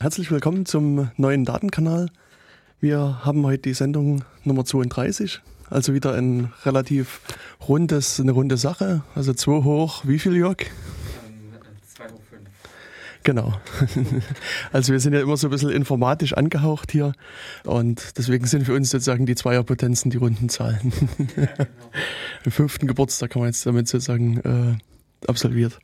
Herzlich willkommen zum neuen Datenkanal. Wir haben heute die Sendung Nummer 32, also wieder ein relativ rundes, eine runde Sache. Also 2 hoch, wie viel Jörg? 2 hoch 5. Genau. Also wir sind ja immer so ein bisschen informatisch angehaucht hier und deswegen sind für uns sozusagen die Zweierpotenzen die runden Zahlen. Ja, genau. Im fünften Geburtstag kann man jetzt damit sozusagen äh, absolviert.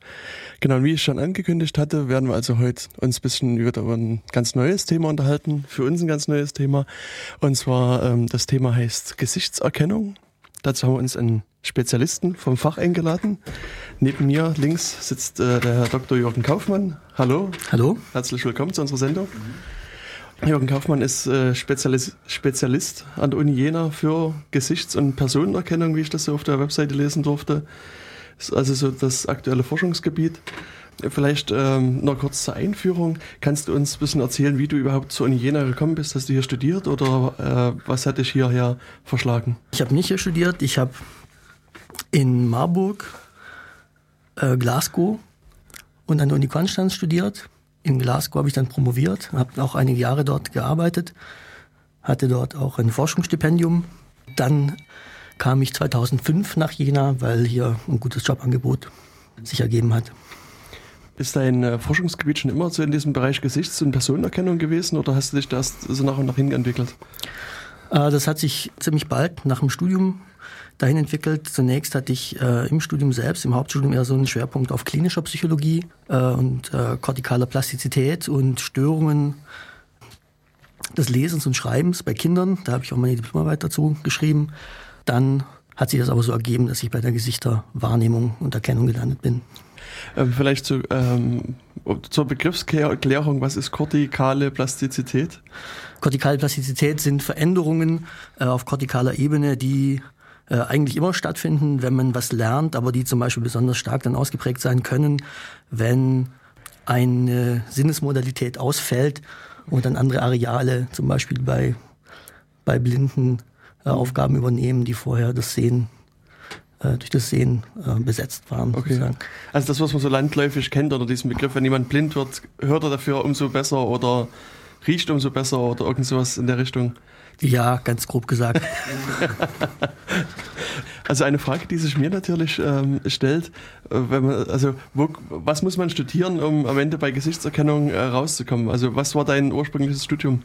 Genau, wie ich schon angekündigt hatte, werden wir also heute uns ein bisschen über ein ganz neues Thema unterhalten, für uns ein ganz neues Thema. Und zwar ähm, das Thema heißt Gesichtserkennung. Dazu haben wir uns einen Spezialisten vom Fach eingeladen. Neben mir links sitzt äh, der Herr Dr. Jürgen Kaufmann. Hallo. Hallo. Herzlich willkommen zu unserer Sendung. Jürgen Kaufmann ist äh, Spezialist, Spezialist an der Uni Jena für Gesichts- und Personenerkennung, wie ich das so auf der Webseite lesen durfte ist also so das aktuelle Forschungsgebiet. Vielleicht ähm, noch kurz zur Einführung. Kannst du uns ein bisschen erzählen, wie du überhaupt Uni Jena gekommen bist? Hast du hier studiert oder äh, was hat dich hierher verschlagen? Ich habe nicht hier studiert. Ich habe in Marburg, äh, Glasgow und an der Uni Konstanz studiert. In Glasgow habe ich dann promoviert, habe auch einige Jahre dort gearbeitet, hatte dort auch ein Forschungsstipendium. Dann kam ich 2005 nach Jena, weil hier ein gutes Jobangebot sich ergeben hat. Ist dein äh, Forschungsgebiet schon immer so in diesem Bereich Gesichts- und Personenerkennung gewesen oder hast du dich das so nach und nach hin entwickelt? Äh, das hat sich ziemlich bald nach dem Studium dahin entwickelt. Zunächst hatte ich äh, im Studium selbst, im Hauptstudium eher so einen Schwerpunkt auf klinischer Psychologie äh, und äh, kortikaler Plastizität und Störungen des Lesens und Schreibens bei Kindern. Da habe ich auch meine Diplomarbeit dazu geschrieben. Dann hat sich das aber so ergeben, dass ich bei der Gesichterwahrnehmung und Erkennung gelandet bin. Ähm, vielleicht zu, ähm, zur Begriffsklärung, was ist kortikale Plastizität? Kortikale Plastizität sind Veränderungen äh, auf kortikaler Ebene, die äh, eigentlich immer stattfinden, wenn man was lernt, aber die zum Beispiel besonders stark dann ausgeprägt sein können, wenn eine Sinnesmodalität ausfällt und dann andere Areale, zum Beispiel bei, bei Blinden, äh, Aufgaben übernehmen, die vorher das Sehen äh, durch das Sehen äh, besetzt waren. Okay. Sozusagen. Also das, was man so landläufig kennt oder diesen Begriff, wenn jemand blind wird, hört er dafür umso besser oder riecht umso besser oder irgend sowas in der Richtung. Ja, ganz grob gesagt. also eine Frage, die sich mir natürlich ähm, stellt, äh, wenn man, also wo, was muss man studieren, um am Ende bei Gesichtserkennung äh, rauszukommen? Also was war dein ursprüngliches Studium?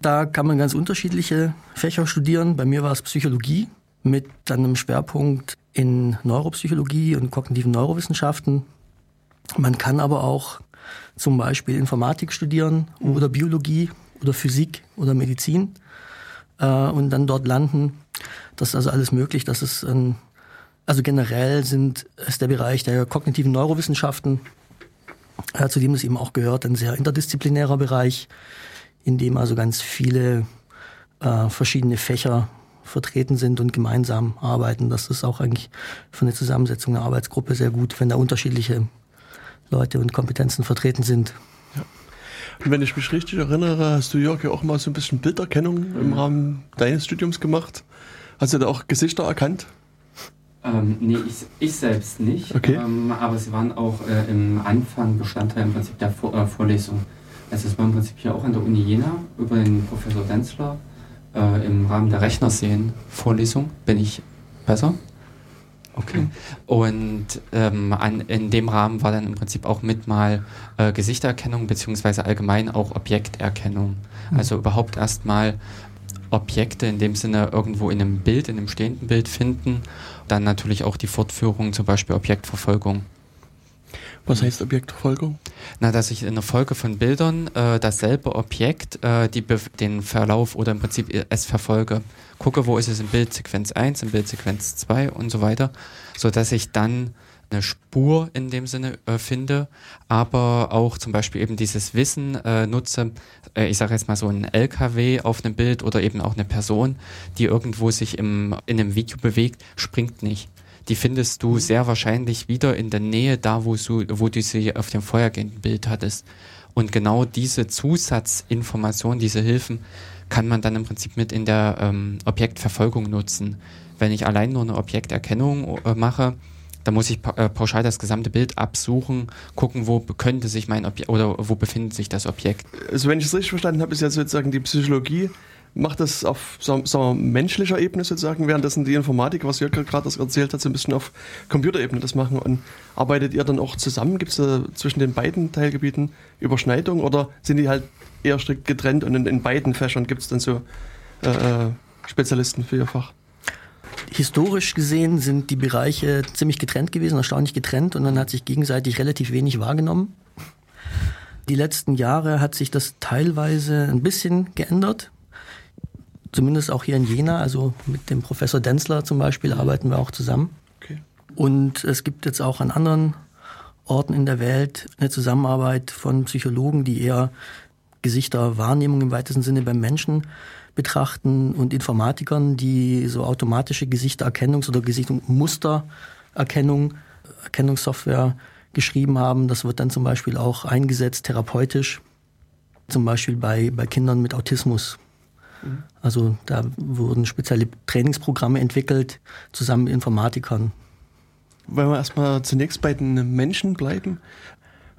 Da kann man ganz unterschiedliche Fächer studieren. Bei mir war es Psychologie mit dann einem Schwerpunkt in Neuropsychologie und kognitiven Neurowissenschaften. Man kann aber auch zum Beispiel Informatik studieren mhm. oder Biologie oder Physik oder Medizin äh, und dann dort landen. Das ist also alles möglich. Das ist ein, also generell sind, ist der Bereich der kognitiven Neurowissenschaften, äh, zu dem es eben auch gehört, ein sehr interdisziplinärer Bereich in dem also ganz viele äh, verschiedene Fächer vertreten sind und gemeinsam arbeiten. Das ist auch eigentlich für eine Zusammensetzung einer Arbeitsgruppe sehr gut, wenn da unterschiedliche Leute und Kompetenzen vertreten sind. Ja. Und wenn ich mich richtig erinnere, hast du Jörg ja auch mal so ein bisschen Bilderkennung im mhm. Rahmen deines Studiums gemacht. Hast du da auch Gesichter erkannt? Ähm, nee, ich, ich, selbst nicht. Okay. Ähm, aber sie waren auch äh, im Anfang Bestandteil im Prinzip der Vor äh, Vorlesung. Also es war im Prinzip hier auch an der Uni Jena über den Professor Denzler äh, im Rahmen der Rechnersehen-Vorlesung. Bin ich besser? Okay. Und ähm, an, in dem Rahmen war dann im Prinzip auch mit mal äh, Gesichtererkennung beziehungsweise allgemein auch Objekterkennung. Mhm. Also überhaupt erstmal Objekte in dem Sinne irgendwo in einem Bild, in einem stehenden Bild finden. Dann natürlich auch die Fortführung, zum Beispiel Objektverfolgung. Was heißt Objektverfolgung? Na, dass ich in einer Folge von Bildern äh, dasselbe Objekt, äh, die den Verlauf oder im Prinzip es verfolge. Gucke, wo ist es in Bildsequenz 1, in Bildsequenz 2 und so weiter, so dass ich dann eine Spur in dem Sinne äh, finde, aber auch zum Beispiel eben dieses Wissen äh, nutze, äh, ich sage jetzt mal so ein LKW auf einem Bild oder eben auch eine Person, die irgendwo sich im, in einem Video bewegt, springt nicht die findest du sehr wahrscheinlich wieder in der Nähe da, wo du, wo du sie auf dem vorhergehenden Bild hattest. Und genau diese Zusatzinformation, diese Hilfen, kann man dann im Prinzip mit in der ähm, Objektverfolgung nutzen. Wenn ich allein nur eine Objekterkennung äh, mache, Da muss ich pa äh, pauschal das gesamte Bild absuchen, gucken, wo könnte sich mein Objekt oder wo befindet sich das Objekt. Also wenn ich es richtig verstanden habe, ist ja sozusagen die Psychologie macht das auf sagen wir, menschlicher Ebene sozusagen, währenddessen die Informatik, was Jörg gerade erzählt hat, so ein bisschen auf Computerebene das machen. Und arbeitet ihr dann auch zusammen? Gibt es da zwischen den beiden Teilgebieten Überschneidung oder sind die halt eher strikt getrennt und in, in beiden Fächern gibt es dann so äh, äh, Spezialisten für ihr Fach? Historisch gesehen sind die Bereiche ziemlich getrennt gewesen, erstaunlich getrennt und dann hat sich gegenseitig relativ wenig wahrgenommen. Die letzten Jahre hat sich das teilweise ein bisschen geändert. Zumindest auch hier in Jena, also mit dem Professor Denzler zum Beispiel arbeiten wir auch zusammen. Okay. Und es gibt jetzt auch an anderen Orten in der Welt eine Zusammenarbeit von Psychologen, die eher Gesichterwahrnehmung im weitesten Sinne beim Menschen betrachten und Informatikern, die so automatische Gesichtererkennungs- oder Gesicht- und Mustererkennung, Erkennungssoftware geschrieben haben. Das wird dann zum Beispiel auch eingesetzt therapeutisch, zum Beispiel bei, bei Kindern mit Autismus. Mhm. Also da wurden spezielle Trainingsprogramme entwickelt, zusammen mit Informatikern. Wenn wir erstmal zunächst bei den Menschen bleiben,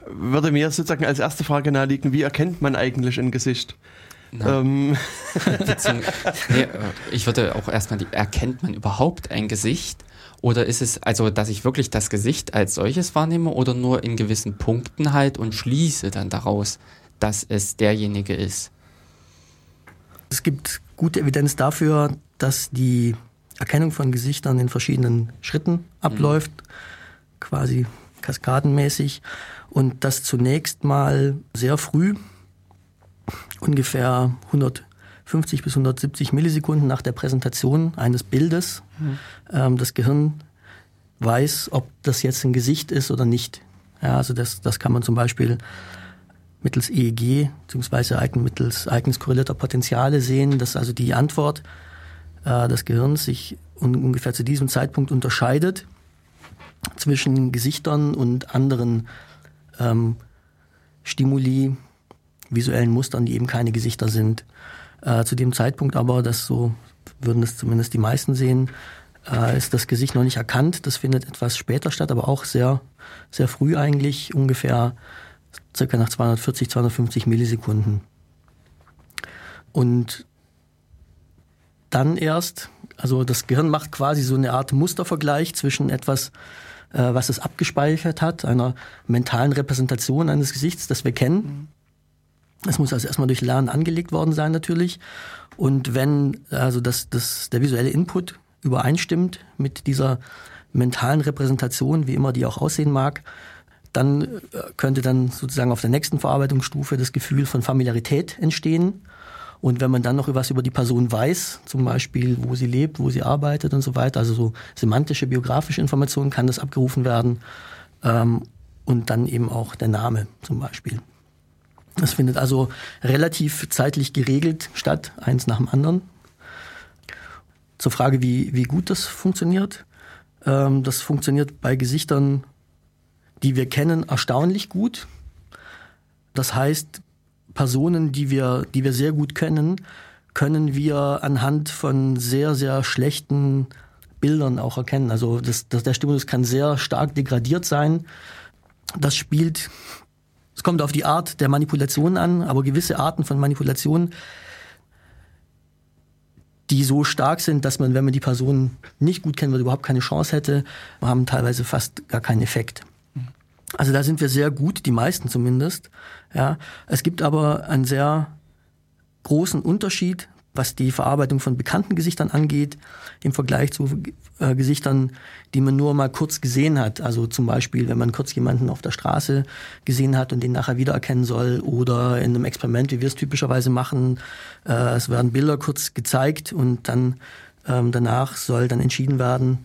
würde mir sozusagen als erste Frage naheliegen, wie erkennt man eigentlich ein Gesicht? Ähm. nee, äh, ich würde auch erstmal, die, erkennt man überhaupt ein Gesicht? Oder ist es also, dass ich wirklich das Gesicht als solches wahrnehme oder nur in gewissen Punkten halt und schließe dann daraus, dass es derjenige ist? Es gibt gute Evidenz dafür, dass die Erkennung von Gesichtern in verschiedenen Schritten abläuft, mhm. quasi kaskadenmäßig und das zunächst mal sehr früh ungefähr 150 bis 170 Millisekunden nach der Präsentation eines Bildes mhm. ähm, das Gehirn weiß, ob das jetzt ein Gesicht ist oder nicht. Ja, also das, das kann man zum Beispiel mittels EEG bzw. mittels ereigniskorrelierter Potenziale sehen, dass also die Antwort äh, des Gehirns sich un ungefähr zu diesem Zeitpunkt unterscheidet zwischen Gesichtern und anderen ähm, Stimuli, visuellen Mustern, die eben keine Gesichter sind. Äh, zu dem Zeitpunkt aber, das so würden es zumindest die meisten sehen, äh, ist das Gesicht noch nicht erkannt. Das findet etwas später statt, aber auch sehr, sehr früh eigentlich, ungefähr circa nach 240, 250 Millisekunden. Und dann erst, also das Gehirn macht quasi so eine Art Mustervergleich zwischen etwas, äh, was es abgespeichert hat, einer mentalen Repräsentation eines Gesichts, das wir kennen, mhm. Es muss also erstmal durch Lernen angelegt worden sein natürlich. Und wenn also das, das, der visuelle Input übereinstimmt mit dieser mentalen Repräsentation, wie immer die auch aussehen mag, dann äh, könnte dann sozusagen auf der nächsten Verarbeitungsstufe das Gefühl von Familiarität entstehen. Und wenn man dann noch was über die Person weiß, zum Beispiel, wo sie lebt, wo sie arbeitet und so weiter, also so semantische, biografische Informationen, kann das abgerufen werden. Ähm, und dann eben auch der Name zum Beispiel. Das findet also relativ zeitlich geregelt statt, eins nach dem anderen. Zur Frage, wie, wie gut das funktioniert. Ähm, das funktioniert bei Gesichtern, die wir kennen, erstaunlich gut. Das heißt, Personen, die wir, die wir sehr gut kennen, können wir anhand von sehr, sehr schlechten Bildern auch erkennen. Also das, das, der Stimulus kann sehr stark degradiert sein. Das spielt es kommt auf die Art der Manipulation an, aber gewisse Arten von Manipulation, die so stark sind, dass man, wenn man die Person nicht gut kennen würde, überhaupt keine Chance hätte, haben teilweise fast gar keinen Effekt. Also da sind wir sehr gut, die meisten zumindest. Ja, es gibt aber einen sehr großen Unterschied was die Verarbeitung von bekannten Gesichtern angeht, im Vergleich zu äh, Gesichtern, die man nur mal kurz gesehen hat. Also zum Beispiel, wenn man kurz jemanden auf der Straße gesehen hat und den nachher wiedererkennen soll oder in einem Experiment, wie wir es typischerweise machen, äh, es werden Bilder kurz gezeigt und dann ähm, danach soll dann entschieden werden,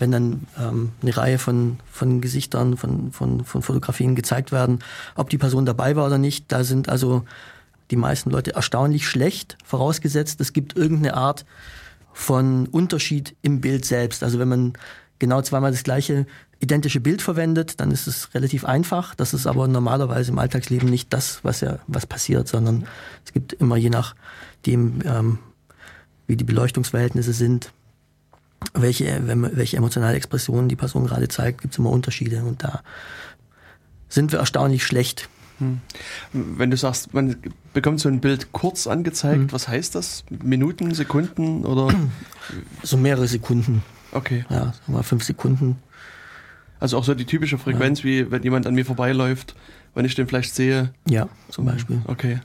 wenn dann ähm, eine Reihe von, von Gesichtern, von, von, von Fotografien gezeigt werden, ob die Person dabei war oder nicht. Da sind also die meisten Leute erstaunlich schlecht, vorausgesetzt, es gibt irgendeine Art von Unterschied im Bild selbst. Also wenn man genau zweimal das gleiche identische Bild verwendet, dann ist es relativ einfach. Das ist aber normalerweise im Alltagsleben nicht das, was ja was passiert, sondern es gibt immer je nachdem, ähm, wie die Beleuchtungsverhältnisse sind, welche, welche emotionale Expression die Person gerade zeigt, gibt es immer Unterschiede und da sind wir erstaunlich schlecht. Hm. Wenn du sagst, man bekommt so ein Bild kurz angezeigt, hm. was heißt das? Minuten, Sekunden oder? So mehrere Sekunden. Okay. Ja, sagen wir fünf Sekunden. Also auch so die typische Frequenz, ja. wie wenn jemand an mir vorbeiläuft, wenn ich den vielleicht sehe. Ja, zum Beispiel. Okay.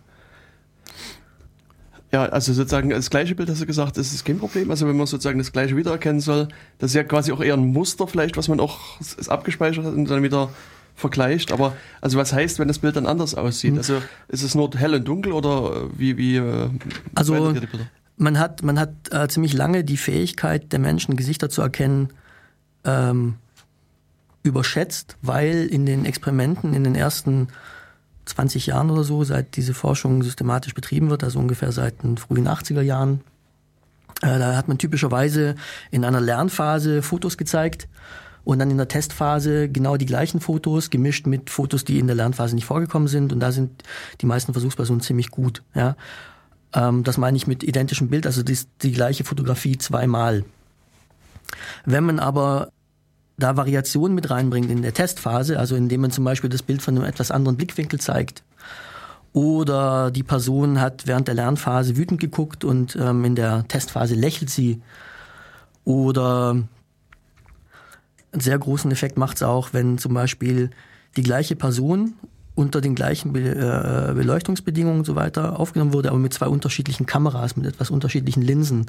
Ja, also sozusagen das gleiche Bild hast du gesagt, das ist kein Problem. Also wenn man sozusagen das gleiche wiedererkennen soll, das ist ja quasi auch eher ein Muster vielleicht, was man auch abgespeichert hat und dann wieder vergleicht. Aber also was heißt, wenn das Bild dann anders aussieht? Mhm. Also ist es nur hell und dunkel oder wie wie? Äh, also man hat man hat äh, ziemlich lange die Fähigkeit der Menschen Gesichter zu erkennen ähm, überschätzt, weil in den Experimenten in den ersten 20 Jahren oder so, seit diese Forschung systematisch betrieben wird, also ungefähr seit den frühen 80er Jahren. Äh, da hat man typischerweise in einer Lernphase Fotos gezeigt und dann in der Testphase genau die gleichen Fotos gemischt mit Fotos, die in der Lernphase nicht vorgekommen sind und da sind die meisten Versuchspersonen ziemlich gut. Ja. Ähm, das meine ich mit identischem Bild, also die, die gleiche Fotografie zweimal. Wenn man aber da Variationen mit reinbringt in der Testphase, also indem man zum Beispiel das Bild von einem etwas anderen Blickwinkel zeigt. Oder die Person hat während der Lernphase wütend geguckt und ähm, in der Testphase lächelt sie. Oder einen sehr großen Effekt macht es auch, wenn zum Beispiel die gleiche Person unter den gleichen Be äh, Beleuchtungsbedingungen und so weiter aufgenommen wurde, aber mit zwei unterschiedlichen Kameras, mit etwas unterschiedlichen Linsen,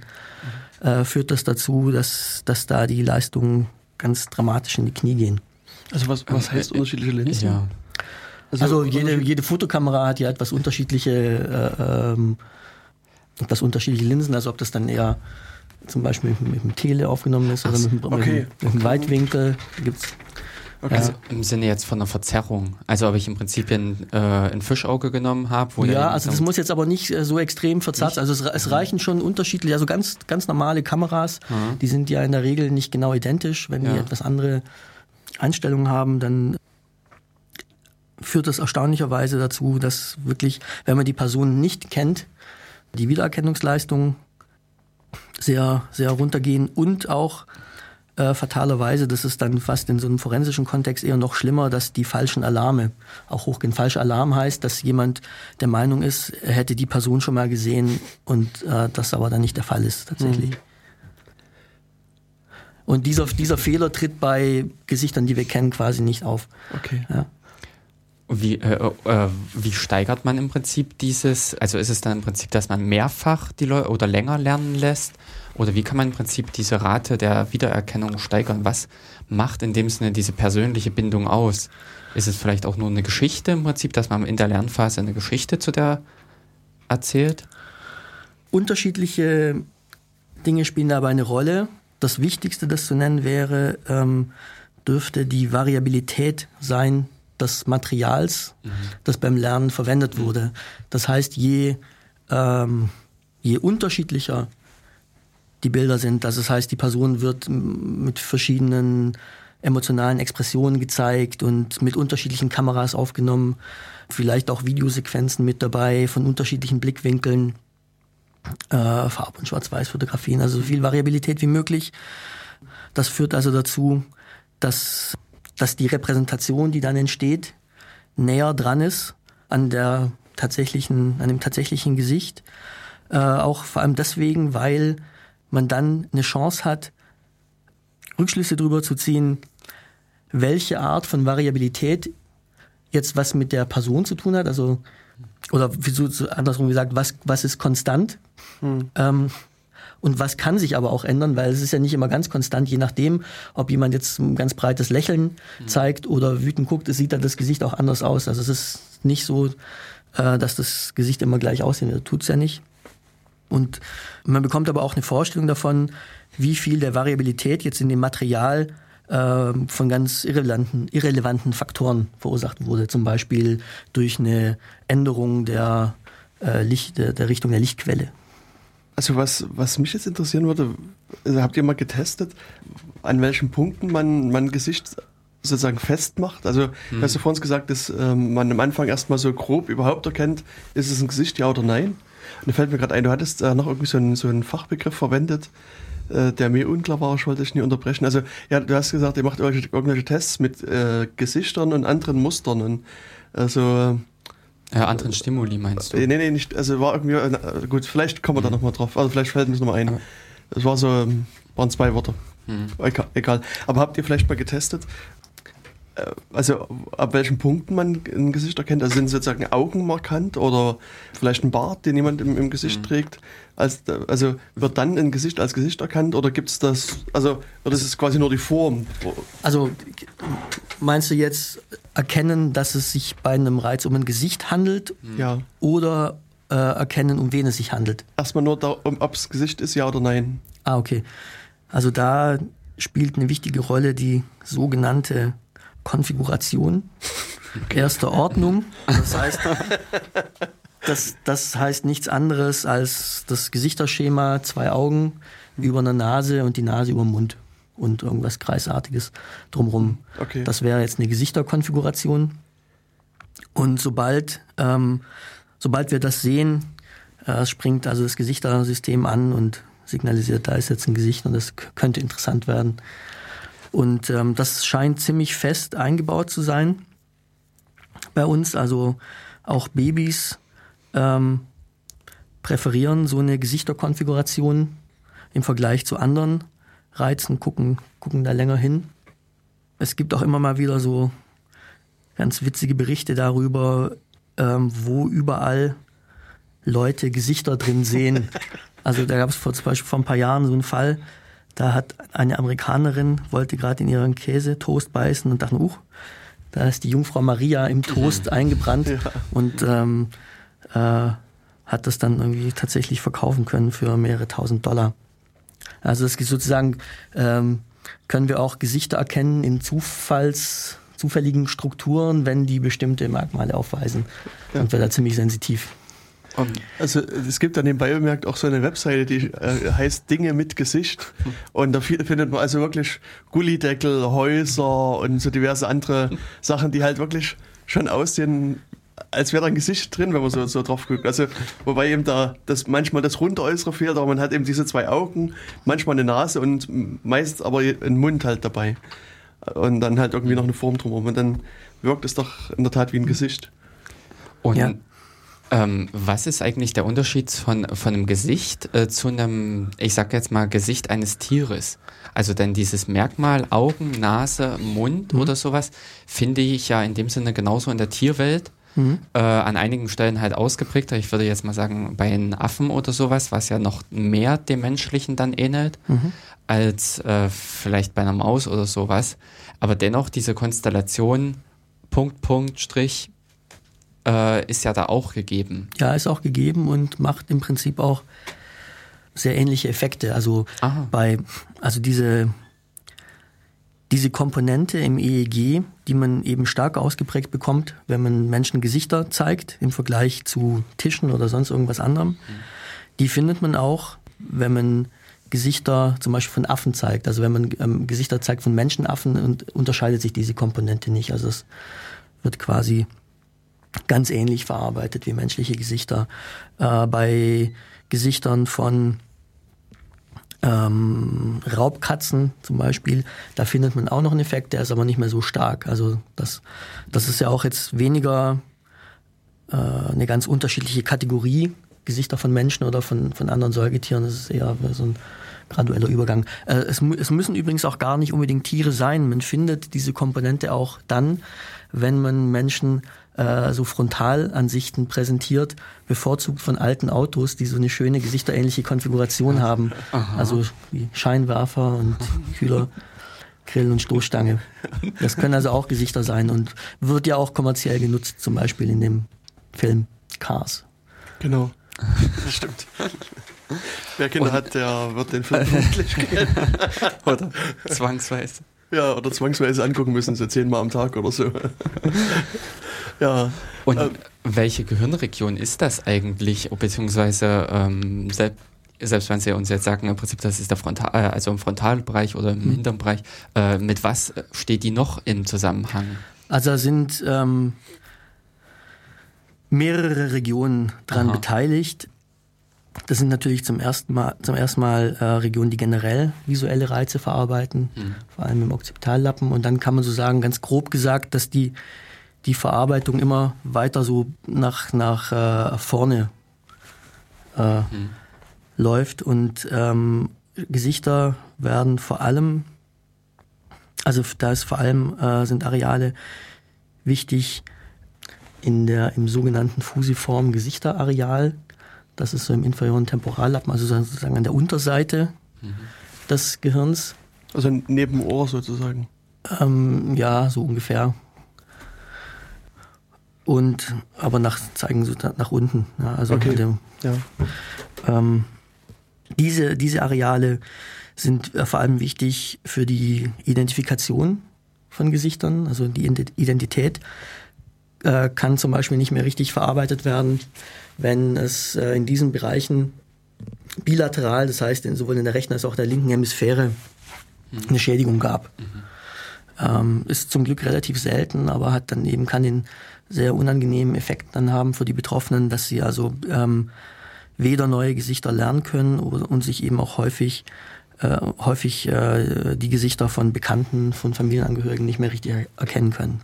mhm. äh, führt das dazu, dass, dass da die Leistung ganz dramatisch in die Knie gehen. Also was, was heißt unterschiedliche Linsen? Ja. Also, also jede, jede Fotokamera hat ja etwas unterschiedliche, äh, ähm, etwas unterschiedliche Linsen, also ob das dann eher zum Beispiel mit, mit dem Tele aufgenommen ist oder mit, dem, okay. mit, mit dem Weitwinkel. Gibt's Okay. Also im Sinne jetzt von einer Verzerrung. Also ob ich im Prinzip ein, äh, ein Fischauge genommen habe. Ja, also das muss jetzt aber nicht äh, so extrem verzerrt. Nicht? Also es, es, reichen schon unterschiedliche, also ganz, ganz normale Kameras, mhm. die sind ja in der Regel nicht genau identisch. Wenn ja. die etwas andere Einstellungen haben, dann führt das erstaunlicherweise dazu, dass wirklich, wenn man die Person nicht kennt, die Wiedererkennungsleistungen sehr, sehr runtergehen und auch äh, fatalerweise, das ist dann fast in so einem forensischen Kontext eher noch schlimmer, dass die falschen Alarme auch hochgehen. Falscher Alarm heißt, dass jemand der Meinung ist, er hätte die Person schon mal gesehen und äh, das aber dann nicht der Fall ist tatsächlich. Mhm. Und dieser, dieser Fehler tritt bei Gesichtern, die wir kennen, quasi nicht auf. Okay. Ja. Wie, äh, äh, wie steigert man im Prinzip dieses, also ist es dann im Prinzip, dass man mehrfach die Leute oder länger lernen lässt? Oder wie kann man im Prinzip diese Rate der Wiedererkennung steigern? Was macht in dem Sinne diese persönliche Bindung aus? Ist es vielleicht auch nur eine Geschichte im Prinzip, dass man in der Lernphase eine Geschichte zu der erzählt? Unterschiedliche Dinge spielen dabei eine Rolle. Das Wichtigste, das zu nennen wäre, ähm, dürfte die Variabilität sein des Materials, mhm. das beim Lernen verwendet wurde. Das heißt, je, ähm, je unterschiedlicher die Bilder sind. Also das heißt, die Person wird mit verschiedenen emotionalen Expressionen gezeigt und mit unterschiedlichen Kameras aufgenommen, vielleicht auch Videosequenzen mit dabei von unterschiedlichen Blickwinkeln, äh, Farb- und Schwarz-Weiß-Fotografien, also so viel Variabilität wie möglich. Das führt also dazu, dass, dass die Repräsentation, die dann entsteht, näher dran ist an der tatsächlichen, an dem tatsächlichen Gesicht. Äh, auch vor allem deswegen, weil man dann eine Chance hat, Rückschlüsse darüber zu ziehen, welche Art von Variabilität jetzt was mit der Person zu tun hat, also oder so andersrum gesagt, was, was ist konstant hm. ähm, und was kann sich aber auch ändern, weil es ist ja nicht immer ganz konstant, je nachdem, ob jemand jetzt ein ganz breites Lächeln hm. zeigt oder wütend guckt, sieht dann das Gesicht auch anders aus. Also es ist nicht so, äh, dass das Gesicht immer gleich aussehen wird, tut's ja nicht. Und man bekommt aber auch eine Vorstellung davon, wie viel der Variabilität jetzt in dem Material äh, von ganz irrelevanten, irrelevanten Faktoren verursacht wurde. Zum Beispiel durch eine Änderung der, äh, Licht, der, der Richtung der Lichtquelle. Also was, was mich jetzt interessieren würde, also habt ihr mal getestet, an welchen Punkten man mein Gesicht sozusagen festmacht? Also hm. hast du vorhin gesagt, dass ähm, man am Anfang erstmal so grob überhaupt erkennt, ist es ein Gesicht, ja oder nein? Und da fällt mir gerade ein, du hattest äh, noch irgendwie so einen, so einen Fachbegriff verwendet, äh, der mir unklar war, ich wollte dich nie unterbrechen. Also, ja, du hast gesagt, ihr macht irgendwelche, irgendwelche Tests mit äh, Gesichtern und anderen Mustern. Und, also, äh, anderen Stimuli meinst du? Nee, nee, nicht. Also war irgendwie, äh, gut, vielleicht kommen wir da nochmal drauf. Also vielleicht fällt mir das nochmal ein. Es war so, ähm, waren zwei Worte. Mhm. Egal, egal. Aber habt ihr vielleicht mal getestet, äh, also ab welchen Punkten man ein Gesicht erkennt? Also sind sozusagen Augen markant oder vielleicht ein Bart, den jemand im, im Gesicht mhm. trägt? Als, also wird dann ein Gesicht als Gesicht erkannt oder gibt es das, also oder ist es quasi nur die Form? Also meinst du jetzt erkennen, dass es sich bei einem Reiz um ein Gesicht handelt? Ja. Oder äh, erkennen, um wen es sich handelt? Erstmal nur, da, um, ob es Gesicht ist, ja oder nein. Ah, okay. Also da spielt eine wichtige Rolle die sogenannte Konfiguration erster Ordnung. Das heißt, das, das heißt nichts anderes als das Gesichterschema, zwei Augen über einer Nase und die Nase über den Mund und irgendwas Kreisartiges drumherum. Okay. Das wäre jetzt eine Gesichterkonfiguration. Und sobald, ähm, sobald wir das sehen, äh, springt also das Gesichtersystem an und signalisiert, da ist jetzt ein Gesicht und das könnte interessant werden. Und ähm, das scheint ziemlich fest eingebaut zu sein bei uns. Also auch Babys ähm, präferieren so eine Gesichterkonfiguration im Vergleich zu anderen Reizen, gucken, gucken da länger hin. Es gibt auch immer mal wieder so ganz witzige Berichte darüber, ähm, wo überall Leute Gesichter drin sehen. Also da gab es vor, zum Beispiel vor ein paar Jahren so einen Fall, da hat eine Amerikanerin, wollte gerade in ihren Käsetoast beißen und dachte, uh, da ist die Jungfrau Maria im Toast eingebrannt ja. und ähm, äh, hat das dann irgendwie tatsächlich verkaufen können für mehrere tausend Dollar. Also das ist sozusagen ähm, können wir auch Gesichter erkennen in Zufalls, zufälligen Strukturen, wenn die bestimmte Merkmale aufweisen. Ja. Und wir da ziemlich sensitiv. Also es gibt dann nebenbei bemerkt auch so eine Webseite, die äh, heißt Dinge mit Gesicht. Und da findet man also wirklich Gullideckel, Häuser und so diverse andere Sachen, die halt wirklich schon aussehen, als wäre da ein Gesicht drin, wenn man so, so drauf guckt. Also, wobei eben da das manchmal das Rundäußere fehlt, aber man hat eben diese zwei Augen, manchmal eine Nase und meist aber einen Mund halt dabei. Und dann halt irgendwie noch eine Form drumherum. Und dann wirkt es doch in der Tat wie ein Gesicht. Und ja. Ähm, was ist eigentlich der Unterschied von, von einem Gesicht äh, zu einem, ich sag jetzt mal, Gesicht eines Tieres? Also denn dieses Merkmal Augen, Nase, Mund mhm. oder sowas finde ich ja in dem Sinne genauso in der Tierwelt. Mhm. Äh, an einigen Stellen halt ausgeprägter. Ich würde jetzt mal sagen, bei den Affen oder sowas, was ja noch mehr dem Menschlichen dann ähnelt, mhm. als äh, vielleicht bei einer Maus oder sowas. Aber dennoch diese Konstellation Punkt, Punkt, Strich, äh, ist ja da auch gegeben. Ja, ist auch gegeben und macht im Prinzip auch sehr ähnliche Effekte. Also Aha. bei, also diese, diese Komponente im EEG, die man eben stark ausgeprägt bekommt, wenn man Menschen Gesichter zeigt im Vergleich zu Tischen oder sonst irgendwas anderem, mhm. die findet man auch, wenn man Gesichter zum Beispiel von Affen zeigt. Also wenn man ähm, Gesichter zeigt von Menschenaffen und unterscheidet sich diese Komponente nicht. Also es wird quasi ganz ähnlich verarbeitet wie menschliche Gesichter. Äh, bei Gesichtern von ähm, Raubkatzen zum Beispiel, da findet man auch noch einen Effekt, der ist aber nicht mehr so stark. Also das, das ist ja auch jetzt weniger äh, eine ganz unterschiedliche Kategorie, Gesichter von Menschen oder von, von anderen Säugetieren. Das ist eher so ein gradueller Übergang. Äh, es, es müssen übrigens auch gar nicht unbedingt Tiere sein. Man findet diese Komponente auch dann, wenn man Menschen äh, so Frontalansichten präsentiert, bevorzugt von alten Autos, die so eine schöne gesichterähnliche Konfiguration haben. Aha. Also wie Scheinwerfer und Kühler. Grill und Stoßstange. Das können also auch Gesichter sein und wird ja auch kommerziell genutzt, zum Beispiel in dem Film Cars. Genau. Das stimmt. Wer Kinder und, hat, der wird den Film vermutlich kennen. Oder zwangsweise. Ja, oder zwangsweise angucken müssen, so zehnmal am Tag oder so. ja. Und ähm, welche Gehirnregion ist das eigentlich? Beziehungsweise ähm, selbst, selbst wenn Sie uns jetzt sagen, im Prinzip, das ist der Frontal, äh, also im Frontalbereich oder im mhm. hinteren Bereich, äh, mit was steht die noch im Zusammenhang? Also da sind ähm, mehrere Regionen dran Aha. beteiligt. Das sind natürlich zum ersten Mal, zum ersten Mal äh, Regionen, die generell visuelle Reize verarbeiten, mhm. vor allem im Occipitallappen. Und dann kann man so sagen, ganz grob gesagt, dass die, die Verarbeitung immer weiter so nach, nach äh, vorne äh, mhm. läuft. Und ähm, Gesichter werden vor allem, also da ist vor allem äh, sind Areale wichtig in der im sogenannten fusiformen Gesichterareal. Das ist so im inferioren Temporallappen, also sozusagen an der Unterseite mhm. des Gehirns. Also neben Ohr sozusagen. Ähm, ja, so ungefähr. Und aber nach zeigen so nach unten. Ja, also okay. dem, ja. Ähm, diese, diese Areale sind äh, vor allem wichtig für die Identifikation von Gesichtern, also die Identität äh, kann zum Beispiel nicht mehr richtig verarbeitet werden, wenn es äh, in diesen Bereichen bilateral, das heißt sowohl in der rechten als auch der linken Hemisphäre, mhm. eine Schädigung gab. Mhm. Ähm, ist zum Glück relativ selten, aber hat dann eben kann den sehr unangenehmen Effekt dann haben für die Betroffenen, dass sie also ähm, weder neue Gesichter lernen können und sich eben auch häufig äh, häufig äh, die Gesichter von Bekannten, von Familienangehörigen nicht mehr richtig erkennen können.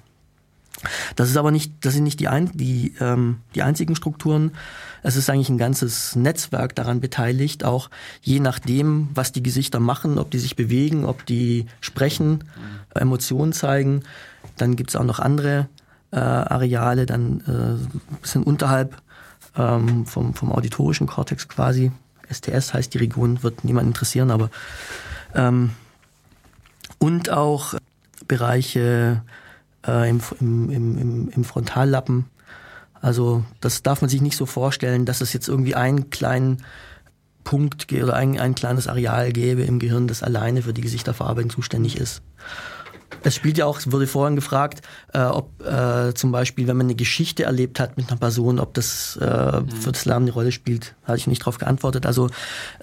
Das ist aber nicht, das sind nicht die, ein, die, ähm, die einzigen Strukturen. Es ist eigentlich ein ganzes Netzwerk daran beteiligt, auch je nachdem, was die Gesichter machen, ob die sich bewegen, ob die sprechen, Emotionen zeigen. Dann gibt es auch noch andere äh, Areale, dann äh, ein bisschen unterhalb ähm, vom, vom auditorischen Kortex quasi. STS heißt die Region, wird niemand interessieren, aber ähm, und auch Bereiche äh, im, im, im, im Frontallappen. Also das darf man sich nicht so vorstellen, dass es jetzt irgendwie einen kleinen Punkt oder ein, ein kleines Areal gäbe im Gehirn, das alleine für die Gesichterverarbeitung zuständig ist. Es spielt ja auch, es wurde vorhin gefragt, äh, ob äh, zum Beispiel, wenn man eine Geschichte erlebt hat mit einer Person, ob das äh, mhm. für das Lernen eine Rolle spielt. Hatte ich nicht darauf geantwortet. Also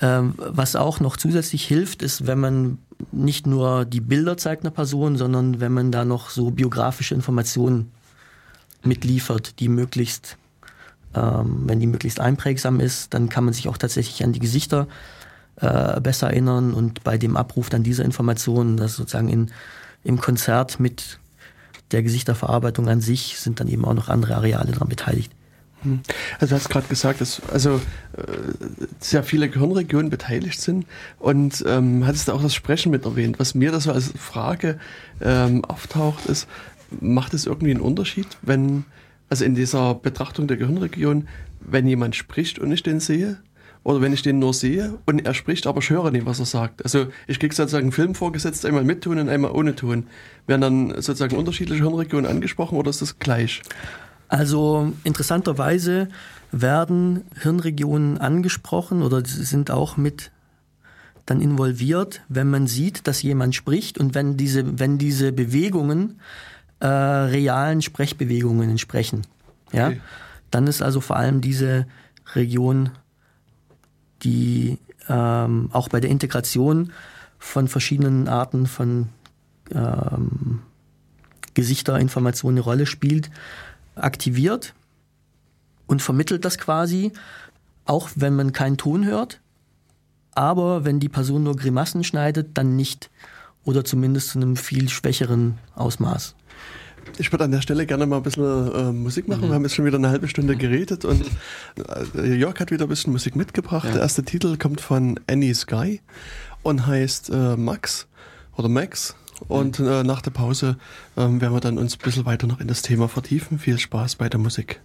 ähm, was auch noch zusätzlich hilft, ist, wenn man nicht nur die Bilder zeigt einer Person, sondern wenn man da noch so biografische Informationen mitliefert, die möglichst, ähm, wenn die möglichst einprägsam ist, dann kann man sich auch tatsächlich an die Gesichter äh, besser erinnern und bei dem Abruf dann dieser Informationen, das sozusagen in im Konzert mit der Gesichterverarbeitung an sich sind dann eben auch noch andere Areale daran beteiligt. Hm. Also du hast gerade gesagt, dass also äh, sehr viele Gehirnregionen beteiligt sind und ähm, hattest du auch das Sprechen mit erwähnt. Was mir das so als Frage ähm, auftaucht, ist, macht es irgendwie einen Unterschied, wenn, also in dieser Betrachtung der Gehirnregion, wenn jemand spricht und ich den sehe? Oder wenn ich den nur sehe und er spricht, aber ich höre nicht, was er sagt. Also ich kriege sozusagen einen Film vorgesetzt, einmal mit Ton und einmal ohne Ton. Werden dann sozusagen unterschiedliche Hirnregionen angesprochen oder ist das gleich? Also interessanterweise werden Hirnregionen angesprochen oder sind auch mit dann involviert, wenn man sieht, dass jemand spricht und wenn diese, wenn diese Bewegungen äh, realen Sprechbewegungen entsprechen. Ja? Okay. Dann ist also vor allem diese Region die ähm, auch bei der Integration von verschiedenen Arten von ähm, Gesichterinformationen eine Rolle spielt, aktiviert und vermittelt das quasi, auch wenn man keinen Ton hört. Aber wenn die Person nur Grimassen schneidet, dann nicht. Oder zumindest zu einem viel schwächeren Ausmaß. Ich würde an der Stelle gerne mal ein bisschen äh, Musik machen. Mhm. Wir haben jetzt schon wieder eine halbe Stunde geredet und äh, Jörg hat wieder ein bisschen Musik mitgebracht. Ja. Der erste Titel kommt von Annie Sky und heißt äh, Max oder Max. Und äh, nach der Pause ähm, werden wir dann uns ein bisschen weiter noch in das Thema vertiefen. Viel Spaß bei der Musik.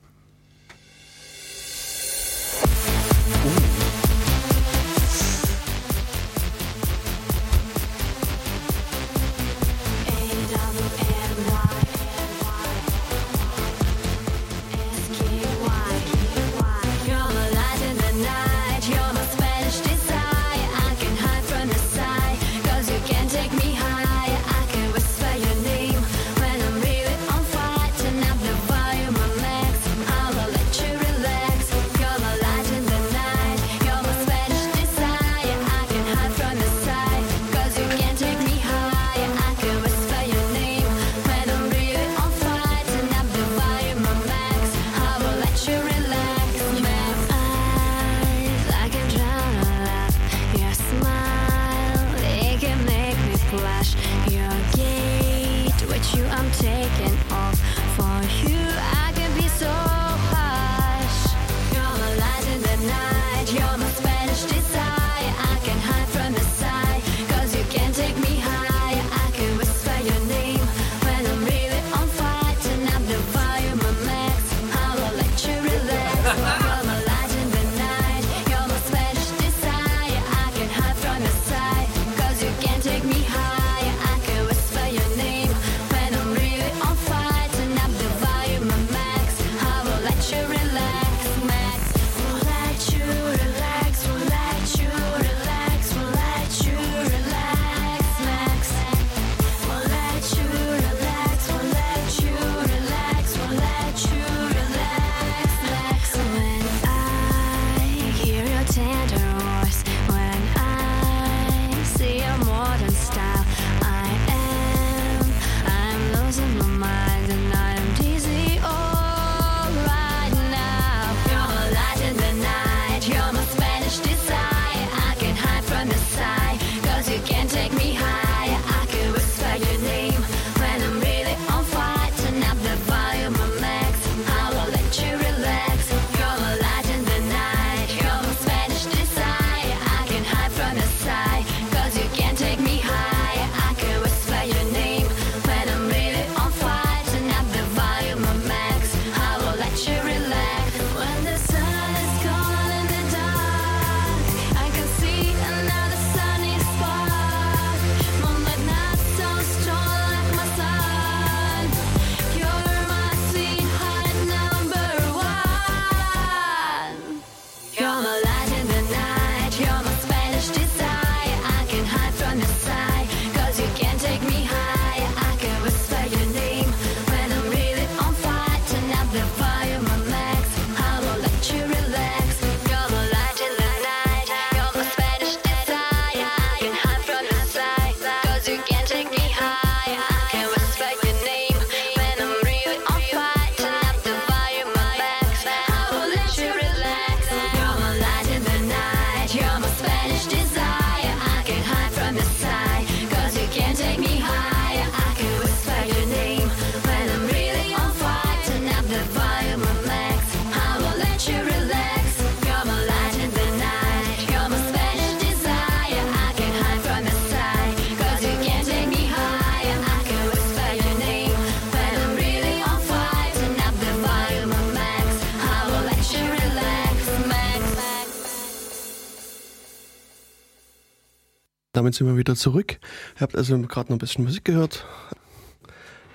Damit sind wir wieder zurück. Ihr habt also gerade noch ein bisschen Musik gehört.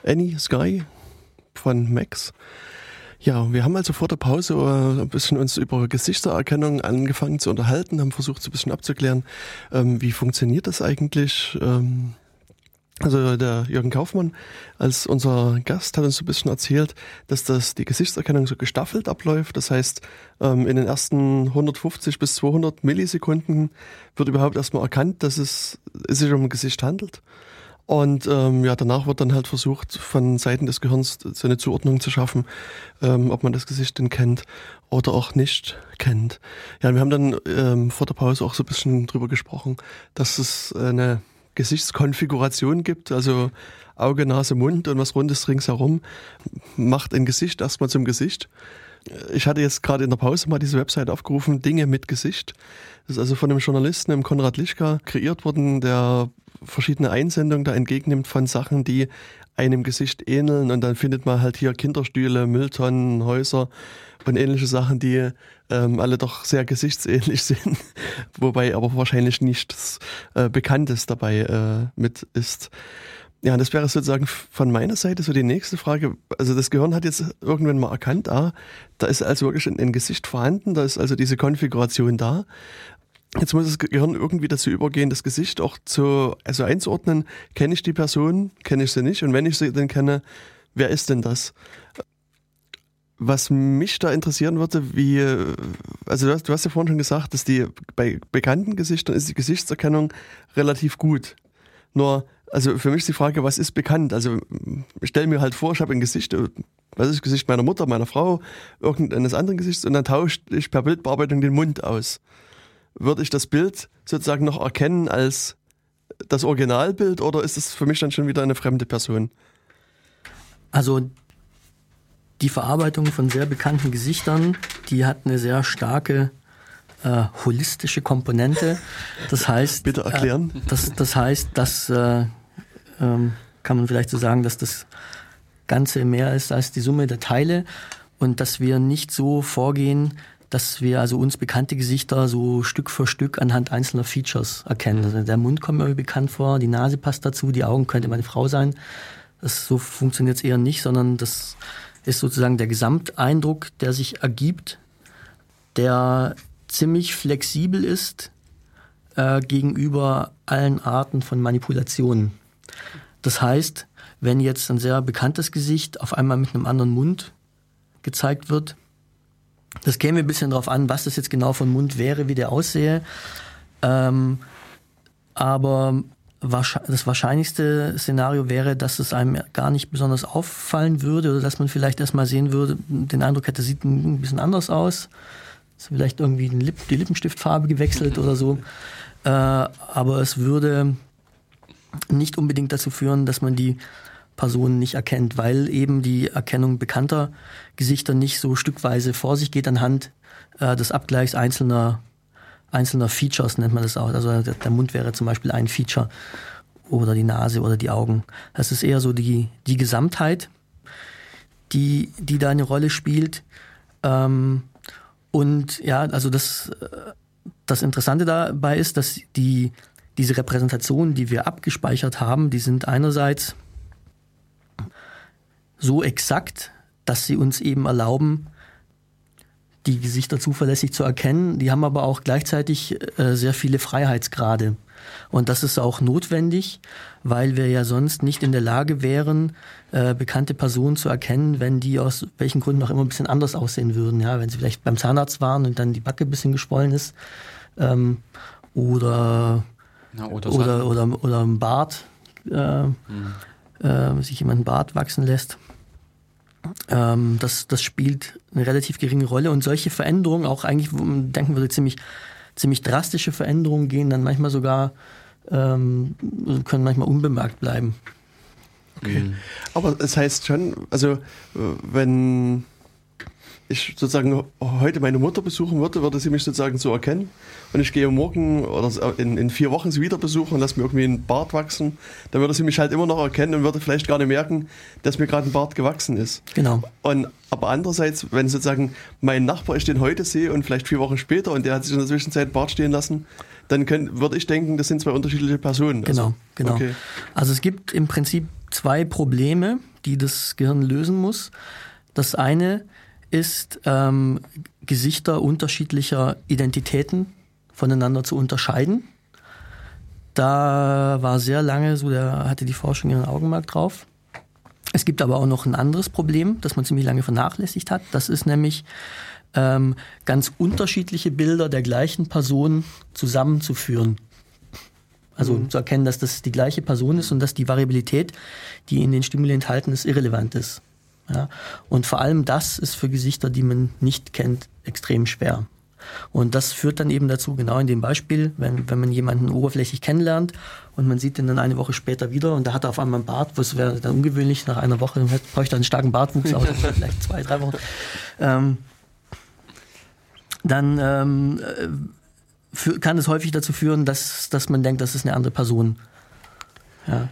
Annie Sky von Max. Ja, wir haben also vor der Pause äh, ein bisschen uns über Gesichtserkennung angefangen zu unterhalten, haben versucht, so ein bisschen abzuklären, ähm, wie funktioniert das eigentlich. Ähm, also der Jürgen Kaufmann als unser Gast hat uns so ein bisschen erzählt, dass das die Gesichtserkennung so gestaffelt abläuft. Das heißt, ähm, in den ersten 150 bis 200 Millisekunden wird überhaupt erstmal erkannt, dass es, sich um ein Gesicht handelt. Und ähm, ja, danach wird dann halt versucht, von Seiten des Gehirns so eine Zuordnung zu schaffen, ähm, ob man das Gesicht denn kennt oder auch nicht kennt. Ja, wir haben dann ähm, vor der Pause auch so ein bisschen drüber gesprochen, dass es eine Gesichtskonfiguration gibt, also Auge, Nase, Mund und was Rundes ringsherum, macht ein Gesicht erstmal zum Gesicht. Ich hatte jetzt gerade in der Pause mal diese Website aufgerufen, Dinge mit Gesicht. Das ist also von einem Journalisten im Konrad Lischka kreiert worden, der verschiedene Einsendungen da entgegennimmt von Sachen, die einem Gesicht ähneln und dann findet man halt hier Kinderstühle, Mülltonnen, Häuser und ähnliche Sachen, die ähm, alle doch sehr gesichtsähnlich sind, wobei aber wahrscheinlich nichts äh, Bekanntes dabei äh, mit ist. Ja, das wäre sozusagen von meiner Seite so die nächste Frage. Also das Gehirn hat jetzt irgendwann mal erkannt, ah, da ist also wirklich ein, ein Gesicht vorhanden, da ist also diese Konfiguration da. Jetzt muss das Gehirn irgendwie dazu übergehen, das Gesicht auch zu, also einzuordnen, kenne ich die Person, kenne ich sie nicht und wenn ich sie dann kenne, wer ist denn das? Was mich da interessieren würde, wie, also du hast, du hast ja vorhin schon gesagt, dass die bei bekannten Gesichtern ist die Gesichtserkennung relativ gut. Nur, also für mich ist die Frage, was ist bekannt? Also ich stelle mir halt vor, ich habe ein Gesicht, was ist das Gesicht meiner Mutter, meiner Frau, irgendeines anderen Gesichts und dann tausche ich per Bildbearbeitung den Mund aus würde ich das Bild sozusagen noch erkennen als das Originalbild oder ist es für mich dann schon wieder eine fremde Person? Also die Verarbeitung von sehr bekannten Gesichtern, die hat eine sehr starke äh, holistische Komponente. Das heißt, bitte erklären. Äh, das, das heißt, dass äh, ähm, kann man vielleicht so sagen, dass das Ganze mehr ist als die Summe der Teile und dass wir nicht so vorgehen, dass wir also uns bekannte Gesichter so Stück für Stück anhand einzelner Features erkennen. Also der Mund kommt mir bekannt vor, die Nase passt dazu, die Augen könnte meine Frau sein. Das, so funktioniert es eher nicht, sondern das ist sozusagen der Gesamteindruck, der sich ergibt, der ziemlich flexibel ist äh, gegenüber allen Arten von Manipulationen. Das heißt, wenn jetzt ein sehr bekanntes Gesicht auf einmal mit einem anderen Mund gezeigt wird, das käme ein bisschen darauf an, was das jetzt genau von Mund wäre, wie der aussehe. Ähm, aber das wahrscheinlichste Szenario wäre, dass es einem gar nicht besonders auffallen würde oder dass man vielleicht erstmal sehen würde, den Eindruck hätte, sieht ein bisschen anders aus. Ist vielleicht irgendwie die Lippenstiftfarbe gewechselt oder so. Äh, aber es würde nicht unbedingt dazu führen, dass man die Personen nicht erkennt, weil eben die Erkennung bekannter Gesichter nicht so stückweise vor sich geht anhand äh, des Abgleichs einzelner, einzelner Features, nennt man das auch. Also der, Mund wäre zum Beispiel ein Feature oder die Nase oder die Augen. Das ist eher so die, die Gesamtheit, die, die da eine Rolle spielt. Ähm, und ja, also das, das Interessante dabei ist, dass die, diese Repräsentationen, die wir abgespeichert haben, die sind einerseits so exakt, dass sie uns eben erlauben, die Gesichter zuverlässig zu erkennen. Die haben aber auch gleichzeitig äh, sehr viele Freiheitsgrade. Und das ist auch notwendig, weil wir ja sonst nicht in der Lage wären, äh, bekannte Personen zu erkennen, wenn die aus welchen Gründen auch immer ein bisschen anders aussehen würden. Ja, wenn sie vielleicht beim Zahnarzt waren und dann die Backe ein bisschen geschwollen ist. Ähm, oder, Na, oder, oder, oder, oder, ein Bart, äh, mhm. äh, sich jemand einen Bart wachsen lässt. Ähm, das, das spielt eine relativ geringe Rolle und solche Veränderungen, auch eigentlich, wo man denken würde, ziemlich, ziemlich drastische Veränderungen gehen dann manchmal sogar, ähm, können manchmal unbemerkt bleiben. Okay. Mhm. Aber es heißt schon, also wenn ich sozusagen heute meine Mutter besuchen würde, würde sie mich sozusagen so erkennen. Und ich gehe morgen oder in, in vier Wochen sie wieder besuchen und lasse mir irgendwie einen Bart wachsen. Dann würde sie mich halt immer noch erkennen und würde vielleicht gar nicht merken, dass mir gerade ein Bart gewachsen ist. Genau. Und aber andererseits, wenn sozusagen mein Nachbar ich den heute sehe und vielleicht vier Wochen später und der hat sich in der Zwischenzeit Bart stehen lassen, dann können, würde ich denken, das sind zwei unterschiedliche Personen. Genau, also, genau. Okay. Also es gibt im Prinzip zwei Probleme, die das Gehirn lösen muss. Das eine ist, ähm, Gesichter unterschiedlicher Identitäten voneinander zu unterscheiden. Da war sehr lange so, da hatte die Forschung ihren Augenmerk drauf. Es gibt aber auch noch ein anderes Problem, das man ziemlich lange vernachlässigt hat. Das ist nämlich ähm, ganz unterschiedliche Bilder der gleichen Person zusammenzuführen. Also mhm. zu erkennen, dass das die gleiche Person ist und dass die Variabilität, die in den Stimuli enthalten ist, irrelevant ist. Ja? Und vor allem das ist für Gesichter, die man nicht kennt, extrem schwer. Und das führt dann eben dazu, genau in dem Beispiel, wenn, wenn man jemanden oberflächlich kennenlernt und man sieht ihn dann eine Woche später wieder und da hat er auf einmal einen Bart, was wäre dann ungewöhnlich nach einer Woche, dann bräuchte er einen starken Bartwuchs, aber vielleicht zwei, drei Wochen. Ähm, dann ähm, für, kann es häufig dazu führen, dass, dass man denkt, das ist eine andere Person. Ja.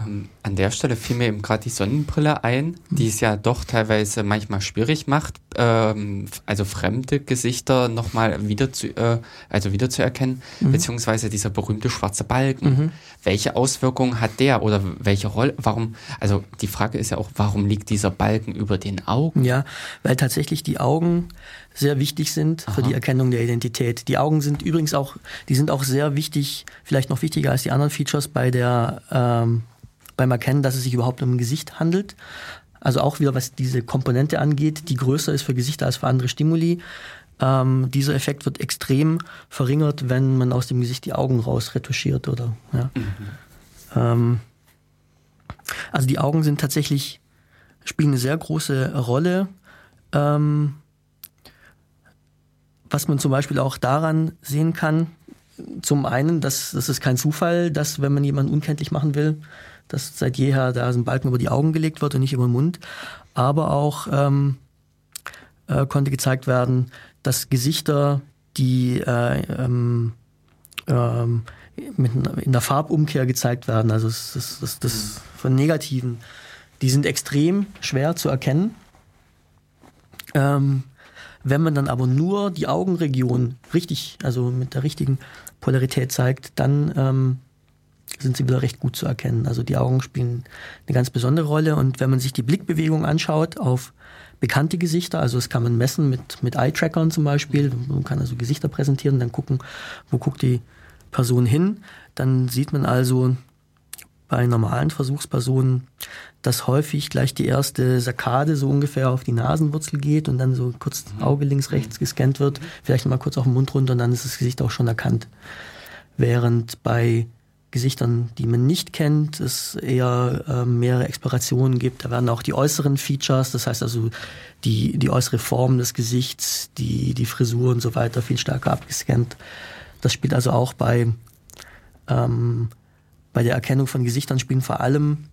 Ähm, an der Stelle fiel mir eben gerade die Sonnenbrille ein, die es ja doch teilweise manchmal schwierig macht, ähm, also fremde Gesichter nochmal wieder zu, äh, also wieder zu erkennen, mhm. beziehungsweise dieser berühmte schwarze Balken. Mhm. Welche Auswirkungen hat der oder welche Rolle, warum, also die Frage ist ja auch, warum liegt dieser Balken über den Augen? Ja, weil tatsächlich die Augen sehr wichtig sind Aha. für die Erkennung der Identität. Die Augen sind übrigens auch, die sind auch sehr wichtig, vielleicht noch wichtiger als die anderen Features bei der ähm, beim Erkennen, dass es sich überhaupt um ein Gesicht handelt. Also auch wieder, was diese Komponente angeht, die größer ist für Gesichter als für andere Stimuli. Ähm, dieser Effekt wird extrem verringert, wenn man aus dem Gesicht die Augen raus retuschiert oder ja. Mhm. Ähm, also die Augen sind tatsächlich spielen eine sehr große Rolle. Ähm, was man zum Beispiel auch daran sehen kann, zum einen, dass das ist kein Zufall, dass wenn man jemanden unkenntlich machen will, dass seit jeher da ein Balken über die Augen gelegt wird und nicht über den Mund. Aber auch ähm, äh, konnte gezeigt werden, dass Gesichter, die äh, ähm, ähm, mit, in der Farbumkehr gezeigt werden, also das, das, das, das von Negativen, die sind extrem schwer zu erkennen. Ähm, wenn man dann aber nur die Augenregion richtig, also mit der richtigen Polarität zeigt, dann ähm, sind sie wieder recht gut zu erkennen. Also die Augen spielen eine ganz besondere Rolle und wenn man sich die Blickbewegung anschaut auf bekannte Gesichter, also das kann man messen mit, mit Eye-Trackern zum Beispiel, man kann also Gesichter präsentieren, dann gucken, wo guckt die Person hin, dann sieht man also bei normalen Versuchspersonen, dass häufig gleich die erste Sakkade so ungefähr auf die Nasenwurzel geht und dann so kurz mhm. Auge links, rechts gescannt wird, vielleicht mal kurz auf den Mund runter und dann ist das Gesicht auch schon erkannt. Während bei Gesichtern, die man nicht kennt, es eher äh, mehrere Explorationen gibt. Da werden auch die äußeren Features, das heißt also die, die äußere Form des Gesichts, die, die Frisur und so weiter viel stärker abgescannt. Das spielt also auch bei, ähm, bei der Erkennung von Gesichtern spielen vor allem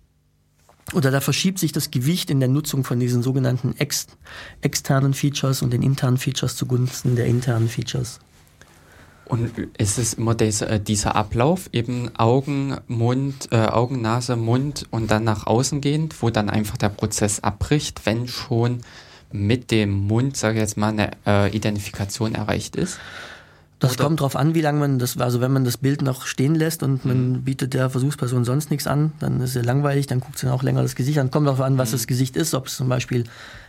oder da verschiebt sich das Gewicht in der Nutzung von diesen sogenannten ex externen Features und den internen Features zugunsten der internen Features. Und ist es immer dieser, äh, dieser Ablauf, eben Augen, Mund, äh, Augen, Nase, Mund und dann nach außen gehend, wo dann einfach der Prozess abbricht, wenn schon mit dem Mund, sage ich jetzt mal, eine äh, Identifikation erreicht ist? Das Oder? kommt drauf an, wie lange man das, also wenn man das Bild noch stehen lässt und man mhm. bietet der Versuchsperson sonst nichts an, dann ist es langweilig, dann guckt sie dann auch länger das Gesicht an. Kommt darauf an, was mhm. das Gesicht ist, ob es zum Beispiel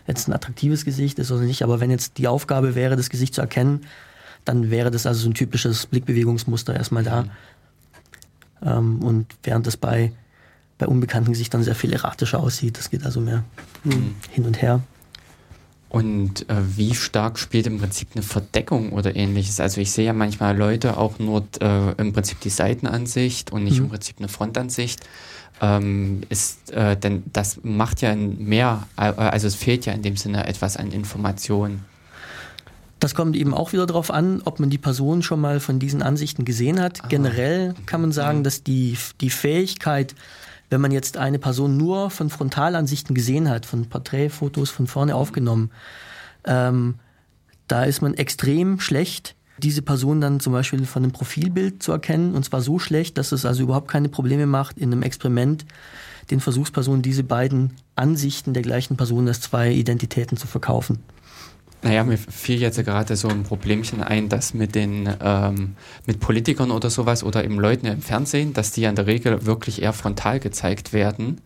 jetzt ein attraktives Gesicht ist oder nicht. Aber wenn jetzt die Aufgabe wäre, das Gesicht zu erkennen, dann wäre das also so ein typisches Blickbewegungsmuster erstmal da. Mhm. Ähm, und während das bei, bei unbekannten Gesichtern sehr viel erratischer aussieht, das geht also mehr mhm. hin und her. Und äh, wie stark spielt im Prinzip eine Verdeckung oder ähnliches? Also ich sehe ja manchmal Leute auch nur äh, im Prinzip die Seitenansicht und nicht mhm. im Prinzip eine Frontansicht. Ähm, ist, äh, denn das macht ja mehr, äh, also es fehlt ja in dem Sinne etwas an Informationen. Das kommt eben auch wieder darauf an, ob man die Person schon mal von diesen Ansichten gesehen hat. Aha. Generell kann man sagen, mhm. dass die, die Fähigkeit, wenn man jetzt eine Person nur von Frontalansichten gesehen hat, von Porträtfotos von vorne aufgenommen, Ähm, da ist man extrem schlecht, diese Person dann zum Beispiel von einem Profilbild zu erkennen. Und zwar so schlecht, dass es also überhaupt keine Probleme macht, in einem Experiment den Versuchspersonen diese beiden Ansichten der gleichen Person als zwei Identitäten zu verkaufen. Naja, mir fiel jetzt gerade so ein Problemchen ein, dass mit den ähm, mit Politikern oder sowas oder eben Leuten im Fernsehen, dass die ja in der Regel wirklich eher frontal gezeigt werden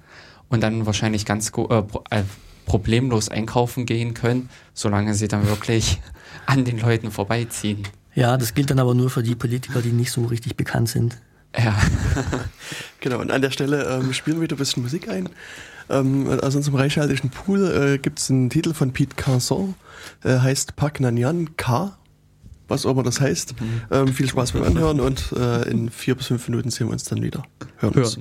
und dann wahrscheinlich ganz äh, äh, problemlos einkaufen gehen können, solange sie dann wirklich an den Leuten vorbeiziehen. Ja, das gilt dann aber nur für die Politiker, die nicht so richtig bekannt sind. Ja. genau, und an der Stelle ähm, spielen wir wieder ein bisschen Musik ein. Ähm, aus unserem reichhaltigen Pool äh, gibt es einen Titel von Pete Canson, äh, heißt Pak Nanyan K, was auch immer das heißt. Mhm. Ähm, viel Spaß beim Anhören und äh, in vier bis fünf Minuten sehen wir uns dann wieder. Hören, Hören. uns.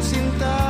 cinta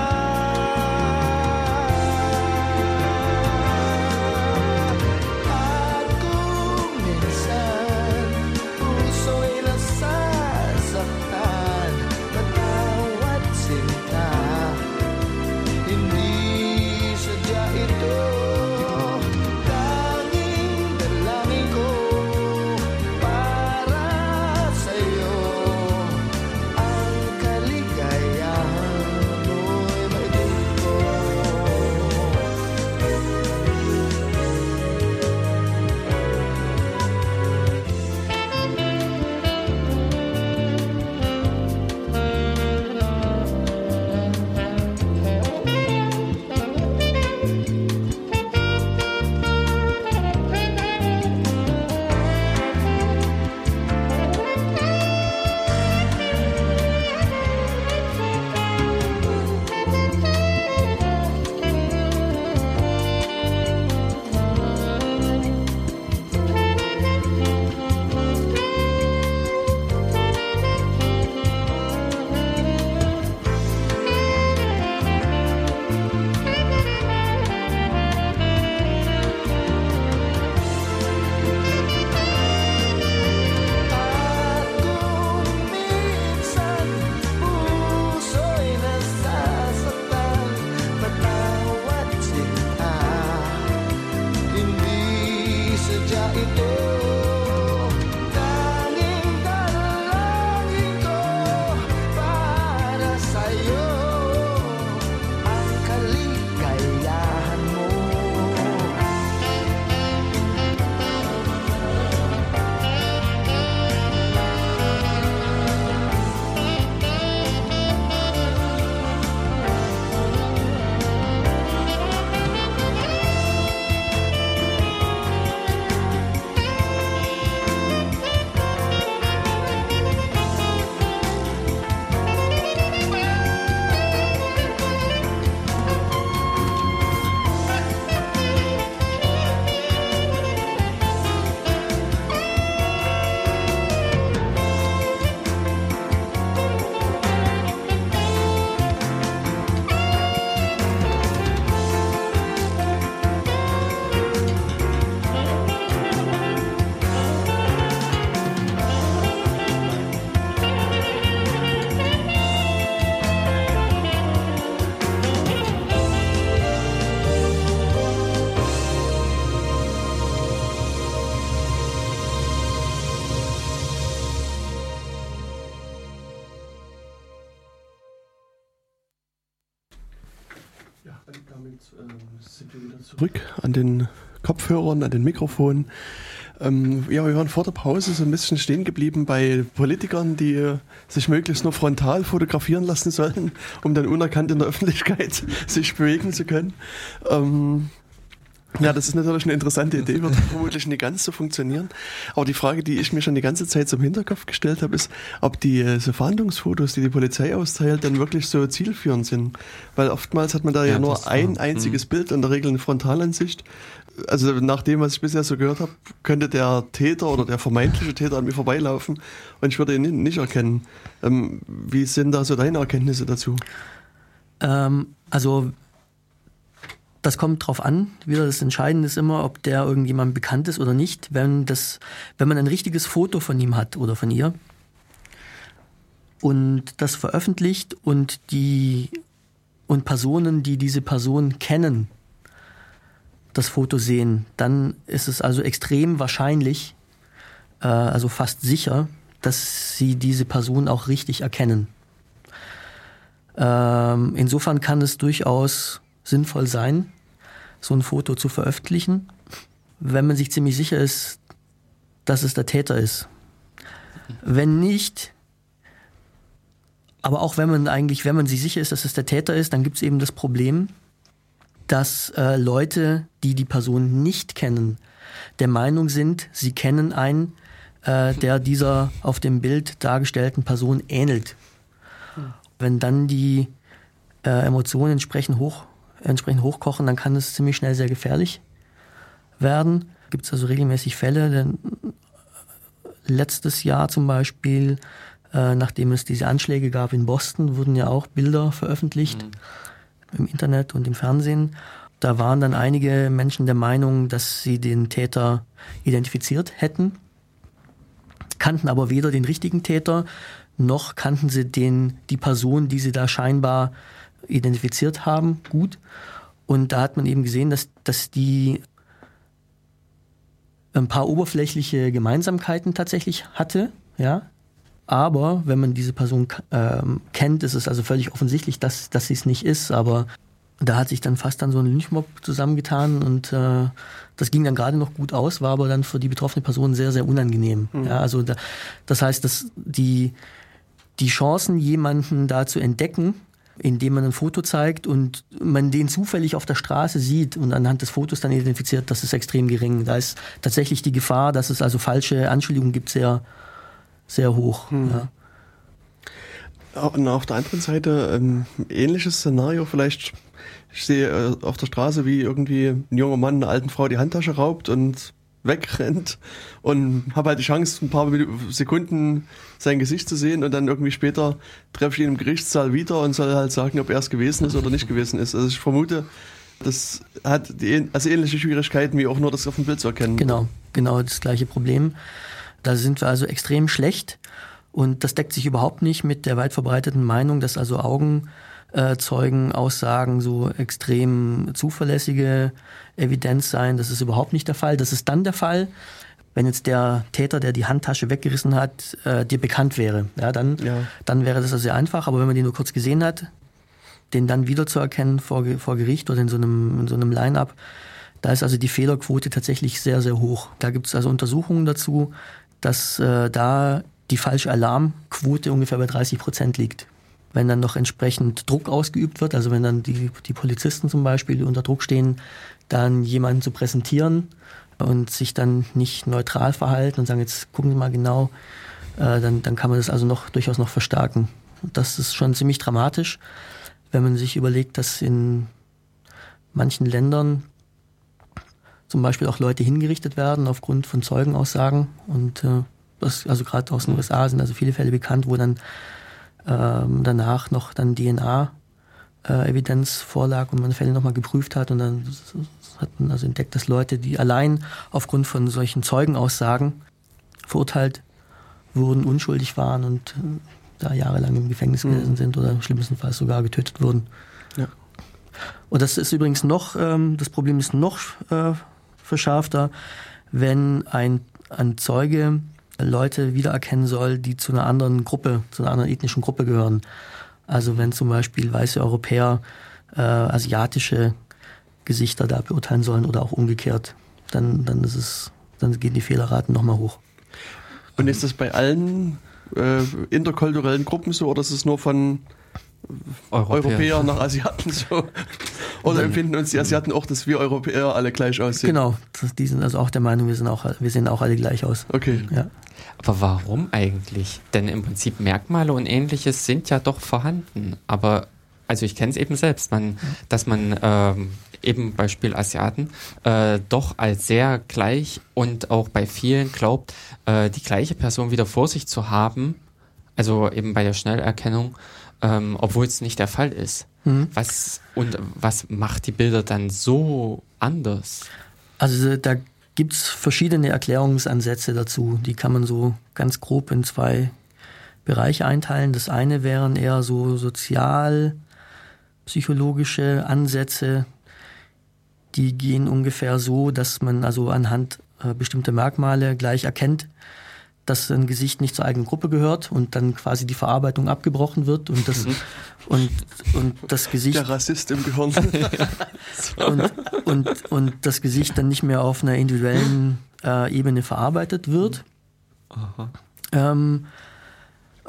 den Kopfhörern, an den Mikrofonen. Ähm, ja, wir waren vor der Pause so ein bisschen stehen geblieben bei Politikern, die sich möglichst nur frontal fotografieren lassen sollen, um dann unerkannt in der Öffentlichkeit sich bewegen zu können. Ähm, ja, das ist natürlich eine interessante Idee, wird vermutlich nicht ganz so funktionieren. Aber die Frage, die ich mir schon die ganze Zeit zum Hinterkopf gestellt habe, ist, ob die äh, so Fahndungsfotos, die die Polizei austeilt, dann wirklich so zielführend sind. Weil oftmals hat man da ja, ja nur ein war. einziges mhm. Bild, in der Regel eine Frontalansicht. Also nach dem, was ich bisher so gehört habe, könnte der Täter oder der vermeintliche Täter an mir vorbeilaufen und ich würde ihn nicht erkennen. Ähm, wie sind da so deine Erkenntnisse dazu? Ähm, also das kommt drauf an. Wieder das Entscheidende ist immer, ob der irgendjemand bekannt ist oder nicht. Wenn das, wenn man ein richtiges Foto von ihm hat oder von ihr und das veröffentlicht und die und Personen, die diese Person kennen, das Foto sehen, dann ist es also extrem wahrscheinlich, äh, also fast sicher, dass sie diese Person auch richtig erkennen. Ähm, insofern kann es durchaus sinnvoll sein, so ein Foto zu veröffentlichen, wenn man sich ziemlich sicher ist, dass es der Täter ist. Wenn nicht, aber auch wenn man eigentlich, wenn man sich sicher ist, dass es der Täter ist, dann gibt es eben das Problem, dass äh, Leute, die die Person nicht kennen, der Meinung sind, sie kennen einen, äh, der dieser auf dem Bild dargestellten Person ähnelt. Hm. Wenn dann die äh, Emotionen entsprechend hoch entsprechend hochkochen, dann kann es ziemlich schnell sehr gefährlich werden. Gibt es also regelmäßig Fälle, denn letztes Jahr zum Beispiel, äh, nachdem es diese Anschläge gab in Boston, wurden ja auch Bilder veröffentlicht mhm. im Internet und im Fernsehen. Da waren dann einige Menschen der Meinung, dass sie den Täter identifiziert hätten, kannten aber weder den richtigen Täter noch kannten sie den, die Person, die sie da scheinbar identifiziert haben, gut. Und da hat man eben gesehen, dass, dass die ein paar oberflächliche Gemeinsamkeiten tatsächlich hatte, ja. Aber wenn man diese Person ähm, kennt, ist es also völlig offensichtlich, dass, dass sie es nicht ist. Aber da hat sich dann fast dann so ein Lynchmob zusammengetan und äh, das ging dann gerade noch gut aus, war aber dann für die betroffene Person sehr, sehr unangenehm. Mhm. Ja, also da, das heißt, dass die, die Chancen, jemanden da zu entdecken, indem man ein Foto zeigt und man den zufällig auf der Straße sieht und anhand des Fotos dann identifiziert, das ist extrem gering. Da ist tatsächlich die Gefahr, dass es also falsche Anschuldigungen gibt, sehr, sehr hoch. Hm. Ja. Und auf der anderen Seite ein ähnliches Szenario vielleicht. Ich sehe äh, auf der Straße, wie irgendwie ein junger Mann einer alten Frau die Handtasche raubt und wegrennt und habe halt die Chance, ein paar Sekunden sein Gesicht zu sehen und dann irgendwie später treffe ich ihn im Gerichtssaal wieder und soll halt sagen, ob er es gewesen ist oder nicht gewesen ist. Also ich vermute, das hat die, also ähnliche Schwierigkeiten wie auch nur das auf dem Bild zu erkennen. Genau, genau das gleiche Problem. Da sind wir also extrem schlecht und das deckt sich überhaupt nicht mit der weit verbreiteten Meinung, dass also Augen äh, Zeugenaussagen so extrem zuverlässige Evidenz sein. Das ist überhaupt nicht der Fall. Das ist dann der Fall, wenn jetzt der Täter, der die Handtasche weggerissen hat, äh, dir bekannt wäre. Ja, dann, ja. dann wäre das also sehr einfach. Aber wenn man den nur kurz gesehen hat, den dann wiederzuerkennen vor, vor Gericht oder in so einem, in so einem Line-up, da ist also die Fehlerquote tatsächlich sehr, sehr hoch. Da gibt es also Untersuchungen dazu, dass äh, da die falsche Alarmquote ungefähr bei 30 Prozent liegt wenn dann noch entsprechend Druck ausgeübt wird, also wenn dann die, die Polizisten zum Beispiel unter Druck stehen, dann jemanden zu präsentieren und sich dann nicht neutral verhalten und sagen, jetzt gucken Sie mal genau, äh, dann, dann kann man das also noch durchaus noch verstärken. Das ist schon ziemlich dramatisch, wenn man sich überlegt, dass in manchen Ländern zum Beispiel auch Leute hingerichtet werden aufgrund von Zeugenaussagen und äh, das, also gerade aus den USA sind also viele Fälle bekannt, wo dann ähm, danach noch dann DNA-Evidenz äh, vorlag und man Fälle nochmal geprüft hat und dann hat man also entdeckt, dass Leute, die allein aufgrund von solchen Zeugenaussagen verurteilt wurden, unschuldig waren und äh, da jahrelang im Gefängnis mhm. gewesen sind oder schlimmstenfalls sogar getötet wurden. Ja. Und das ist übrigens noch, ähm, das Problem ist noch äh, verschärfter, wenn ein, ein Zeuge Leute wiedererkennen soll, die zu einer anderen Gruppe, zu einer anderen ethnischen Gruppe gehören. Also wenn zum Beispiel weiße Europäer äh, asiatische Gesichter da beurteilen sollen oder auch umgekehrt. Dann, dann ist es, dann gehen die Fehlerraten nochmal hoch. Und ist das bei allen äh, interkulturellen Gruppen so oder ist es nur von Europäer, Europäer nach Asiaten so? Oder empfinden uns die Asiaten auch, dass wir Europäer alle gleich aussehen? Genau, die sind also auch der Meinung, wir, sind auch, wir sehen auch alle gleich aus. Okay. Ja. Aber warum eigentlich? Denn im Prinzip Merkmale und ähnliches sind ja doch vorhanden. Aber, also ich kenne es eben selbst, man, dass man ähm, eben Beispiel Asiaten äh, doch als sehr gleich und auch bei vielen glaubt, äh, die gleiche Person wieder vor sich zu haben, also eben bei der Schnellerkennung, ähm, obwohl es nicht der Fall ist. Mhm. Was und was macht die Bilder dann so anders? Also da gibt es verschiedene Erklärungsansätze dazu. Die kann man so ganz grob in zwei Bereiche einteilen. Das eine wären eher so sozial psychologische Ansätze, die gehen ungefähr so, dass man also anhand äh, bestimmter Merkmale gleich erkennt, dass ein Gesicht nicht zur eigenen Gruppe gehört und dann quasi die Verarbeitung abgebrochen wird und das, mhm. und, und das Gesicht. Der Rassist im Gehirn. und, und, und das Gesicht dann nicht mehr auf einer individuellen äh, Ebene verarbeitet wird. Ähm,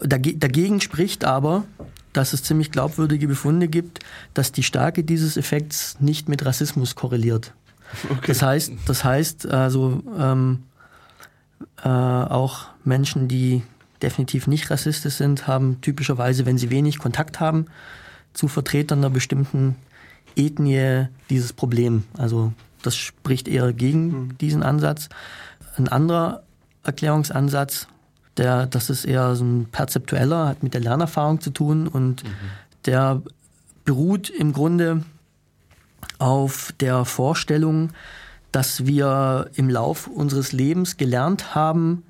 dage dagegen spricht aber, dass es ziemlich glaubwürdige Befunde gibt, dass die Stärke dieses Effekts nicht mit Rassismus korreliert. Okay. Das heißt, das heißt also ähm, äh, auch Menschen, die definitiv nicht rassistisch sind, haben typischerweise, wenn sie wenig Kontakt haben zu Vertretern einer bestimmten Ethnie, dieses Problem. Also das spricht eher gegen mhm. diesen Ansatz. Ein anderer Erklärungsansatz, der, das ist eher so ein perzeptueller, hat mit der Lernerfahrung zu tun und mhm. der beruht im Grunde auf der Vorstellung, dass wir im Lauf unseres Lebens gelernt haben,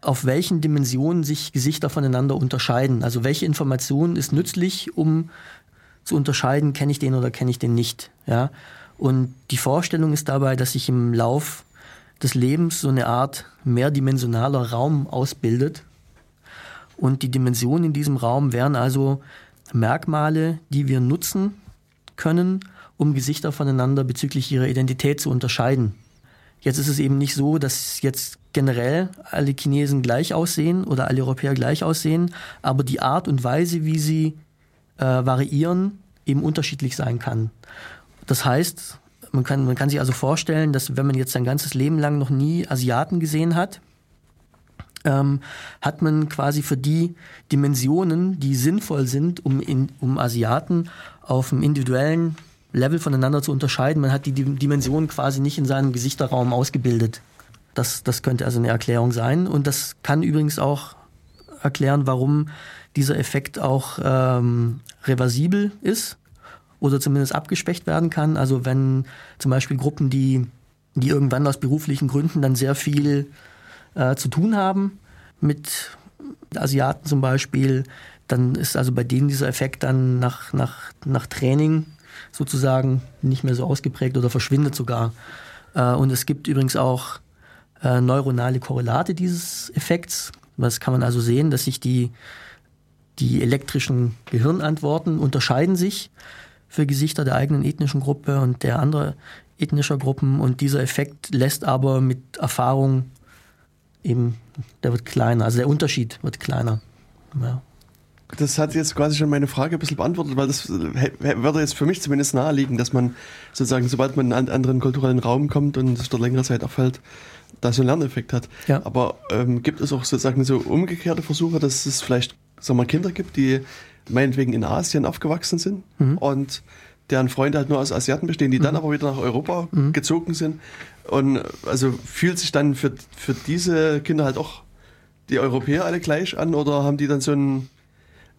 auf welchen Dimensionen sich Gesichter voneinander unterscheiden. Also welche Information ist nützlich, um zu unterscheiden, kenne ich den oder kenne ich den nicht. Ja? Und die Vorstellung ist dabei, dass sich im Lauf des Lebens so eine Art mehrdimensionaler Raum ausbildet. Und die Dimensionen in diesem Raum wären also Merkmale, die wir nutzen können, um Gesichter voneinander bezüglich ihrer Identität zu unterscheiden. Jetzt ist es eben nicht so, dass jetzt generell alle Chinesen gleich aussehen oder alle Europäer gleich aussehen, aber die Art und Weise, wie sie äh, variieren, eben unterschiedlich sein kann. Das heißt, man kann, man kann sich also vorstellen, dass wenn man jetzt sein ganzes Leben lang noch nie Asiaten gesehen hat, ähm, hat man quasi für die Dimensionen, die sinnvoll sind, um, in, um Asiaten auf einem individuellen Level voneinander zu unterscheiden. Man hat die Dimensionen quasi nicht in seinem Gesichterraum ausgebildet. Das, das könnte also eine Erklärung sein. Und das kann übrigens auch erklären, warum dieser Effekt auch ähm, reversibel ist oder zumindest abgeschwächt werden kann. Also wenn zum Beispiel Gruppen, die, die irgendwann aus beruflichen Gründen dann sehr viel äh, zu tun haben mit Asiaten zum Beispiel, dann ist also bei denen dieser Effekt dann nach, nach, nach Training sozusagen nicht mehr so ausgeprägt oder verschwindet sogar. Äh, und es gibt übrigens auch äh, neuronale Korrelate dieses Effekts. Das kann man also sehen, dass sich die, die elektrischen Gehirnantworten unterscheiden sich für Gesichter der eigenen ethnischen Gruppe und der anderen ethnischer Gruppen. Und dieser Effekt lässt aber mit Erfahrung eben, der wird kleiner. Also der Unterschied wird kleiner. Ja das hat jetzt quasi schon meine Frage ein bisschen beantwortet, weil das würde jetzt für mich zumindest naheliegen, dass man sozusagen, sobald man in einen anderen kulturellen Raum kommt und es dort längere Zeit auffällt, da so einen Lerneffekt hat. Ja. Aber ähm, gibt es auch sozusagen so umgekehrte Versuche, dass es vielleicht sagen wir, Kinder gibt, die meinetwegen in Asien aufgewachsen sind mhm. und deren Freunde halt nur aus Asiaten bestehen, die mhm. dann aber wieder nach Europa mhm. gezogen sind. Und also fühlt sich dann für, für diese Kinder halt auch die Europäer alle gleich an oder haben die dann so ein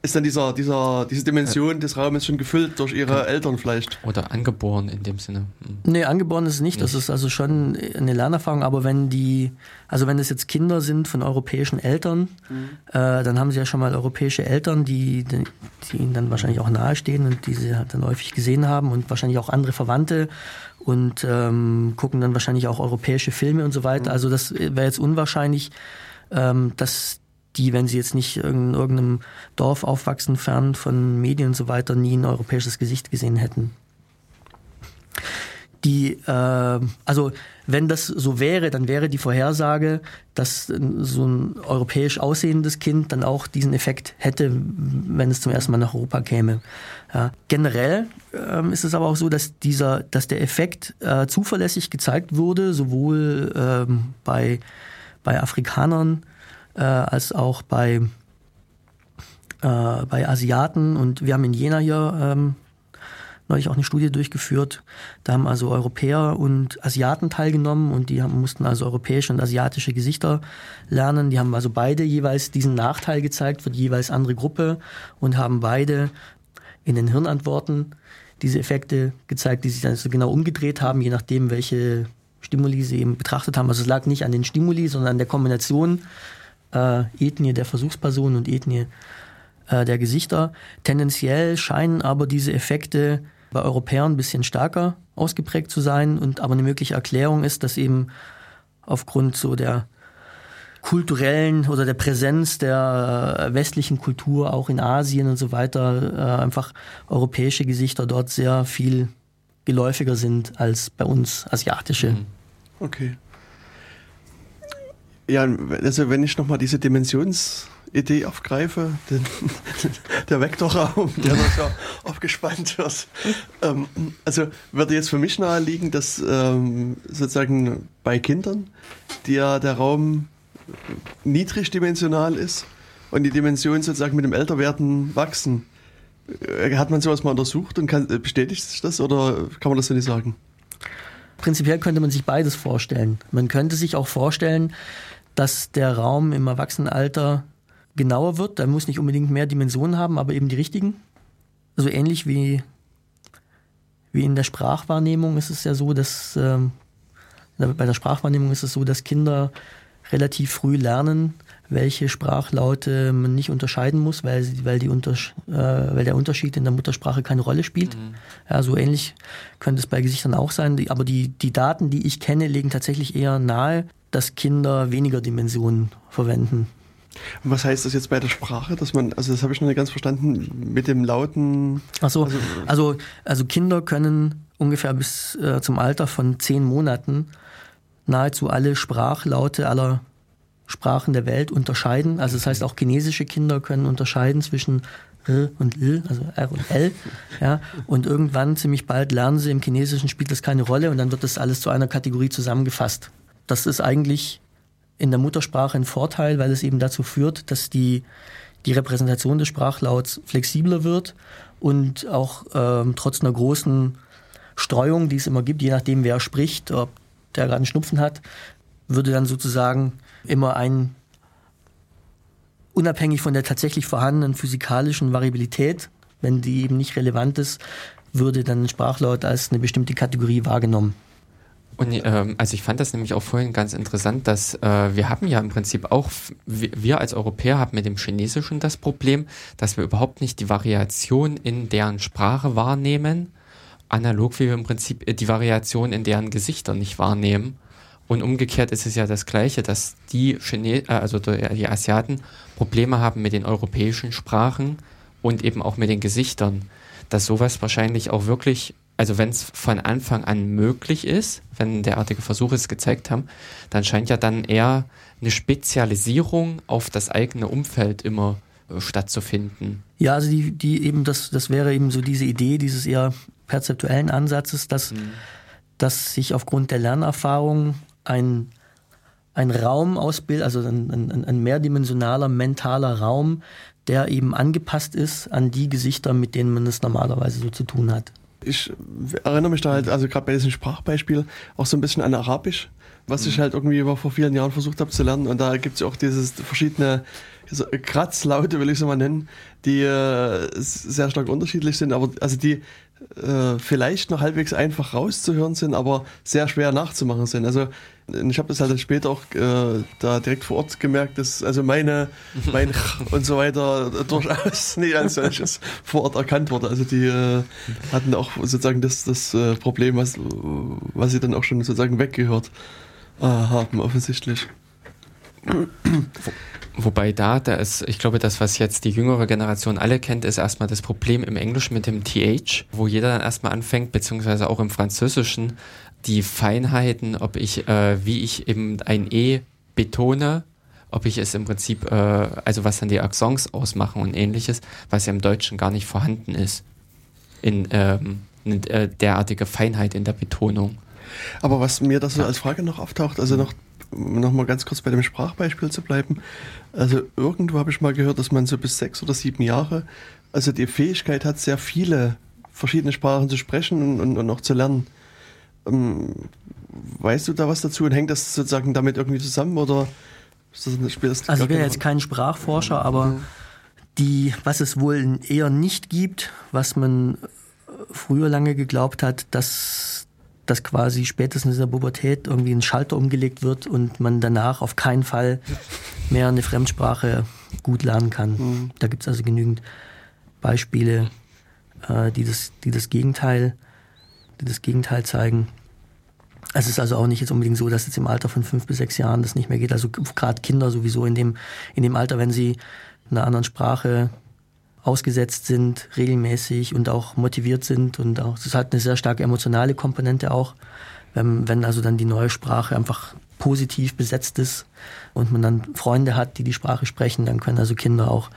ist dann dieser, dieser, diese Dimension des Raumes schon gefüllt durch ihre Eltern vielleicht. Oder angeboren in dem Sinne. Hm. Nee, angeboren ist es nicht. Das ist also schon eine Lernerfahrung. Aber wenn die, also wenn es jetzt Kinder sind von europäischen Eltern, mhm. äh, dann haben sie ja schon mal europäische Eltern, die, die, die ihnen dann wahrscheinlich auch nahestehen und die sie halt dann häufig gesehen haben und wahrscheinlich auch andere Verwandte und ähm, gucken dann wahrscheinlich auch europäische Filme und so weiter. Mhm. Also das wäre jetzt unwahrscheinlich, ähm, dass die, wenn sie jetzt nicht in irgendeinem Dorf aufwachsen, fern von Medien und so weiter, nie ein europäisches Gesicht gesehen hätten. Die, äh, also wenn das so wäre, dann wäre die Vorhersage, dass so ein europäisch aussehendes Kind dann auch diesen Effekt hätte, wenn es zum ersten Mal nach Europa käme. Ja. Generell ähm, ist es aber auch so, dass dieser, dass der Effekt äh, zuverlässig gezeigt wurde, sowohl ähm, bei, bei Afrikanern äh, als auch bei, äh, bei Asiaten. Und wir haben in Jena hier ähm, neulich auch eine Studie durchgeführt. Da haben also Europäer und Asiaten teilgenommen und die haben, mussten also europäische und asiatische Gesichter lernen. Die haben also beide jeweils diesen Nachteil gezeigt für die jeweils andere Gruppe und haben beide in den Hirnantworten diese Effekte gezeigt, die sich dann so genau umgedreht haben, je nachdem, welche Stimuli sie eben betrachtet haben. Also es lag nicht an den Stimuli, sondern an der Kombination äh, Ethnie der Versuchsperson und Ethnie äh, der Gesichter. Tendenziell scheinen aber diese Effekte bei Europäern ein bisschen stärker ausgeprägt zu sein. Und aber eine mögliche Erklärung ist, dass eben aufgrund so der kulturellen oder der Präsenz der westlichen Kultur auch in Asien und so weiter äh, einfach europäische Gesichter dort sehr viel geläufiger sind als bei uns asiatische. Mhm. Okay. Ja, also wenn ich nochmal diese Dimensions Idee aufgreife, den, der Vektorraum, der da so aufgespannt wird. Ähm, also würde jetzt für mich naheliegen, dass ähm, sozusagen bei Kindern, die ja der Raum niedrigdimensional ist und die Dimensionen sozusagen mit dem Älterwerden wachsen, äh, hat man sowas mal untersucht und kann, bestätigt sich das oder kann man das so nicht sagen? Prinzipiell könnte man sich beides vorstellen. Man könnte sich auch vorstellen, dass der Raum im Erwachsenenalter genauer wird. Der muss nicht unbedingt mehr Dimensionen haben, aber eben die richtigen. Also ähnlich wie, wie in der Sprachwahrnehmung ist es ja so, dass ähm, bei der Sprachwahrnehmung ist es so, dass Kinder relativ früh lernen, welche Sprachlaute man nicht unterscheiden muss, weil, weil, die Unter, äh, weil der Unterschied in der Muttersprache keine Rolle spielt. Mhm. Ja, so ähnlich könnte es bei Gesichtern auch sein. Aber die, die Daten, die ich kenne, legen tatsächlich eher nahe, dass Kinder weniger Dimensionen verwenden. Und was heißt das jetzt bei der Sprache, dass man, also das habe ich noch nicht ganz verstanden, mit dem lauten. Ach so, also, also, also Kinder können ungefähr bis äh, zum Alter von zehn Monaten nahezu alle Sprachlaute aller Sprachen der Welt unterscheiden. Also das heißt auch chinesische Kinder können unterscheiden zwischen R und L, also R und L. Ja, und irgendwann ziemlich bald lernen sie, im Chinesischen spielt das keine Rolle und dann wird das alles zu einer Kategorie zusammengefasst. Das ist eigentlich in der Muttersprache ein Vorteil, weil es eben dazu führt, dass die, die Repräsentation des Sprachlauts flexibler wird und auch ähm, trotz einer großen Streuung, die es immer gibt, je nachdem wer spricht, ob der gerade einen Schnupfen hat, würde dann sozusagen immer ein, unabhängig von der tatsächlich vorhandenen physikalischen Variabilität, wenn die eben nicht relevant ist, würde dann ein Sprachlaut als eine bestimmte Kategorie wahrgenommen. Und ähm, also ich fand das nämlich auch vorhin ganz interessant, dass äh, wir haben ja im Prinzip auch, wir als Europäer haben mit dem Chinesischen das Problem, dass wir überhaupt nicht die Variation in deren Sprache wahrnehmen, analog wie wir im Prinzip äh, die Variation in deren Gesichter nicht wahrnehmen. Und umgekehrt ist es ja das Gleiche, dass die Chine äh, also die Asiaten Probleme haben mit den europäischen Sprachen und eben auch mit den Gesichtern. Dass sowas wahrscheinlich auch wirklich also wenn es von Anfang an möglich ist, wenn derartige Versuche es gezeigt haben, dann scheint ja dann eher eine Spezialisierung auf das eigene Umfeld immer äh, stattzufinden. Ja, also die, die eben, das, das wäre eben so diese Idee dieses eher perzeptuellen Ansatzes, dass, mhm. dass sich aufgrund der Lernerfahrung ein, ein Raum ausbildet, also ein, ein, ein mehrdimensionaler mentaler Raum, der eben angepasst ist an die Gesichter, mit denen man es normalerweise so zu tun hat ich erinnere mich da halt, also gerade bei diesem Sprachbeispiel, auch so ein bisschen an Arabisch, was mhm. ich halt irgendwie vor vielen Jahren versucht habe zu lernen. Und da gibt es auch dieses verschiedene Kratzlaute, will ich so mal nennen, die äh, sehr stark unterschiedlich sind, aber also die äh, vielleicht noch halbwegs einfach rauszuhören sind, aber sehr schwer nachzumachen sind. Also ich habe das halt später auch äh, da direkt vor Ort gemerkt, dass also meine, mein und so weiter durchaus nicht als solches vor Ort erkannt wurde. Also die äh, hatten auch sozusagen das, das äh, Problem, was, was sie dann auch schon sozusagen weggehört äh, haben, offensichtlich. Wobei da, da ist, ich glaube, das, was jetzt die jüngere Generation alle kennt, ist erstmal das Problem im Englischen mit dem TH, wo jeder dann erstmal anfängt, beziehungsweise auch im Französischen, die Feinheiten, ob ich, äh, wie ich eben ein E betone, ob ich es im Prinzip, äh, also was dann die Accents ausmachen und ähnliches, was ja im Deutschen gar nicht vorhanden ist. In, ähm, in äh, derartige Feinheit in der Betonung. Aber was mir das so als Frage noch auftaucht, also noch, noch mal ganz kurz bei dem Sprachbeispiel zu bleiben. Also irgendwo habe ich mal gehört, dass man so bis sechs oder sieben Jahre, also die Fähigkeit hat, sehr viele verschiedene Sprachen zu sprechen und, und, und auch zu lernen. Ähm, weißt du da was dazu und hängt das sozusagen damit irgendwie zusammen oder spielt das Also ich bin jetzt kein Sprachforscher, aber mhm. die, was es wohl eher nicht gibt, was man früher lange geglaubt hat, dass dass quasi spätestens in der Pubertät irgendwie ein Schalter umgelegt wird und man danach auf keinen Fall mehr eine Fremdsprache gut lernen kann. Mhm. Da gibt es also genügend Beispiele, äh, die, das, die das Gegenteil, die das Gegenteil zeigen. Es ist also auch nicht jetzt unbedingt so, dass jetzt im Alter von fünf bis sechs Jahren das nicht mehr geht. Also gerade Kinder sowieso in dem, in dem Alter, wenn sie einer anderen Sprache ausgesetzt sind, regelmäßig und auch motiviert sind und auch, das hat eine sehr starke emotionale Komponente auch, wenn, wenn also dann die neue Sprache einfach positiv besetzt ist und man dann Freunde hat, die die Sprache sprechen, dann können also Kinder auch,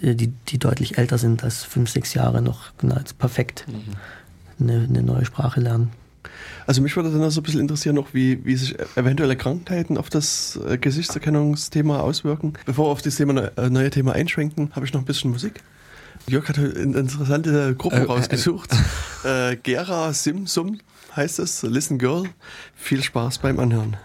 äh, die, die deutlich älter sind als fünf, sechs Jahre noch genau, perfekt mhm. Eine, eine neue Sprache lernen. Also mich würde dann auch so ein bisschen interessieren, noch wie, wie sich eventuelle Krankheiten auf das äh, Gesichtserkennungsthema auswirken. Bevor wir auf das Thema, äh, neue Thema einschränken, habe ich noch ein bisschen Musik. Jörg hat eine interessante Gruppe äh, rausgesucht. Äh, Gera Sim Sum heißt es. Listen Girl. Viel Spaß beim Anhören.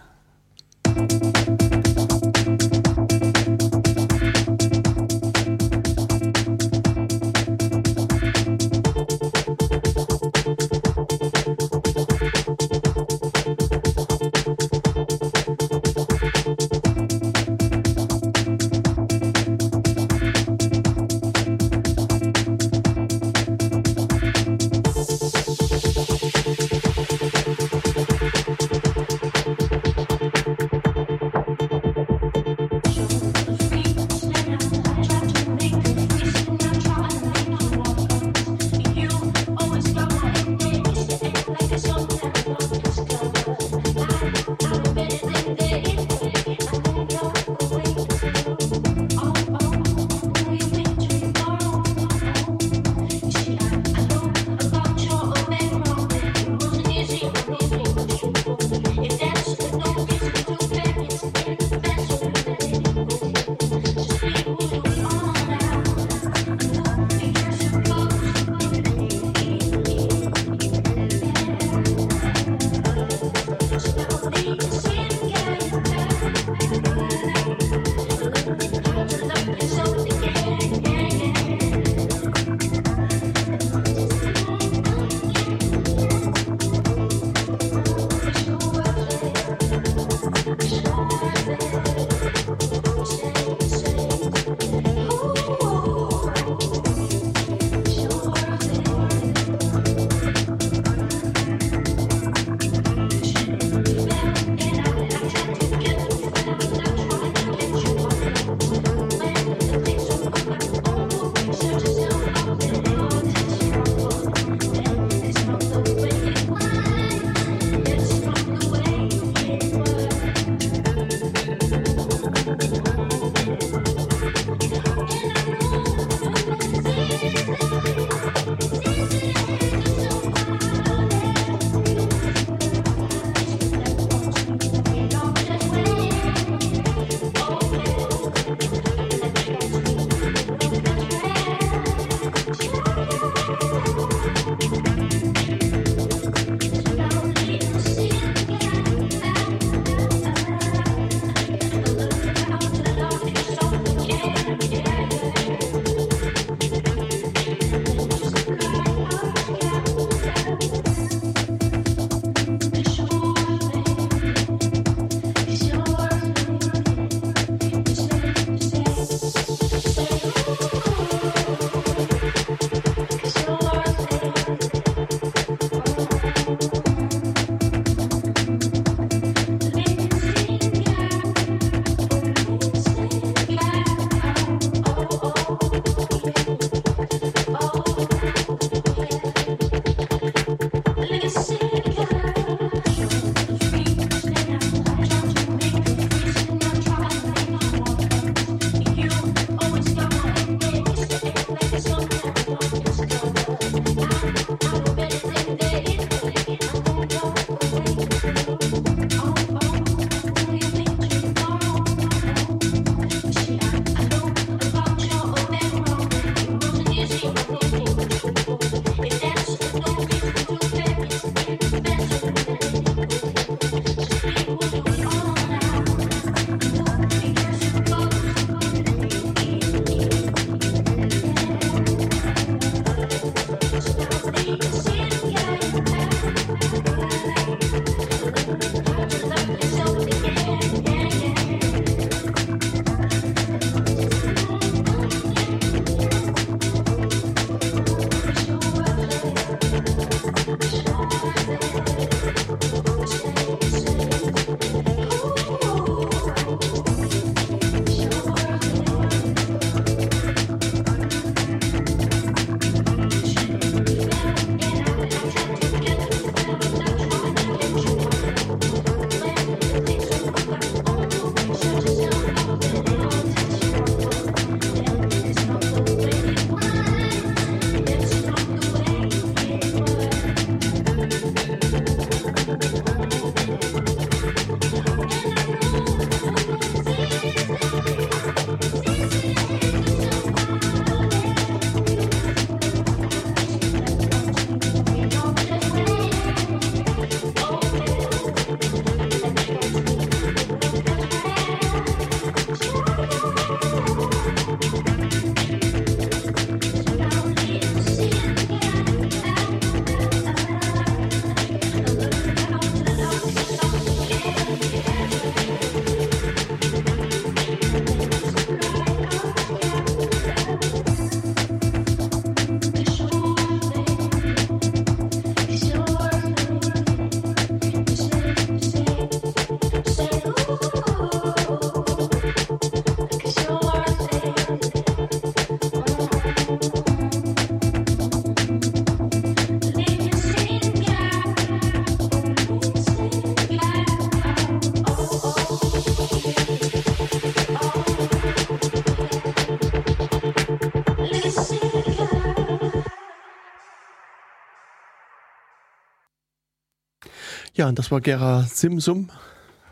Ja, und das war Gera Simsum,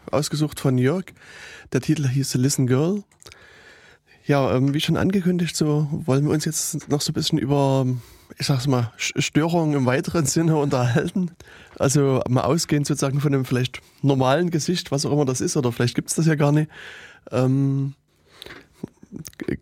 ausgesucht von Jörg. Der Titel hieß Listen Girl. Ja, ähm, wie schon angekündigt, so wollen wir uns jetzt noch so ein bisschen über, ich sag's mal, Störungen im weiteren Sinne unterhalten. Also mal ausgehend sozusagen von einem vielleicht normalen Gesicht, was auch immer das ist, oder vielleicht gibt's das ja gar nicht. Ähm,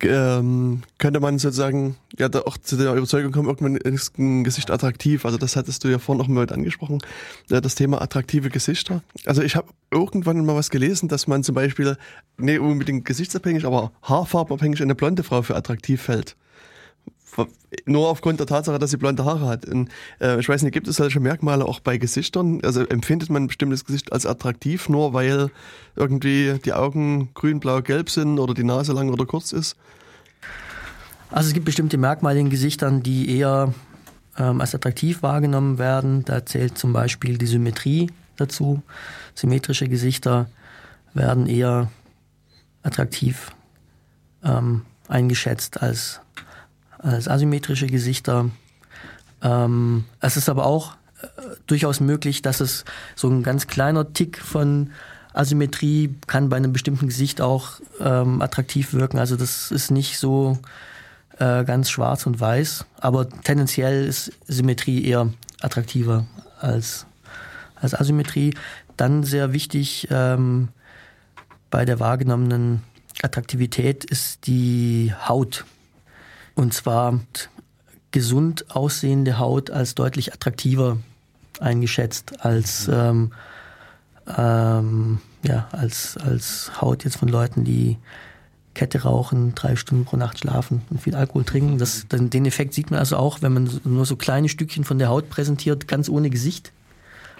ähm, könnte man sozusagen ja da auch zu der Überzeugung kommen, irgendwann ist ein Gesicht attraktiv. Also das hattest du ja vorhin noch mal angesprochen, das Thema attraktive Gesichter. Also ich habe irgendwann mal was gelesen, dass man zum Beispiel, nicht unbedingt gesichtsabhängig, aber haarfarbenabhängig eine blonde Frau für attraktiv hält nur aufgrund der Tatsache, dass sie blonde Haare hat. Und, äh, ich weiß nicht, gibt es solche Merkmale auch bei Gesichtern? Also empfindet man ein bestimmtes Gesicht als attraktiv, nur weil irgendwie die Augen grün, blau, gelb sind oder die Nase lang oder kurz ist? Also es gibt bestimmte Merkmale in Gesichtern, die eher ähm, als attraktiv wahrgenommen werden. Da zählt zum Beispiel die Symmetrie dazu. Symmetrische Gesichter werden eher attraktiv ähm, eingeschätzt als als asymmetrische Gesichter. Ähm, es ist aber auch äh, durchaus möglich, dass es so ein ganz kleiner Tick von Asymmetrie kann bei einem bestimmten Gesicht auch ähm, attraktiv wirken. Also das ist nicht so äh, ganz schwarz und weiß, aber tendenziell ist Symmetrie eher attraktiver als, als Asymmetrie. Dann sehr wichtig ähm, bei der wahrgenommenen Attraktivität ist die Haut. Und zwar gesund aussehende Haut als deutlich attraktiver eingeschätzt als, ähm, ähm, ja, als, als Haut jetzt von Leuten, die Kette rauchen, drei Stunden pro Nacht schlafen und viel Alkohol trinken. Das, den Effekt sieht man also auch, wenn man nur so kleine Stückchen von der Haut präsentiert, ganz ohne Gesicht.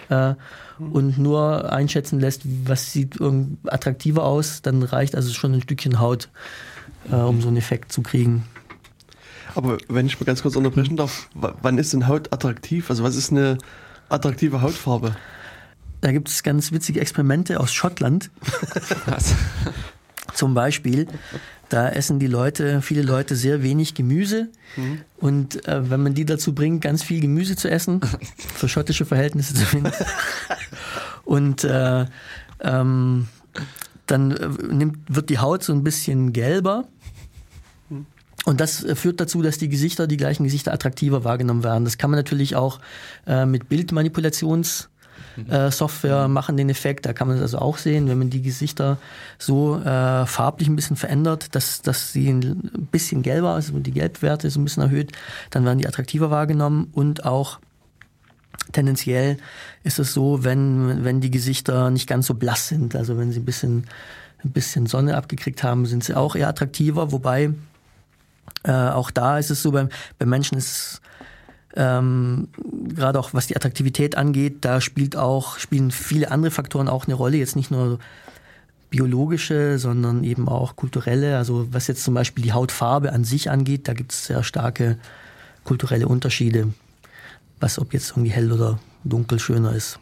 Äh, und nur einschätzen lässt, was sieht attraktiver aus, dann reicht also schon ein Stückchen Haut, äh, um so einen Effekt zu kriegen. Aber wenn ich mal ganz kurz unterbrechen darf, wann ist denn Haut attraktiv? Also was ist eine attraktive Hautfarbe? Da gibt es ganz witzige Experimente aus Schottland. Was? Zum Beispiel, da essen die Leute, viele Leute sehr wenig Gemüse. Mhm. Und äh, wenn man die dazu bringt, ganz viel Gemüse zu essen, für schottische Verhältnisse zumindest, und äh, ähm, dann äh, nimmt, wird die Haut so ein bisschen gelber und das äh, führt dazu, dass die Gesichter, die gleichen Gesichter attraktiver wahrgenommen werden. Das kann man natürlich auch äh, mit Bildmanipulations äh, Software machen den Effekt. Da kann man das also auch sehen, wenn man die Gesichter so äh, farblich ein bisschen verändert, dass, dass sie ein bisschen gelber, also die Gelbwerte so ein bisschen erhöht, dann werden die attraktiver wahrgenommen und auch tendenziell ist es so, wenn, wenn die Gesichter nicht ganz so blass sind, also wenn sie ein bisschen, ein bisschen Sonne abgekriegt haben, sind sie auch eher attraktiver, wobei äh, auch da ist es so, beim, beim Menschen ist ähm, gerade auch was die Attraktivität angeht, da spielt auch, spielen viele andere Faktoren auch eine Rolle, jetzt nicht nur biologische, sondern eben auch kulturelle. Also was jetzt zum Beispiel die Hautfarbe an sich angeht, da gibt es sehr starke kulturelle Unterschiede, was ob jetzt irgendwie hell oder dunkel schöner ist.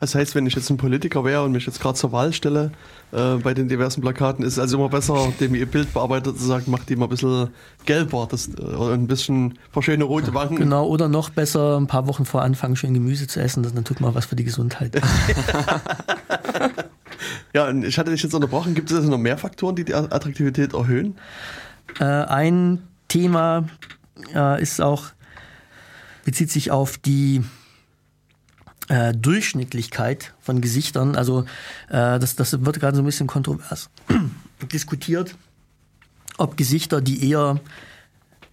Das heißt, wenn ich jetzt ein Politiker wäre und mich jetzt gerade zur Wahl stelle, äh, bei den diversen Plakaten, ist es also immer besser, dem ihr Bild bearbeitet zu sagen, macht die mal ein bisschen gelber das, äh, oder ein bisschen verschöne rote Wangen. Genau, oder noch besser, ein paar Wochen vor Anfang schön Gemüse zu essen, das tut mal was für die Gesundheit. ja, und ich hatte dich jetzt unterbrochen. Gibt es also noch mehr Faktoren, die die Attraktivität erhöhen? Äh, ein Thema äh, ist auch, bezieht sich auf die äh, Durchschnittlichkeit von Gesichtern. Also äh, das, das wird gerade so ein bisschen kontrovers diskutiert, ob Gesichter, die eher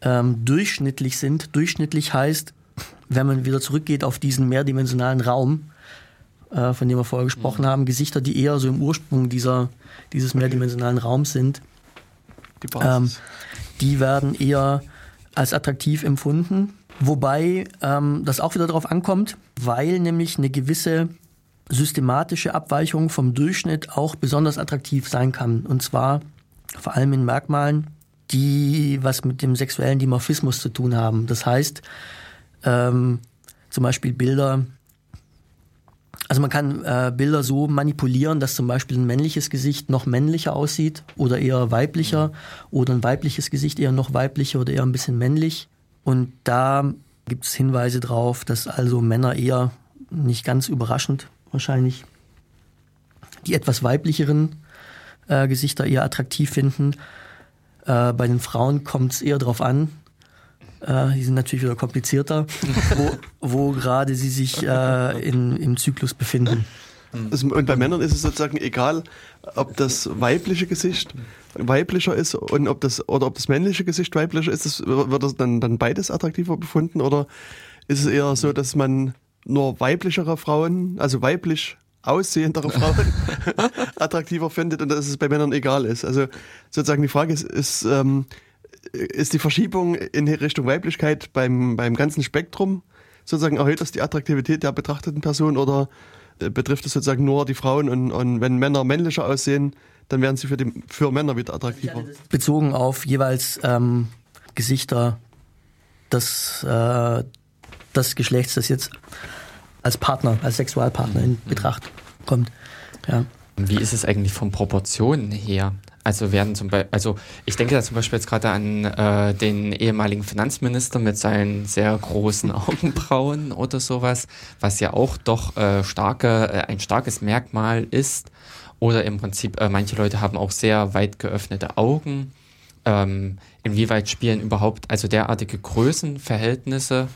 ähm, durchschnittlich sind. Durchschnittlich heißt, wenn man wieder zurückgeht auf diesen mehrdimensionalen Raum, äh, von dem wir vorher gesprochen mhm. haben, Gesichter, die eher so im Ursprung dieser, dieses mehrdimensionalen Raums sind, die, ähm, die werden eher als attraktiv empfunden. Wobei ähm, das auch wieder darauf ankommt, weil nämlich eine gewisse systematische Abweichung vom Durchschnitt auch besonders attraktiv sein kann. Und zwar vor allem in Merkmalen, die was mit dem sexuellen Dimorphismus zu tun haben. Das heißt, ähm, zum Beispiel Bilder, also man kann äh, Bilder so manipulieren, dass zum Beispiel ein männliches Gesicht noch männlicher aussieht oder eher weiblicher oder ein weibliches Gesicht eher noch weiblicher oder eher ein bisschen männlich. Und da gibt es Hinweise darauf, dass also Männer eher nicht ganz überraschend wahrscheinlich die etwas weiblicheren äh, Gesichter eher attraktiv finden. Äh, bei den Frauen kommt es eher darauf an. Äh, die sind natürlich wieder komplizierter, wo, wo gerade sie sich äh, in, im Zyklus befinden. Also, und bei Männern ist es sozusagen egal, ob das weibliche Gesicht weiblicher ist und ob das oder ob das männliche Gesicht weiblicher ist. Das, wird das dann, dann beides attraktiver befunden oder ist es eher so, dass man nur weiblichere Frauen, also weiblich aussehendere Frauen attraktiver findet und dass es bei Männern egal ist. Also sozusagen die Frage ist, ist, ähm, ist die Verschiebung in Richtung Weiblichkeit beim, beim ganzen Spektrum sozusagen erhöht das die Attraktivität der betrachteten Person oder betrifft es sozusagen nur die Frauen und, und wenn Männer männlicher aussehen, dann werden sie für, die, für Männer wieder attraktiver. Bezogen auf jeweils ähm, Gesichter des, äh, des Geschlechts, das jetzt als Partner, als Sexualpartner in mhm. Betracht kommt. Ja. Wie ist es eigentlich von Proportionen her? Also werden zum Beispiel, also ich denke da zum Beispiel jetzt gerade an äh, den ehemaligen Finanzminister mit seinen sehr großen Augenbrauen oder sowas, was ja auch doch äh, starke, äh, ein starkes Merkmal ist. Oder im Prinzip, äh, manche Leute haben auch sehr weit geöffnete Augen. Ähm, inwieweit spielen überhaupt also derartige Größenverhältnisse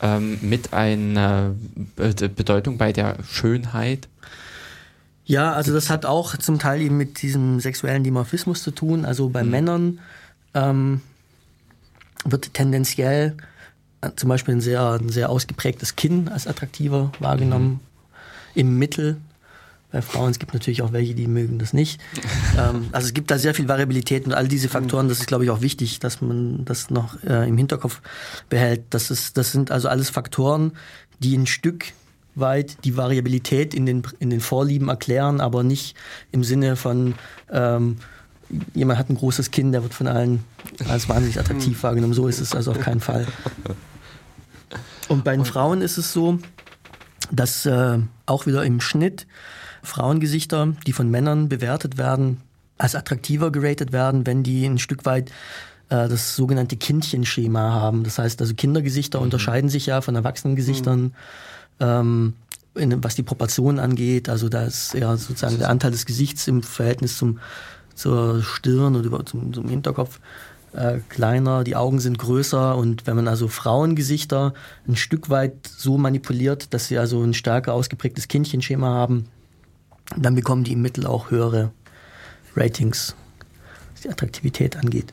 ähm, mit einer Bedeutung bei der Schönheit? Ja, also das hat auch zum Teil eben mit diesem sexuellen Dimorphismus zu tun. Also bei mhm. Männern ähm, wird tendenziell äh, zum Beispiel ein sehr, ein sehr ausgeprägtes Kinn als attraktiver wahrgenommen. Mhm. Im Mittel bei Frauen. Es gibt natürlich auch welche, die mögen das nicht. ähm, also es gibt da sehr viel Variabilität und all diese Faktoren, das ist, glaube ich, auch wichtig, dass man das noch äh, im Hinterkopf behält. Das, ist, das sind also alles Faktoren, die ein Stück weit die Variabilität in den, in den Vorlieben erklären, aber nicht im Sinne von ähm, jemand hat ein großes Kind, der wird von allen als wahnsinnig attraktiv wahrgenommen. So ist es also auf keinen Fall. Und bei den Frauen ist es so, dass äh, auch wieder im Schnitt Frauengesichter, die von Männern bewertet werden, als attraktiver geratet werden, wenn die ein Stück weit äh, das sogenannte Kindchenschema haben. Das heißt also Kindergesichter mhm. unterscheiden sich ja von Erwachsenengesichtern. Mhm ähm, in, was die Proportionen angeht. Also da ist ja sozusagen der Anteil des Gesichts im Verhältnis zum, zur Stirn oder zum, zum Hinterkopf äh, kleiner, die Augen sind größer und wenn man also Frauengesichter ein Stück weit so manipuliert, dass sie also ein stärker ausgeprägtes Kindchenschema haben, dann bekommen die im Mittel auch höhere Ratings, was die Attraktivität angeht.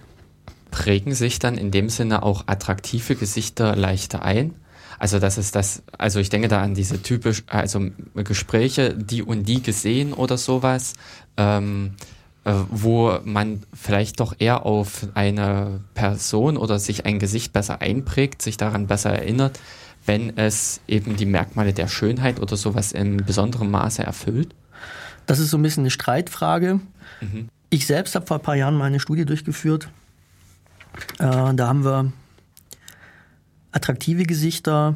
Prägen sich dann in dem Sinne auch attraktive Gesichter leichter ein? Also das ist das, also ich denke da an diese typisch, also Gespräche, die und die gesehen oder sowas, ähm, äh, wo man vielleicht doch eher auf eine Person oder sich ein Gesicht besser einprägt, sich daran besser erinnert, wenn es eben die Merkmale der Schönheit oder sowas in besonderem Maße erfüllt? Das ist so ein bisschen eine Streitfrage. Mhm. Ich selbst habe vor ein paar Jahren mal eine Studie durchgeführt. Äh, da haben wir attraktive Gesichter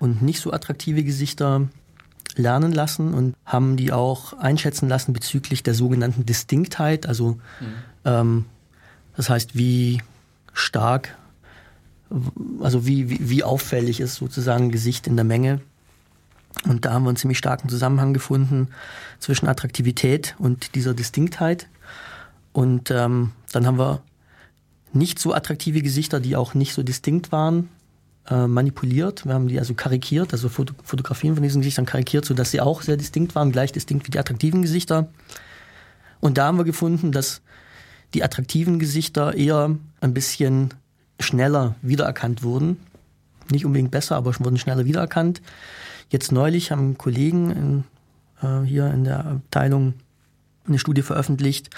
und nicht so attraktive Gesichter lernen lassen und haben die auch einschätzen lassen bezüglich der sogenannten Distinktheit. Also mhm. ähm, das heißt, wie stark, also wie, wie, wie auffällig ist sozusagen ein Gesicht in der Menge. Und da haben wir einen ziemlich starken Zusammenhang gefunden zwischen Attraktivität und dieser Distinktheit. Und ähm, dann haben wir nicht so attraktive Gesichter, die auch nicht so distinkt waren, äh, manipuliert. Wir haben die also karikiert, also Foto Fotografien von diesen Gesichtern karikiert, sodass sie auch sehr distinkt waren, gleich distinkt wie die attraktiven Gesichter. Und da haben wir gefunden, dass die attraktiven Gesichter eher ein bisschen schneller wiedererkannt wurden. Nicht unbedingt besser, aber wurden schneller wiedererkannt. Jetzt neulich haben Kollegen in, äh, hier in der Abteilung eine Studie veröffentlicht.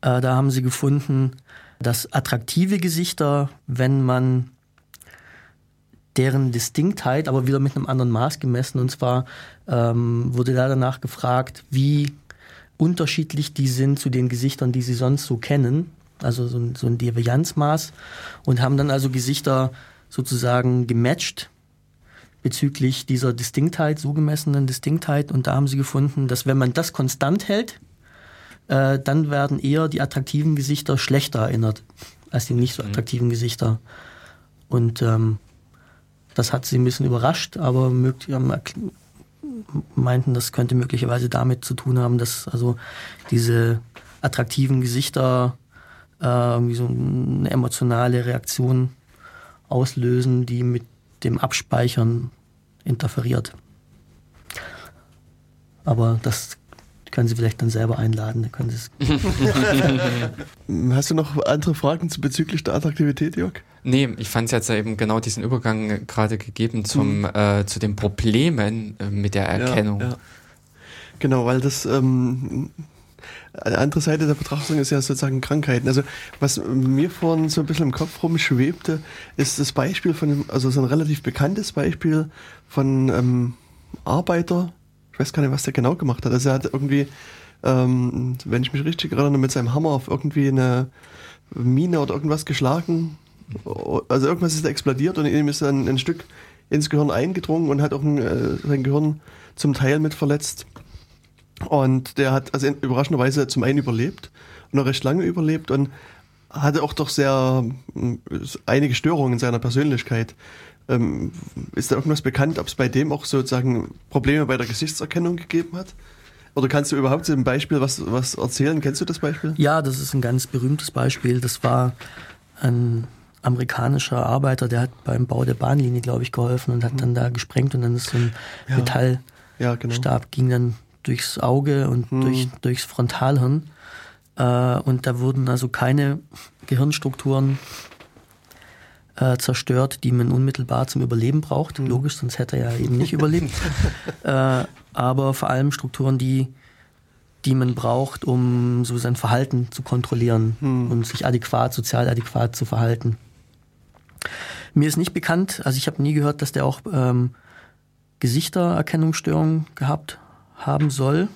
Äh, da haben sie gefunden, dass attraktive Gesichter, wenn man deren Distinktheit, aber wieder mit einem anderen Maß gemessen. Und zwar ähm, wurde da danach gefragt, wie unterschiedlich die sind zu den Gesichtern, die sie sonst so kennen. Also so ein, so ein Devianzmaß. Und haben dann also Gesichter sozusagen gematcht bezüglich dieser Distinktheit, so gemessenen Distinktheit. Und da haben sie gefunden, dass wenn man das konstant hält, äh, dann werden eher die attraktiven Gesichter schlechter erinnert als die nicht so mhm. attraktiven Gesichter. Und ähm, das hat sie ein bisschen überrascht, aber meinten, das könnte möglicherweise damit zu tun haben, dass also diese attraktiven Gesichter äh, irgendwie so eine emotionale Reaktion auslösen, die mit dem Abspeichern interferiert. Aber das können Sie vielleicht dann selber einladen. Dann können Sie Hast du noch andere Fragen bezüglich der Attraktivität, Jörg? Nee, ich fand es jetzt eben genau diesen Übergang gerade gegeben zum, mhm. äh, zu den Problemen äh, mit der Erkennung. Ja, ja. Genau, weil das ähm, eine andere Seite der Betrachtung ist ja sozusagen Krankheiten. Also was mir vorhin so ein bisschen im Kopf rumschwebte, ist das Beispiel von, also so ein relativ bekanntes Beispiel von ähm, Arbeiter, ich weiß gar nicht, was der genau gemacht hat. Also er hat irgendwie, ähm, wenn ich mich richtig erinnere, mit seinem Hammer auf irgendwie eine Mine oder irgendwas geschlagen. Also irgendwas ist explodiert und ihm ist dann ein Stück ins Gehirn eingedrungen und hat auch ein, äh, sein Gehirn zum Teil mit verletzt. Und der hat also überraschenderweise zum einen überlebt und noch recht lange überlebt und hatte auch doch sehr einige Störungen in seiner Persönlichkeit. Ähm, ist da irgendwas bekannt, ob es bei dem auch sozusagen Probleme bei der Gesichtserkennung gegeben hat? Oder kannst du überhaupt so ein Beispiel was, was erzählen? Kennst du das Beispiel? Ja, das ist ein ganz berühmtes Beispiel. Das war ein amerikanischer Arbeiter, der hat beim Bau der Bahnlinie, glaube ich, geholfen und hat mhm. dann da gesprengt und dann ist so ein ja. Metallstab, ja, genau. ging dann durchs Auge und mhm. durch, durchs Frontalhirn. Äh, und da wurden also keine Gehirnstrukturen äh, zerstört, die man unmittelbar zum Überleben braucht. Mhm. Logisch, sonst hätte er ja eben nicht überlebt. Äh, aber vor allem Strukturen, die, die man braucht, um so sein Verhalten zu kontrollieren mhm. und sich adäquat, sozial adäquat zu verhalten. Mir ist nicht bekannt, also ich habe nie gehört, dass der auch ähm, Gesichtererkennungsstörungen gehabt haben soll.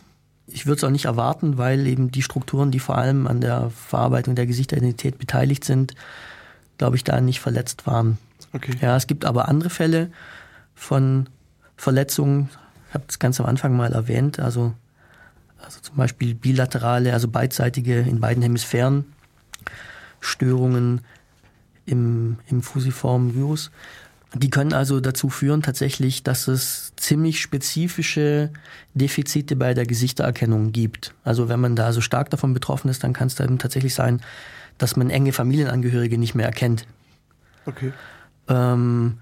Ich würde es auch nicht erwarten, weil eben die Strukturen, die vor allem an der Verarbeitung der Gesichtsidentität beteiligt sind, glaube ich, da nicht verletzt waren. Okay. Ja, es gibt aber andere Fälle von Verletzungen. Ich habe das ganz am Anfang mal erwähnt. Also, also zum Beispiel bilaterale, also beidseitige in beiden Hemisphären Störungen im, im fusiformen Virus. Die können also dazu führen tatsächlich, dass es ziemlich spezifische Defizite bei der Gesichtererkennung gibt. Also wenn man da so stark davon betroffen ist, dann kann es dann tatsächlich sein, dass man enge Familienangehörige nicht mehr erkennt. Okay. Ähm,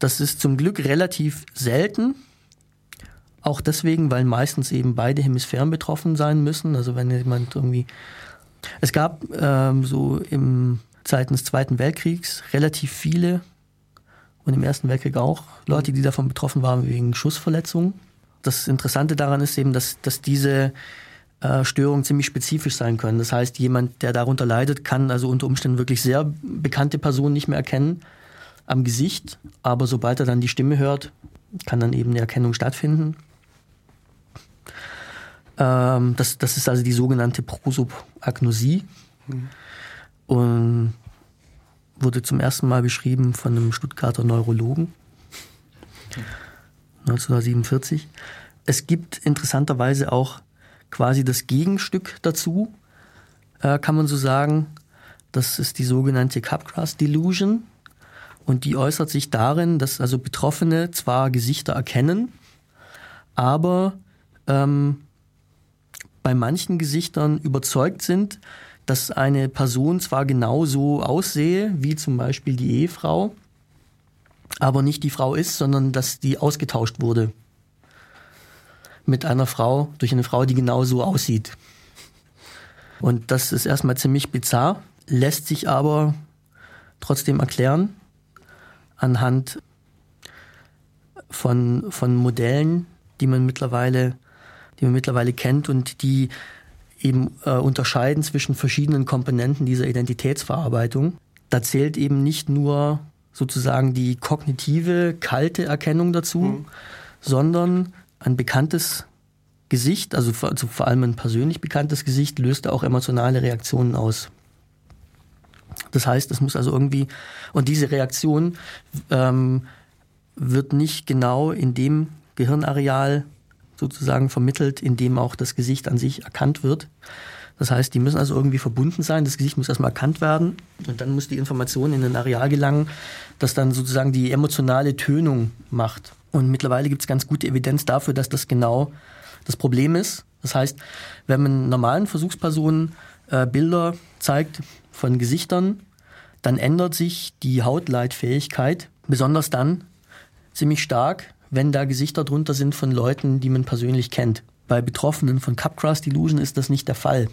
das ist zum Glück relativ selten. Auch deswegen, weil meistens eben beide Hemisphären betroffen sein müssen. Also wenn jemand irgendwie. Es gab ähm, so im Zeiten des Zweiten Weltkriegs relativ viele und im Ersten Weltkrieg auch Leute, die davon betroffen waren wegen Schussverletzungen. Das Interessante daran ist eben, dass, dass diese äh, Störungen ziemlich spezifisch sein können. Das heißt, jemand, der darunter leidet, kann also unter Umständen wirklich sehr bekannte Personen nicht mehr erkennen am Gesicht, aber sobald er dann die Stimme hört, kann dann eben eine Erkennung stattfinden. Ähm, das, das ist also die sogenannte Prosopagnosie. Mhm. Und wurde zum ersten Mal beschrieben von einem Stuttgarter Neurologen 1947. Es gibt interessanterweise auch quasi das Gegenstück dazu, äh, kann man so sagen. Das ist die sogenannte Capgras Delusion. Und die äußert sich darin, dass also Betroffene zwar Gesichter erkennen, aber ähm, bei manchen Gesichtern überzeugt sind, dass eine Person zwar genauso aussehe wie zum Beispiel die Ehefrau, aber nicht die Frau ist, sondern dass die ausgetauscht wurde mit einer Frau, durch eine Frau, die genauso aussieht. Und das ist erstmal ziemlich bizarr, lässt sich aber trotzdem erklären anhand von, von Modellen, die man mittlerweile, die man mittlerweile kennt und die eben äh, unterscheiden zwischen verschiedenen Komponenten dieser Identitätsverarbeitung. Da zählt eben nicht nur sozusagen die kognitive, kalte Erkennung dazu, mhm. sondern ein bekanntes Gesicht, also vor, also vor allem ein persönlich bekanntes Gesicht, löst auch emotionale Reaktionen aus. Das heißt, es muss also irgendwie, und diese Reaktion ähm, wird nicht genau in dem Gehirnareal sozusagen vermittelt, indem auch das Gesicht an sich erkannt wird. Das heißt, die müssen also irgendwie verbunden sein. Das Gesicht muss erstmal erkannt werden und dann muss die Information in ein Areal gelangen, das dann sozusagen die emotionale Tönung macht. Und mittlerweile gibt es ganz gute Evidenz dafür, dass das genau das Problem ist. Das heißt, wenn man normalen Versuchspersonen äh, Bilder zeigt von Gesichtern, dann ändert sich die Hautleitfähigkeit, besonders dann ziemlich stark, wenn da Gesichter drunter sind von Leuten, die man persönlich kennt. Bei Betroffenen von Capgras Delusion ist das nicht der Fall.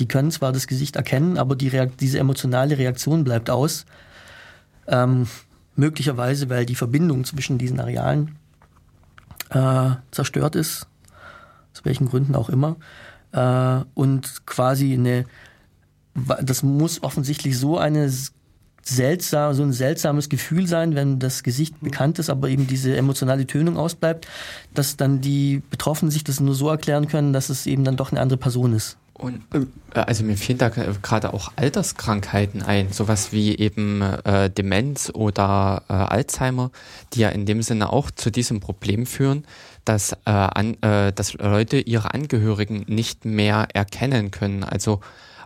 Die können zwar das Gesicht erkennen, aber die diese emotionale Reaktion bleibt aus. Ähm, möglicherweise, weil die Verbindung zwischen diesen Arealen äh, zerstört ist, aus welchen Gründen auch immer. Äh, und quasi eine, das muss offensichtlich so eine seltsam, so ein seltsames Gefühl sein, wenn das Gesicht bekannt ist, aber eben diese emotionale Tönung ausbleibt, dass dann die Betroffenen sich das nur so erklären können, dass es eben dann doch eine andere Person ist. Und äh, also mir fielen da gerade auch Alterskrankheiten ein, sowas wie eben äh, Demenz oder äh, Alzheimer, die ja in dem Sinne auch zu diesem Problem führen, dass, äh, an, äh, dass Leute ihre Angehörigen nicht mehr erkennen können. Also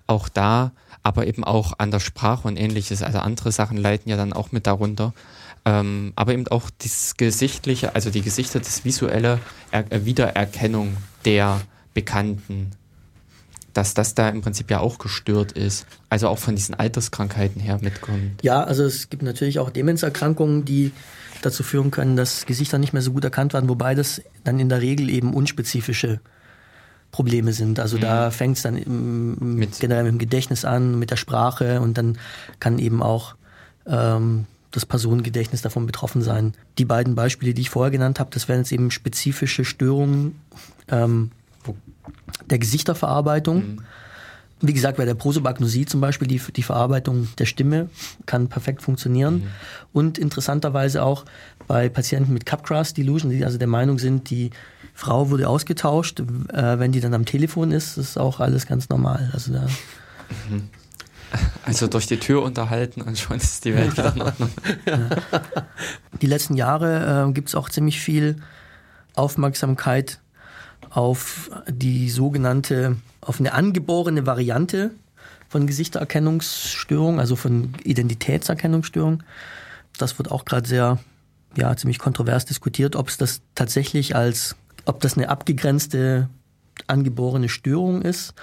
auch da, aber eben auch an der Sprache und ähnliches. Also andere Sachen leiten ja dann auch mit darunter. Ähm, aber eben auch das Gesichtliche, also die Gesichter, das visuelle er Wiedererkennung der Bekannten dass das da im Prinzip ja auch gestört ist. Also auch von diesen Alterskrankheiten her mitkommt. Ja, also es gibt natürlich auch Demenzerkrankungen, die dazu führen können, dass Gesichter nicht mehr so gut erkannt werden, wobei das dann in der Regel eben unspezifische Probleme sind. Also mhm. da fängt es dann im, mit. generell mit dem Gedächtnis an, mit der Sprache und dann kann eben auch ähm, das Personengedächtnis davon betroffen sein. Die beiden Beispiele, die ich vorher genannt habe, das wären jetzt eben spezifische Störungen ähm, der Gesichterverarbeitung. Mhm. Wie gesagt, bei der Prosopagnosie zum Beispiel, die, die Verarbeitung der Stimme kann perfekt funktionieren. Mhm. Und interessanterweise auch bei Patienten mit Capgras Delusion, die also der Meinung sind, die Frau wurde ausgetauscht, äh, wenn die dann am Telefon ist, ist auch alles ganz normal. Also, da mhm. also durch die Tür unterhalten und schon ist die Welt wieder in Ordnung. Ja. Die letzten Jahre äh, gibt es auch ziemlich viel Aufmerksamkeit auf die sogenannte, auf eine angeborene Variante von Gesichtererkennungsstörung, also von Identitätserkennungsstörung. Das wird auch gerade sehr, ja, ziemlich kontrovers diskutiert, ob es das tatsächlich als, ob das eine abgegrenzte angeborene Störung ist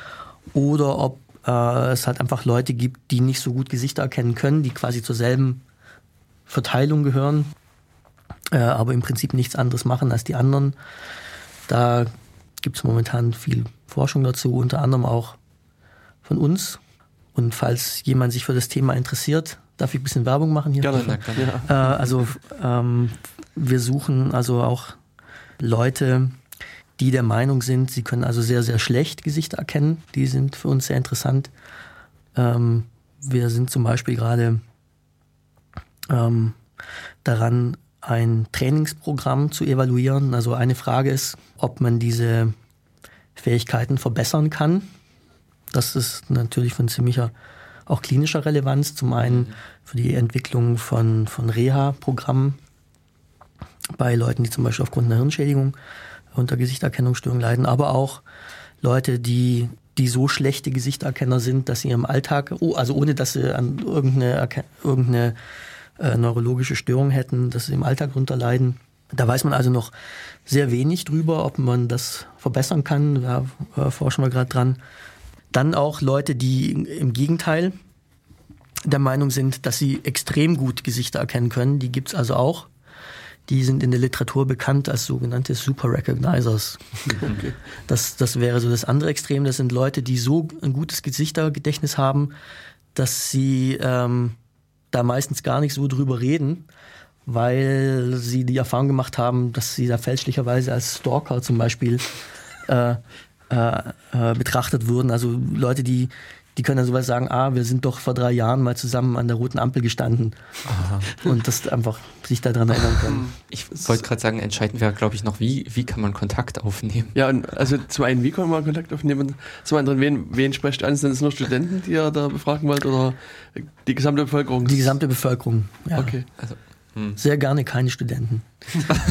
oder ob äh, es halt einfach Leute gibt, die nicht so gut Gesichter erkennen können, die quasi zur selben Verteilung gehören, äh, aber im Prinzip nichts anderes machen als die anderen. Da gibt es momentan viel Forschung dazu, unter anderem auch von uns. Und falls jemand sich für das Thema interessiert, darf ich ein bisschen Werbung machen hier? Gerne. Ja. Äh, also ähm, wir suchen also auch Leute, die der Meinung sind, sie können also sehr, sehr schlecht Gesichter erkennen. Die sind für uns sehr interessant. Ähm, wir sind zum Beispiel gerade ähm, daran, ein Trainingsprogramm zu evaluieren. Also eine Frage ist, ob man diese Fähigkeiten verbessern kann. Das ist natürlich von ziemlicher auch klinischer Relevanz. Zum einen für die Entwicklung von, von Reha-Programmen bei Leuten, die zum Beispiel aufgrund einer Hirnschädigung unter Gesichterkennungsstörung leiden, aber auch Leute, die, die so schlechte Gesichterkenner sind, dass sie im Alltag, oh, also ohne dass sie an irgendeine, irgendeine äh, neurologische Störung hätten, dass sie im Alltag darunter leiden. Da weiß man also noch sehr wenig drüber, ob man das verbessern kann. Da äh, forschen wir gerade dran. Dann auch Leute, die im Gegenteil der Meinung sind, dass sie extrem gut Gesichter erkennen können. Die gibt's also auch. Die sind in der Literatur bekannt als sogenannte Super Recognizers. Okay. Das, das wäre so das andere Extrem. Das sind Leute, die so ein gutes Gesichtergedächtnis haben, dass sie ähm, da meistens gar nicht so drüber reden, weil sie die Erfahrung gemacht haben, dass sie da fälschlicherweise als Stalker zum Beispiel äh, äh, äh, betrachtet wurden. Also Leute, die die können dann sowas sagen, ah, wir sind doch vor drei Jahren mal zusammen an der roten Ampel gestanden. Aha. Und das einfach sich daran erinnern können. Ich wollte gerade sagen, entscheidend wäre, glaube ich, noch, wie, wie kann man Kontakt aufnehmen? Ja, und also zum einen, wie kann man Kontakt aufnehmen? Zum anderen, wen, wen sprecht an? Sind es nur Studenten, die ihr da befragen wollt oder die gesamte Bevölkerung? Die gesamte Bevölkerung, ja. Okay. Also, hm. Sehr gerne keine Studenten.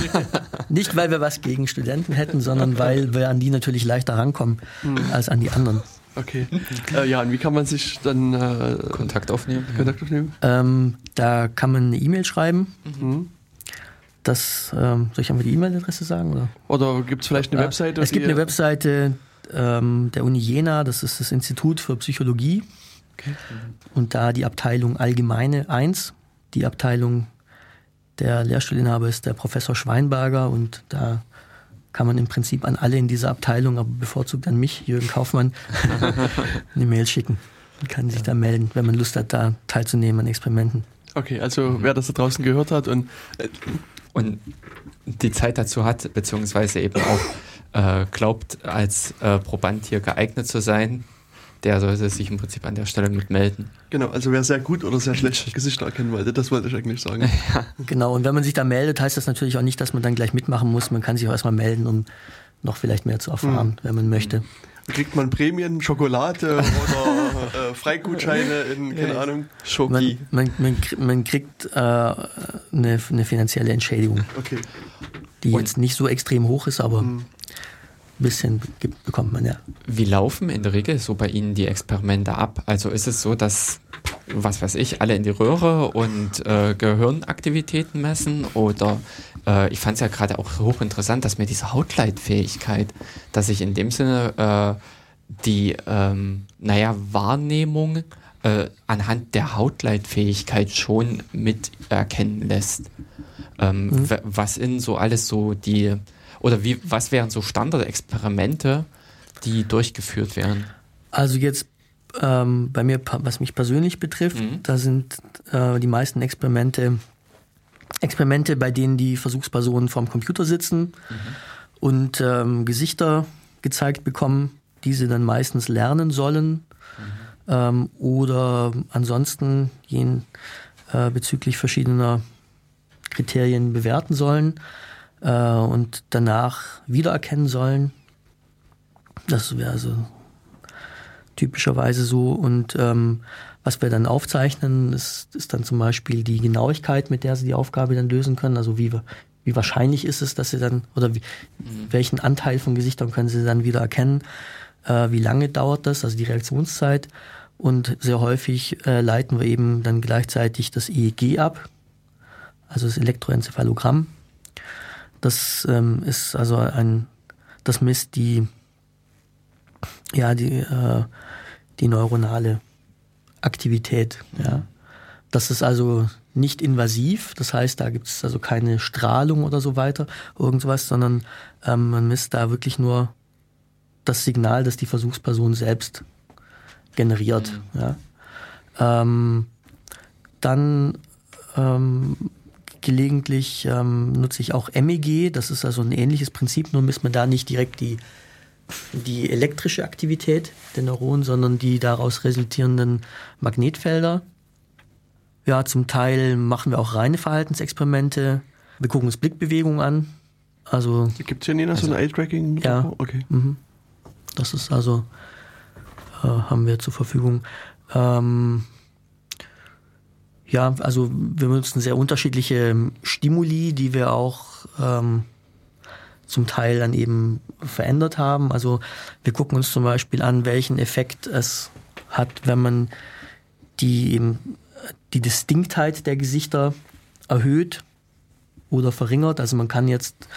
Nicht, weil wir was gegen Studenten hätten, sondern weil wir an die natürlich leichter rankommen hm. als an die anderen. Okay. äh, ja, und wie kann man sich dann äh, Kontakt aufnehmen? Kontakt aufnehmen? Ähm, da kann man eine E-Mail schreiben. Mhm. Das, ähm, soll ich einfach die E-Mail-Adresse sagen? Oder, oder gibt es vielleicht eine Webseite? Es gibt eine Webseite ähm, der Uni Jena, das ist das Institut für Psychologie. Okay. Und da die Abteilung Allgemeine 1, die Abteilung der Lehrstuhlinhaber ist der Professor Schweinberger und da kann man im Prinzip an alle in dieser Abteilung, aber bevorzugt an mich, Jürgen Kaufmann, eine Mail schicken. Man kann sich da melden, wenn man Lust hat, da teilzunehmen an Experimenten. Okay, also mhm. wer das da draußen gehört hat und, äh, und die Zeit dazu hat, beziehungsweise eben auch äh, glaubt, als äh, Proband hier geeignet zu sein, der sollte sich im Prinzip an der Stelle mit melden. Genau, also wer sehr gut oder sehr schlecht Gesichter erkennen wollte, das wollte ich eigentlich sagen. Ja. Genau, und wenn man sich da meldet, heißt das natürlich auch nicht, dass man dann gleich mitmachen muss. Man kann sich auch erstmal melden, um noch vielleicht mehr zu erfahren, mhm. wenn man möchte. Kriegt man Prämien, Schokolade oder äh, Freigutscheine in, keine ja. Ahnung, Schoki? Man, man, man, man kriegt äh, eine, eine, finanzielle Entschädigung. Okay. Die und jetzt nicht so extrem hoch ist, aber mhm bisschen bekommt man ja. Wie laufen in der Regel so bei Ihnen die Experimente ab? Also ist es so, dass, was weiß ich, alle in die Röhre und äh, Gehirnaktivitäten messen? Oder äh, ich fand es ja gerade auch hochinteressant, dass mir diese Hautleitfähigkeit, dass ich in dem Sinne äh, die, ähm, naja, Wahrnehmung äh, anhand der Hautleitfähigkeit schon mit erkennen lässt. Ähm, mhm. Was in so alles so die oder wie, was wären so Standardexperimente, die durchgeführt werden? Also jetzt ähm, bei mir, was mich persönlich betrifft, mhm. da sind äh, die meisten Experimente Experimente, bei denen die Versuchspersonen vorm Computer sitzen mhm. und ähm, Gesichter gezeigt bekommen, die sie dann meistens lernen sollen mhm. ähm, oder ansonsten jen, äh, bezüglich verschiedener Kriterien bewerten sollen äh, und danach wiedererkennen sollen. Das wäre also typischerweise so. Und ähm, was wir dann aufzeichnen, ist, ist dann zum Beispiel die Genauigkeit, mit der sie die Aufgabe dann lösen können. Also wie, wie wahrscheinlich ist es, dass sie dann, oder wie, mhm. welchen Anteil von Gesichtern können sie dann wieder erkennen, äh, wie lange dauert das, also die Reaktionszeit. Und sehr häufig äh, leiten wir eben dann gleichzeitig das EEG ab, also das Elektroenzephalogramm. Das ähm, ist also ein, das misst die, ja, die, äh, die neuronale Aktivität. Ja. Das ist also nicht invasiv, das heißt, da gibt es also keine Strahlung oder so weiter, irgendwas, sondern ähm, man misst da wirklich nur das Signal, das die Versuchsperson selbst generiert. Mhm. Ja. Ähm, dann ähm, Gelegentlich ähm, nutze ich auch MEG, das ist also ein ähnliches Prinzip, nur misst man da nicht direkt die, die elektrische Aktivität der Neuronen, sondern die daraus resultierenden Magnetfelder. Ja, zum Teil machen wir auch reine Verhaltensexperimente. Wir gucken uns Blickbewegungen an. Also, Gibt es ja nie also, so ein Eye-Tracking? Ja, okay. Mhm. Das ist also, äh, haben wir zur Verfügung. Ähm, ja, also wir benutzen sehr unterschiedliche Stimuli, die wir auch ähm, zum Teil dann eben verändert haben. Also wir gucken uns zum Beispiel an, welchen Effekt es hat, wenn man die eben die Distinktheit der Gesichter erhöht oder verringert. Also man kann jetzt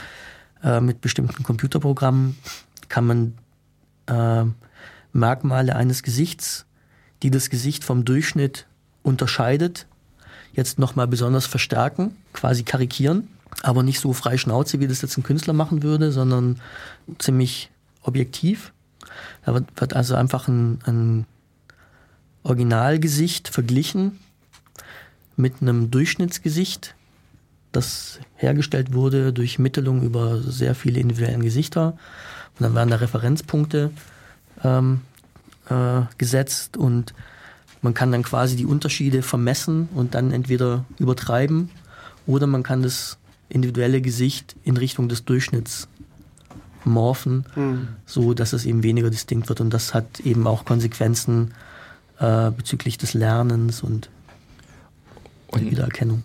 äh, mit bestimmten Computerprogrammen kann man äh, Merkmale eines Gesichts, die das Gesicht vom Durchschnitt unterscheidet, jetzt nochmal besonders verstärken, quasi karikieren, aber nicht so frei Schnauze, wie das jetzt ein Künstler machen würde, sondern ziemlich objektiv. Da wird, wird also einfach ein, ein Originalgesicht verglichen mit einem Durchschnittsgesicht, das hergestellt wurde durch Mittelung über sehr viele individuelle Gesichter. Und dann werden da Referenzpunkte ähm, äh, gesetzt und man kann dann quasi die Unterschiede vermessen und dann entweder übertreiben oder man kann das individuelle Gesicht in Richtung des Durchschnitts morphen, mhm. so dass es eben weniger distinkt wird. Und das hat eben auch Konsequenzen äh, bezüglich des Lernens und, und der Wiedererkennung.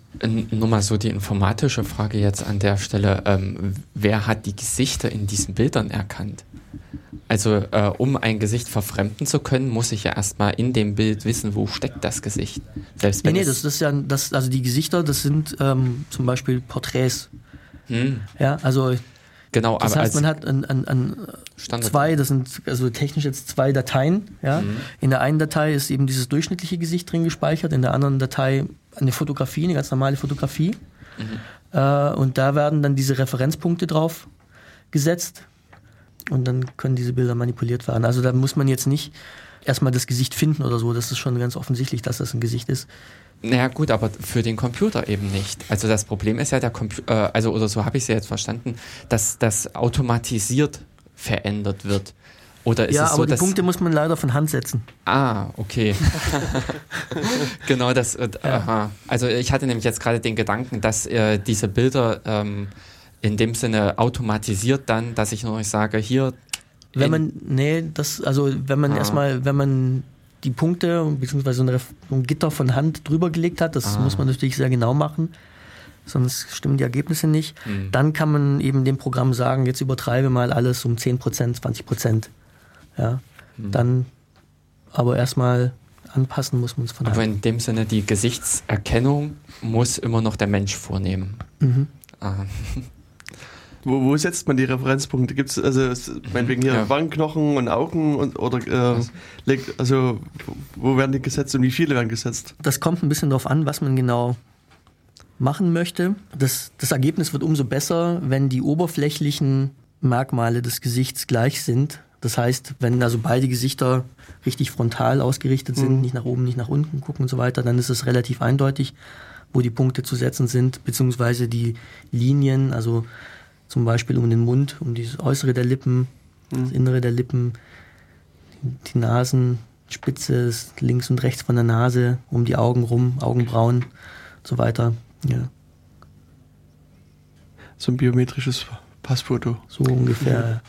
Nur mal so die informatische Frage jetzt an der Stelle. Ähm, wer hat die Gesichter in diesen Bildern erkannt? Also äh, um ein Gesicht verfremden zu können, muss ich ja erstmal in dem Bild wissen, wo steckt das Gesicht. Selbst wenn nee, nee, das, ist ja, das, also die Gesichter, das sind ähm, zum Beispiel Porträts. Hm. Ja, also Genau, das heißt, man hat an, an, an zwei, das sind also technisch jetzt zwei Dateien. Ja? Mhm. In der einen Datei ist eben dieses durchschnittliche Gesicht drin gespeichert, in der anderen Datei eine Fotografie, eine ganz normale Fotografie. Mhm. Äh, und da werden dann diese Referenzpunkte drauf gesetzt und dann können diese Bilder manipuliert werden. Also da muss man jetzt nicht erstmal das Gesicht finden oder so. Das ist schon ganz offensichtlich, dass das ein Gesicht ist. Naja gut, aber für den Computer eben nicht. Also das Problem ist ja der Computer, äh, also oder so habe ich es ja jetzt verstanden, dass das automatisiert verändert wird. Oder ist ja, es so, aber die Punkte muss man leider von Hand setzen. Ah, okay. genau das. Äh, ja. Also ich hatte nämlich jetzt gerade den Gedanken, dass äh, diese Bilder ähm, in dem Sinne automatisiert dann, dass ich nur sage, hier. Wenn man, nee, das, also wenn man ah. erstmal, wenn man die Punkte bzw. ein, ein Gitter von Hand drüber gelegt hat. Das ah. muss man natürlich sehr genau machen, sonst stimmen die Ergebnisse nicht. Mhm. Dann kann man eben dem Programm sagen, jetzt übertreibe mal alles um 10%, 20%. Ja, mhm. Dann aber erstmal anpassen muss man es von Hand. Aber in dem Sinne, die Gesichtserkennung muss immer noch der Mensch vornehmen. Mhm. Ah. Wo, wo setzt man die Referenzpunkte? Gibt es also meinetwegen hier ja. Wangenknochen und Augen und oder äh, also wo werden die gesetzt und wie viele werden gesetzt? Das kommt ein bisschen darauf an, was man genau machen möchte. Das, das Ergebnis wird umso besser, wenn die oberflächlichen Merkmale des Gesichts gleich sind. Das heißt, wenn also beide Gesichter richtig frontal ausgerichtet sind, mhm. nicht nach oben, nicht nach unten gucken und so weiter, dann ist es relativ eindeutig, wo die Punkte zu setzen sind, beziehungsweise die Linien, also zum Beispiel um den Mund, um das Äußere der Lippen, mhm. das Innere der Lippen, die Nasenspitze links und rechts von der Nase, um die Augen rum, Augenbrauen und so weiter. Ja. So ein biometrisches Passfoto. So ungefähr.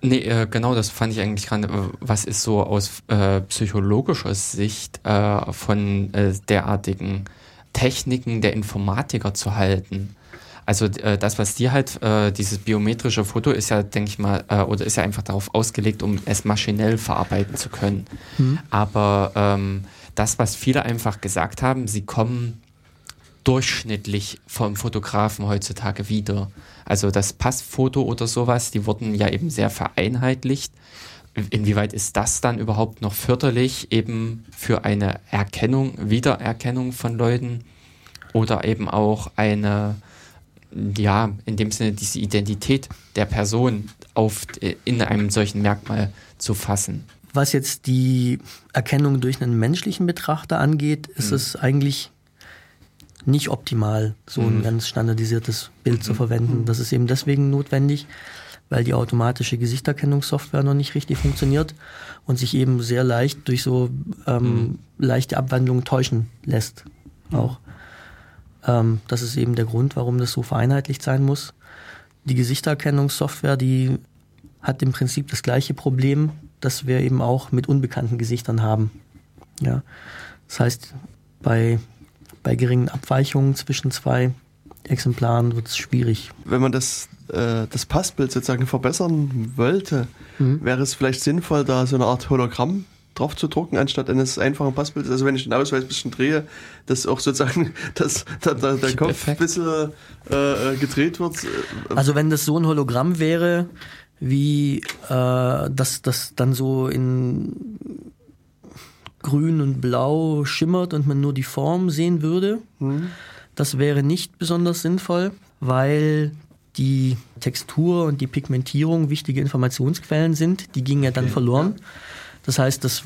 Nee, äh, genau, das fand ich eigentlich gerade, äh, was ist so aus äh, psychologischer Sicht äh, von äh, derartigen Techniken der Informatiker zu halten? Also äh, das, was dir halt, äh, dieses biometrische Foto ist ja, denke ich mal, äh, oder ist ja einfach darauf ausgelegt, um es maschinell verarbeiten zu können. Mhm. Aber ähm, das, was viele einfach gesagt haben, sie kommen durchschnittlich vom Fotografen heutzutage wieder. Also das Passfoto oder sowas, die wurden ja eben sehr vereinheitlicht. Inwieweit ist das dann überhaupt noch förderlich eben für eine Erkennung, Wiedererkennung von Leuten oder eben auch eine ja, in dem Sinne diese Identität der Person auf, in einem solchen Merkmal zu fassen. Was jetzt die Erkennung durch einen menschlichen Betrachter angeht, ist mhm. es eigentlich nicht optimal, so ein mhm. ganz standardisiertes Bild mhm. zu verwenden. Das ist eben deswegen notwendig, weil die automatische Gesichterkennungssoftware noch nicht richtig funktioniert und sich eben sehr leicht durch so ähm, mhm. leichte Abwandlungen täuschen lässt. Auch. Ähm, das ist eben der Grund, warum das so vereinheitlicht sein muss. Die Gesichtererkennungssoftware, die hat im Prinzip das gleiche Problem, das wir eben auch mit unbekannten Gesichtern haben. Ja. Das heißt, bei, bei geringen Abweichungen zwischen zwei Exemplaren wird es schwierig. Wenn man das, äh, das Passbild sozusagen verbessern wollte, mhm. wäre es vielleicht sinnvoll, da so eine Art Hologramm drauf zu drucken, anstatt eines einfachen Passbildes. Also wenn ich den Ausweis ein bisschen drehe, dass auch sozusagen dass, dass, dass der Kopf ein bisschen äh, gedreht wird. Also wenn das so ein Hologramm wäre, wie äh, das, das dann so in grün und blau schimmert und man nur die Form sehen würde, mhm. das wäre nicht besonders sinnvoll, weil die Textur und die Pigmentierung wichtige Informationsquellen sind. Die gingen ja dann okay. verloren. Ja. Das heißt, dass,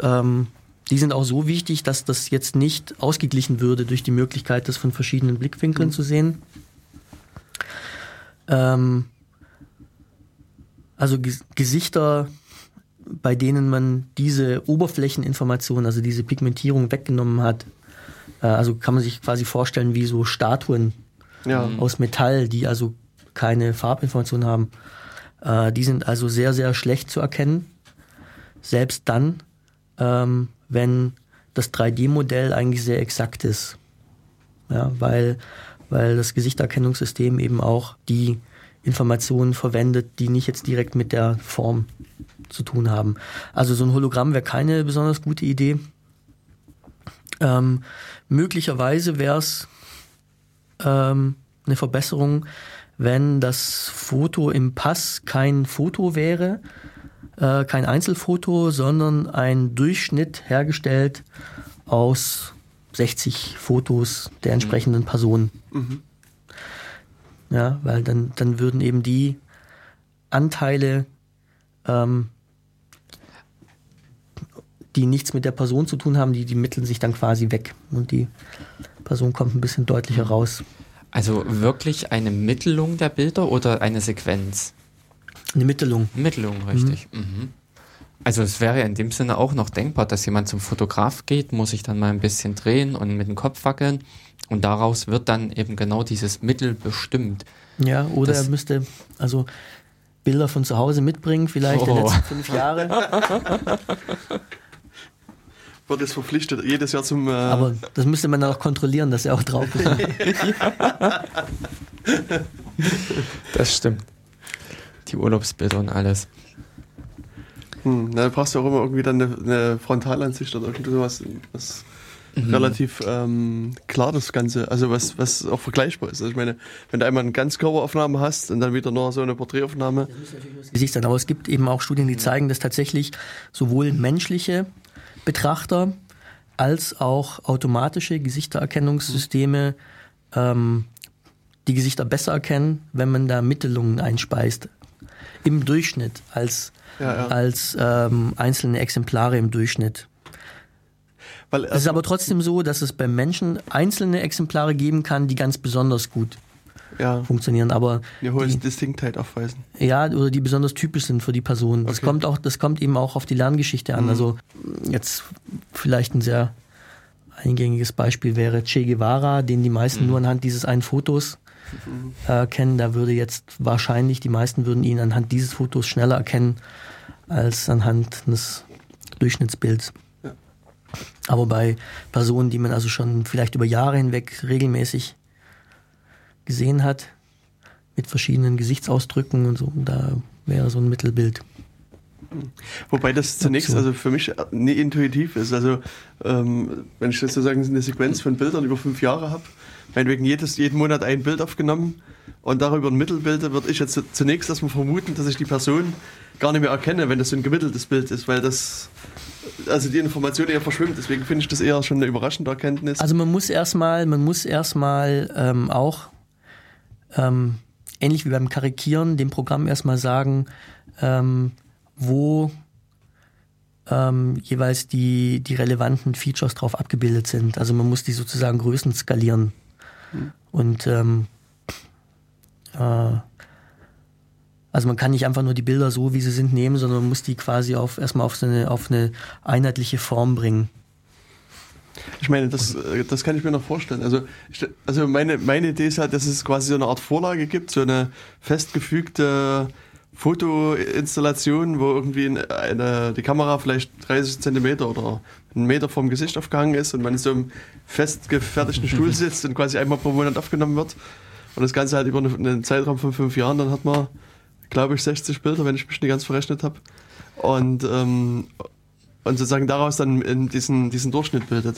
ähm, die sind auch so wichtig, dass das jetzt nicht ausgeglichen würde durch die Möglichkeit, das von verschiedenen Blickwinkeln mhm. zu sehen. Ähm, also Gesichter, bei denen man diese Oberflächeninformation, also diese Pigmentierung weggenommen hat, äh, also kann man sich quasi vorstellen wie so Statuen ja. aus Metall, die also keine Farbinformation haben. Äh, die sind also sehr, sehr schlecht zu erkennen selbst dann, ähm, wenn das 3D-Modell eigentlich sehr exakt ist. Ja, weil, weil das Gesichterkennungssystem eben auch die Informationen verwendet, die nicht jetzt direkt mit der Form zu tun haben. Also so ein Hologramm wäre keine besonders gute Idee. Ähm, möglicherweise wäre es ähm, eine Verbesserung, wenn das Foto im Pass kein Foto wäre, äh, kein Einzelfoto, sondern ein Durchschnitt hergestellt aus 60 Fotos der entsprechenden Person. Mhm. Ja, weil dann, dann würden eben die Anteile, ähm, die nichts mit der Person zu tun haben, die, die mitteln sich dann quasi weg und die Person kommt ein bisschen deutlicher raus. Also wirklich eine Mittelung der Bilder oder eine Sequenz? Eine Mittelung. Mittelung, richtig. Mhm. Also es wäre in dem Sinne auch noch denkbar, dass jemand zum Fotograf geht, muss sich dann mal ein bisschen drehen und mit dem Kopf wackeln und daraus wird dann eben genau dieses Mittel bestimmt. Ja, oder Das- er müsste also Bilder von zu Hause mitbringen, vielleicht der Oh. letzten fünf Jahre. Wird es verpflichtet, jedes Jahr zum. Äh, Aber das müsste man dann auch kontrollieren, dass er auch drauf ist. Das stimmt. Die Urlaubsbilder und alles. hm, na, da brauchst du auch immer irgendwie dann eine, eine Frontalansicht oder irgend sowas, was Mhm. relativ ähm, klar das Ganze, also was, was auch vergleichbar ist. Also ich meine, wenn du einmal eine Ganzkörperaufnahme hast und dann wieder nur so eine Porträtaufnahme, Gesicht sein. Aber es gibt eben auch Studien, die zeigen, dass tatsächlich sowohl menschliche Betrachter als auch automatische Gesichtererkennungssysteme ähm, die Gesichter besser erkennen, wenn man da Mittelungen einspeist. Im Durchschnitt, als, Ja, ja. als ähm, einzelne Exemplare im Durchschnitt. weil Es ist aber trotzdem so, dass es beim Menschen einzelne Exemplare geben kann, die ganz besonders gut ja, funktionieren. Aber eine hohe die, Distinktheit aufweisen. ja, oder die besonders typisch sind für die Person. Das Okay. kommt auch, das kommt eben auch auf die Lerngeschichte an. Mhm. Also jetzt vielleicht ein sehr eingängiges Beispiel wäre Che Guevara, den die meisten Mhm. nur anhand dieses einen Fotos äh, kennen. Da würde jetzt wahrscheinlich, die meisten würden ihn anhand dieses Fotos schneller erkennen als anhand eines Durchschnittsbilds. Ja. Aber bei Personen, die man also schon vielleicht über Jahre hinweg regelmäßig gesehen hat, mit verschiedenen Gesichtsausdrücken und so, da wäre so ein Mittelbild. Wobei das zunächst so. also für mich nie intuitiv ist. Also ähm, wenn ich sozusagen eine Sequenz von Bildern über fünf Jahre habe, meinetwegen jedes, jeden Monat ein Bild aufgenommen und darüber ein Mittelbild, würde ich jetzt zunächst erstmal vermuten, dass ich die Person gar nicht mehr erkenne, wenn das so ein gemitteltes Bild ist, weil das also die Information eher verschwimmt. Deswegen finde ich das eher schon eine überraschende Erkenntnis. Also man muss erstmal, man muss erstmal ähm, auch ähm, ähnlich wie beim Karikieren dem Programm erstmal sagen, ähm, wo ähm, jeweils die, die relevanten Features drauf abgebildet sind. Also man muss die sozusagen Größen skalieren. Und ähm, äh, also man kann nicht einfach nur die Bilder so, wie sie sind, nehmen, sondern man muss die quasi auf erstmal auf so eine, auf eine einheitliche Form bringen. Ich meine, das, äh, das kann ich mir noch vorstellen. Also, ich, also meine, meine Idee ist halt, dass es quasi so eine Art Vorlage gibt, so eine festgefügte Fotoinstallation, wo irgendwie eine, eine, die Kamera vielleicht 30 Zentimeter oder einen Meter vom Gesicht aufgehangen ist und man in so einem festgefertigten Stuhl sitzt und quasi einmal pro Monat aufgenommen wird. Und das Ganze halt über einen Zeitraum von fünf Jahren, dann hat man, glaube ich, 60 Bilder, wenn ich mich nicht ganz verrechnet habe. Und, ähm, und sozusagen daraus dann diesen, diesen Durchschnitt bildet.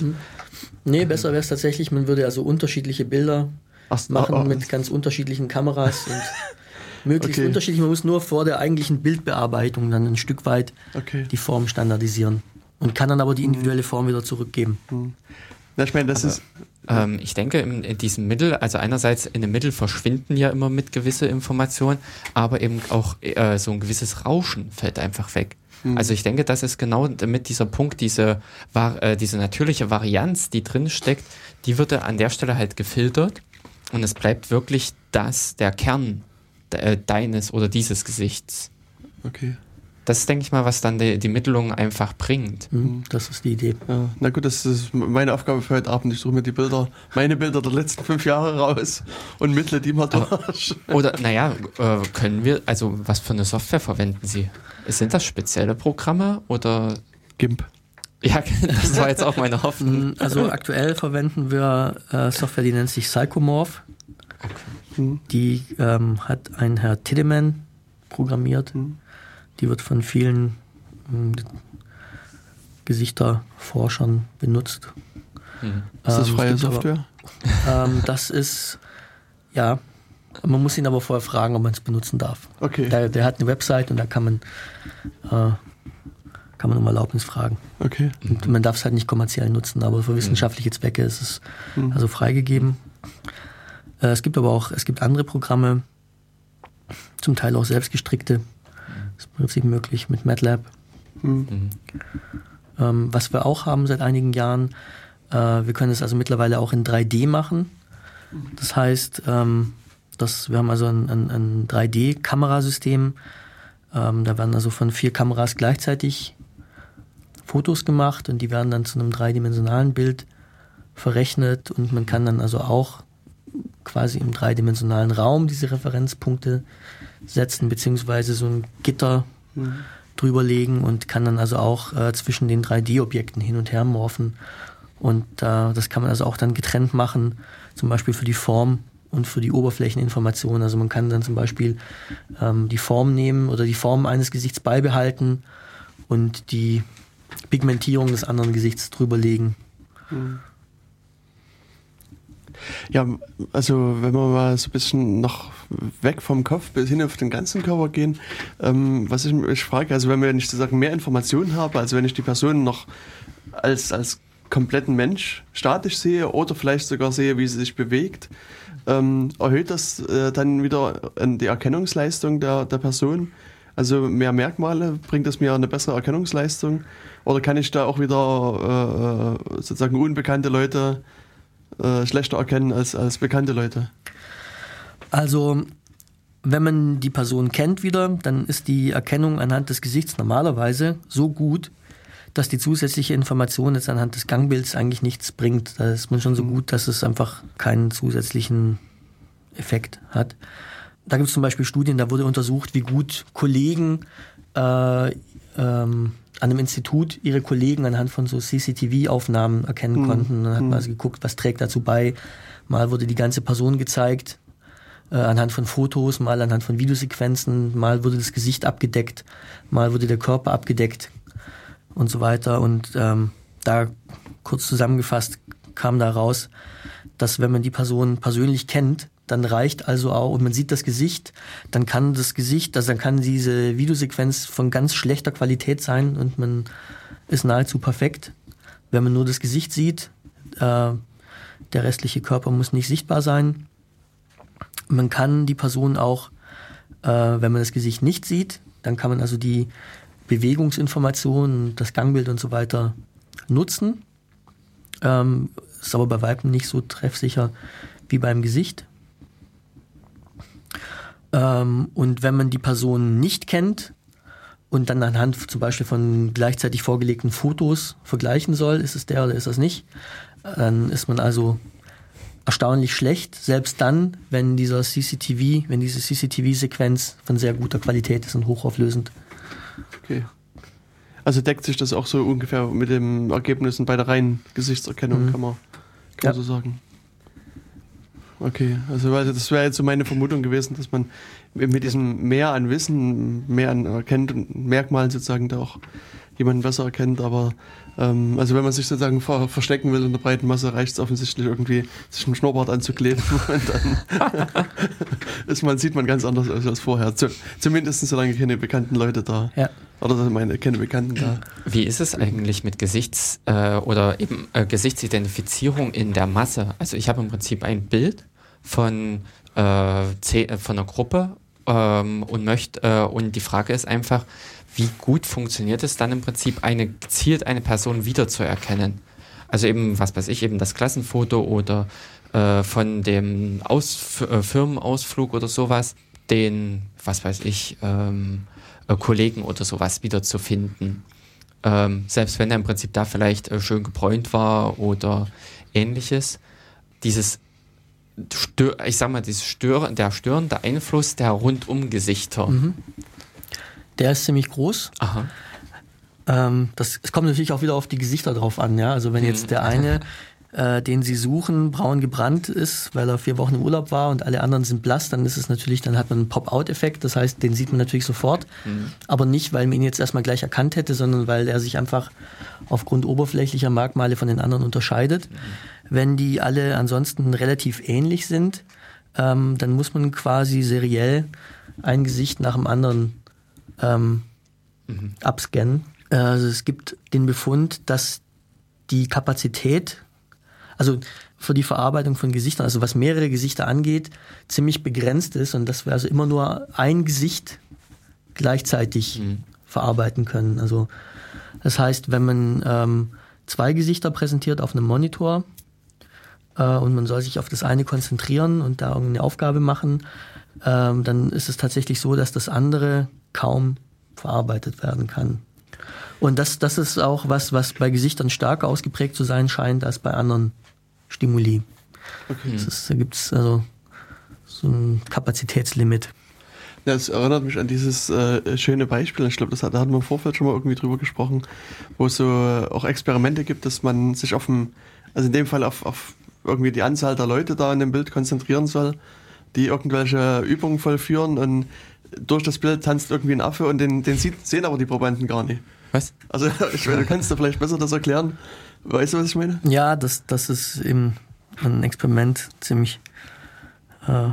Nee, besser wäre es tatsächlich, man würde also unterschiedliche Bilder Ach, machen ah, ah, mit ganz unterschiedlichen Kameras und möglichst Okay. unterschiedlich. Man muss nur vor der eigentlichen Bildbearbeitung dann ein Stück weit Okay. die Form standardisieren und kann dann aber die individuelle Form wieder zurückgeben. Ja, ich meine, das ist. Ähm, ich denke, in, in diesem Mittel, also einerseits in dem Mittel verschwinden ja immer mit gewisse Informationen, aber eben auch äh, so ein gewisses Rauschen fällt einfach weg. Also ich denke, das ist genau mit dieser Punkt, diese, äh, diese natürliche Varianz, die drin steckt, die wird an der Stelle halt gefiltert und es bleibt wirklich das, der Kern de, äh, deines oder dieses Gesichts. Okay. Das ist, denke ich mal, was dann die, die Mittelung einfach bringt. Hm, Das ist die Idee. Ja, na gut, das ist meine Aufgabe für heute Abend. Ich suche mir die Bilder, meine Bilder der letzten fünf Jahre raus und mittle die mal durch. Oder, naja, äh, können wir, also was für eine Software verwenden Sie? Sind das spezielle Programme oder? GIMP. Ja, das war jetzt auch meine Hoffnung. Hm, Also aktuell verwenden wir äh, Software, die nennt sich Psychomorph. Hm. Die ähm, hat ein Herr Tiedemann programmiert. Hm. Die wird von vielen hm, Gesichterforschern benutzt. Mhm. Ist das freie gibt aber- Software? Ähm, das ist Ja, man muss ihn aber vorher fragen, ob man es benutzen darf. Okay. Der, der, hat eine Website und da kann man, äh, kann man um Erlaubnis fragen. Okay. Und man darf es halt nicht kommerziell nutzen, aber für wissenschaftliche Zwecke ist es Mhm. also freigegeben. Äh, es gibt aber auch, es gibt andere Programme, zum Teil auch selbstgestrickte. Das ist im Prinzip möglich mit MATLAB. Mhm. Ähm, was wir auch haben seit einigen Jahren, äh, wir können es also mittlerweile auch in 3D machen. Das heißt, ähm, das, wir haben also ein, ein, ein 3D-Kamerasystem. Ähm, da werden also von vier Kameras gleichzeitig Fotos gemacht und die werden dann zu einem dreidimensionalen Bild verrechnet und man kann dann also auch quasi im dreidimensionalen Raum diese Referenzpunkte setzen, beziehungsweise so ein Gitter drüber legen und kann dann also auch äh, zwischen den 3D-Objekten hin und her morphen. Und äh, das kann man also auch dann getrennt machen, zum Beispiel für die Form und für die Oberflächeninformation. Also man kann dann zum Beispiel ähm, die Form nehmen oder die Form eines Gesichts beibehalten und die Pigmentierung des anderen Gesichts drüberlegen. Ja, also wenn wir mal so ein bisschen noch weg vom Kopf bis hin auf den ganzen Körper gehen, ähm, was ich mich frage, also wenn wir nicht sozusagen mehr Informationen haben, also wenn ich die Person noch als, als kompletten Mensch statisch sehe oder vielleicht sogar sehe, wie sie sich bewegt, ähm, erhöht das äh, dann wieder äh, die Erkennungsleistung der, der Person? Also mehr Merkmale, bringt das mir eine bessere Erkennungsleistung? Oder kann ich da auch wieder äh, äh, sozusagen unbekannte Leute äh, schlechter erkennen als, als bekannte Leute? Also, wenn man die Person kennt wieder, dann ist die Erkennung anhand des Gesichts normalerweise so gut, dass die zusätzliche Information jetzt anhand des Gangbilds eigentlich nichts bringt. Da ist man schon so gut, dass es einfach keinen zusätzlichen Effekt hat. Da gibt es zum Beispiel Studien, da wurde untersucht, wie gut Kollegen äh, ähm, an einem Institut ihre Kollegen anhand von so CCTV-Aufnahmen erkennen konnten. Dann hat man also geguckt, was trägt dazu bei. Mal wurde die ganze Person gezeigt, äh, anhand von Fotos, mal anhand von Videosequenzen, mal wurde das Gesicht abgedeckt, mal wurde der Körper abgedeckt und so weiter. Und ähm, da kurz zusammengefasst kam da raus, dass wenn man die Person persönlich kennt, dann reicht also auch, und man sieht das Gesicht, dann kann das Gesicht, also dann kann diese Videosequenz von ganz schlechter Qualität sein und man ist nahezu perfekt. Wenn man nur das Gesicht sieht, äh, der restliche Körper muss nicht sichtbar sein. Man kann die Person auch, äh, wenn man das Gesicht nicht sieht, dann kann man also die Bewegungsinformationen, das Gangbild und so weiter nutzen. Ähm, ist aber bei Weiben nicht so treffsicher wie beim Gesicht. Ähm, und wenn man die Person nicht kennt und dann anhand zum Beispiel von gleichzeitig vorgelegten Fotos vergleichen soll, ist es der oder ist es nicht, dann ist man also erstaunlich schlecht, selbst dann, wenn dieser CCTV, wenn diese CCTV-Sequenz von sehr guter Qualität ist und hochauflösend. Okay. Also deckt sich das auch so ungefähr mit den Ergebnissen bei der reinen Gesichtserkennung, Mhm. kann man, kann Ja. man so sagen. Okay, also das wäre jetzt so meine Vermutung gewesen, dass man mit diesem Mehr an Wissen, mehr an erkennt Merkmalen sozusagen da auch jemanden besser erkennt, aber ähm, also wenn man sich sozusagen ver verstecken will in der breiten Masse, reicht es offensichtlich irgendwie, sich einen Schnurrbart anzukleben und dann ist man, sieht man ganz anders aus als vorher. Zu, zumindest solange keine bekannten Leute da Ja. oder meine keine Bekannten da. Wie ist es eigentlich mit Gesichts- äh, oder eben äh, Gesichtsidentifizierung in der Masse? Also ich habe im Prinzip ein Bild von, äh, äh, von einer Gruppe ähm, und möchte äh, und die Frage ist einfach, wie gut funktioniert es dann im Prinzip, eine gezielt eine Person wiederzuerkennen? Also eben, was weiß ich, eben das Klassenfoto oder äh, von dem Aus äh, Firmenausflug oder sowas, den, was weiß ich, ähm, äh, Kollegen oder sowas wiederzufinden. Ähm, selbst wenn er im Prinzip da vielleicht äh, schön gebräunt war oder ähnliches. Dieses ich sag mal, dieses Stör, der störende Einfluss der Rundumgesichter. Der ist ziemlich groß. Aha. Ähm, das, es kommt natürlich auch wieder auf die Gesichter drauf an, ja. Also wenn jetzt der eine, äh, den sie suchen, braun gebrannt ist, weil er vier Wochen im Urlaub war und alle anderen sind blass, dann ist es natürlich, dann hat man einen Pop-out-Effekt. Das heißt, den sieht man natürlich sofort, aber nicht, weil man ihn jetzt erstmal gleich erkannt hätte, sondern weil er sich einfach aufgrund oberflächlicher Merkmale von den anderen unterscheidet. Wenn die alle ansonsten relativ ähnlich sind, ähm, dann muss man quasi seriell ein Gesicht nach dem anderen ähm, mhm. abscannen. Also es gibt den Befund, dass die Kapazität, also für die Verarbeitung von Gesichtern, also was mehrere Gesichter angeht, ziemlich begrenzt ist und dass wir also immer nur ein Gesicht gleichzeitig mhm. verarbeiten können. Also das heißt, wenn man ähm, zwei Gesichter präsentiert auf einem Monitor äh, und man soll sich auf das eine konzentrieren und da irgendeine Aufgabe machen, ähm, dann ist es tatsächlich so, dass das andere kaum verarbeitet werden kann. Und das, das ist auch was, was bei Gesichtern stärker ausgeprägt zu sein scheint als bei anderen Stimuli. Okay. Ist, da gibt es also so ein Kapazitätslimit. Das erinnert mich an dieses äh, schöne Beispiel, ich glaube, da hatten wir im Vorfeld schon mal irgendwie drüber gesprochen, wo es so äh, auch Experimente gibt, dass man sich auf dem, also in dem Fall auf, auf irgendwie die Anzahl der Leute da in dem Bild konzentrieren soll, die irgendwelche Übungen vollführen und durch das Bild tanzt irgendwie ein Affe und den, den sieht, sehen aber die Probanden gar nicht. Was? Also ich meine, kannst du vielleicht besser das erklären? Weißt du, was ich meine? Ja, das, das ist eben ein Experiment ziemlich äh,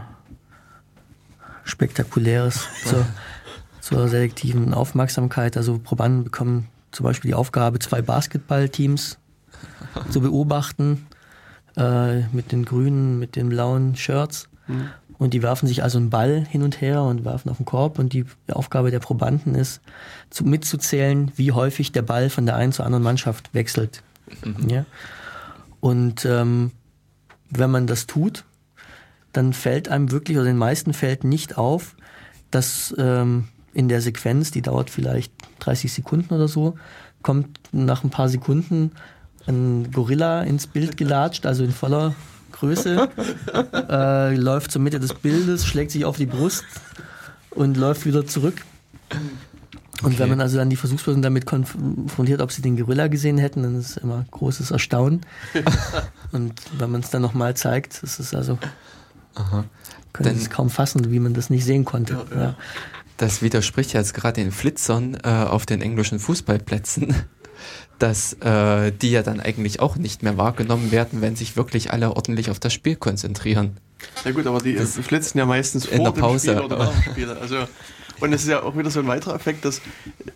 spektakuläres zur, zur selektiven Aufmerksamkeit. Also Probanden bekommen zum Beispiel die Aufgabe, zwei Basketballteams zu beobachten äh, mit den grünen, mit den blauen Shirts. Mhm. Und die werfen sich also einen Ball hin und her und werfen auf den Korb. Und die Aufgabe der Probanden ist, zu, mitzuzählen, wie häufig der Ball von der einen zur anderen Mannschaft wechselt. Mhm. Ja? Und ähm, wenn man das tut, dann fällt einem wirklich, oder den meisten fällt nicht auf, dass ähm, in der Sequenz, die dauert vielleicht 30 Sekunden oder so, kommt nach ein paar Sekunden ein Gorilla ins Bild gelatscht, also in voller Größe, äh, läuft zur Mitte des Bildes, schlägt sich auf die Brust und läuft wieder zurück. Und okay. wenn man also dann die Versuchspersonen damit konfrontiert, ob sie den Gorilla gesehen hätten, dann ist es immer großes Erstaunen. und wenn man es dann nochmal zeigt, ist es also Aha. Können Denn, es kaum fassen, wie man das nicht sehen konnte. Ja, ja. Das widerspricht jetzt gerade den Flitzern äh, auf den englischen Fußballplätzen, dass äh, die ja dann eigentlich auch nicht mehr wahrgenommen werden, wenn sich wirklich alle ordentlich auf das Spiel konzentrieren. Ja gut, aber die das flitzen ja meistens vor dem Pause. Spiel oder nach dem Spiel. Also und es ist ja auch wieder so ein weiterer Effekt, dass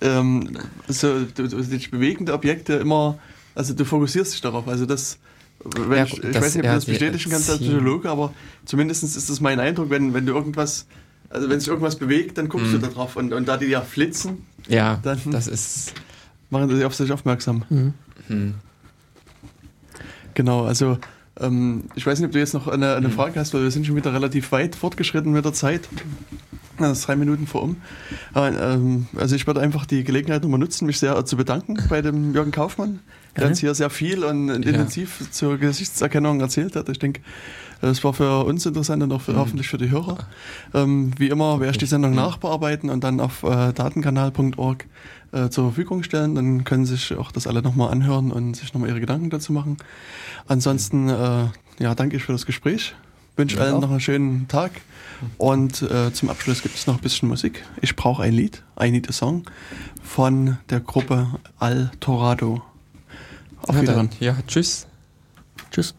ähm, so, die bewegende Objekte immer, also du fokussierst dich darauf. Also das wenn ja, ich, ich weiß nicht, ob du das bestätigen kannst als Psychologe, aber zumindest ist das mein Eindruck, wenn, wenn du irgendwas, also wenn sich irgendwas bewegt, dann guckst mhm. du da drauf. Und, und da die ja flitzen, ja, dann das ist machen sie auf sich aufmerksam. Mhm. Mhm. Genau, also ähm, ich weiß nicht, ob du jetzt noch eine, eine mhm. Frage hast, weil wir sind schon wieder relativ weit fortgeschritten mit der Zeit. Das ist drei Minuten vor um. Ähm, also ich würde einfach die Gelegenheit nochmal nutzen, mich sehr zu bedanken bei dem Jürgen Kaufmann, der uns hier sehr viel und intensiv ja. zur Gesichtserkennung erzählt hat. Ich denke, das war für uns interessant und auch für, mhm. hoffentlich für die Hörer. Ähm, wie immer werde ich die Sendung mhm. nachbearbeiten und dann auf äh, datenkanal.org äh, zur Verfügung stellen. Dann können sich auch das alle nochmal anhören und sich nochmal ihre Gedanken dazu machen. Ansonsten, äh, ja, danke ich für das Gespräch. Wünsche ja, allen noch einen schönen Tag. Und äh, zum Abschluss gibt es noch ein bisschen Musik. Ich brauche ein Lied, I Need a Song, von der Gruppe Al Torado. Auf Wiedersehen. Ja, tschüss. Tschüss.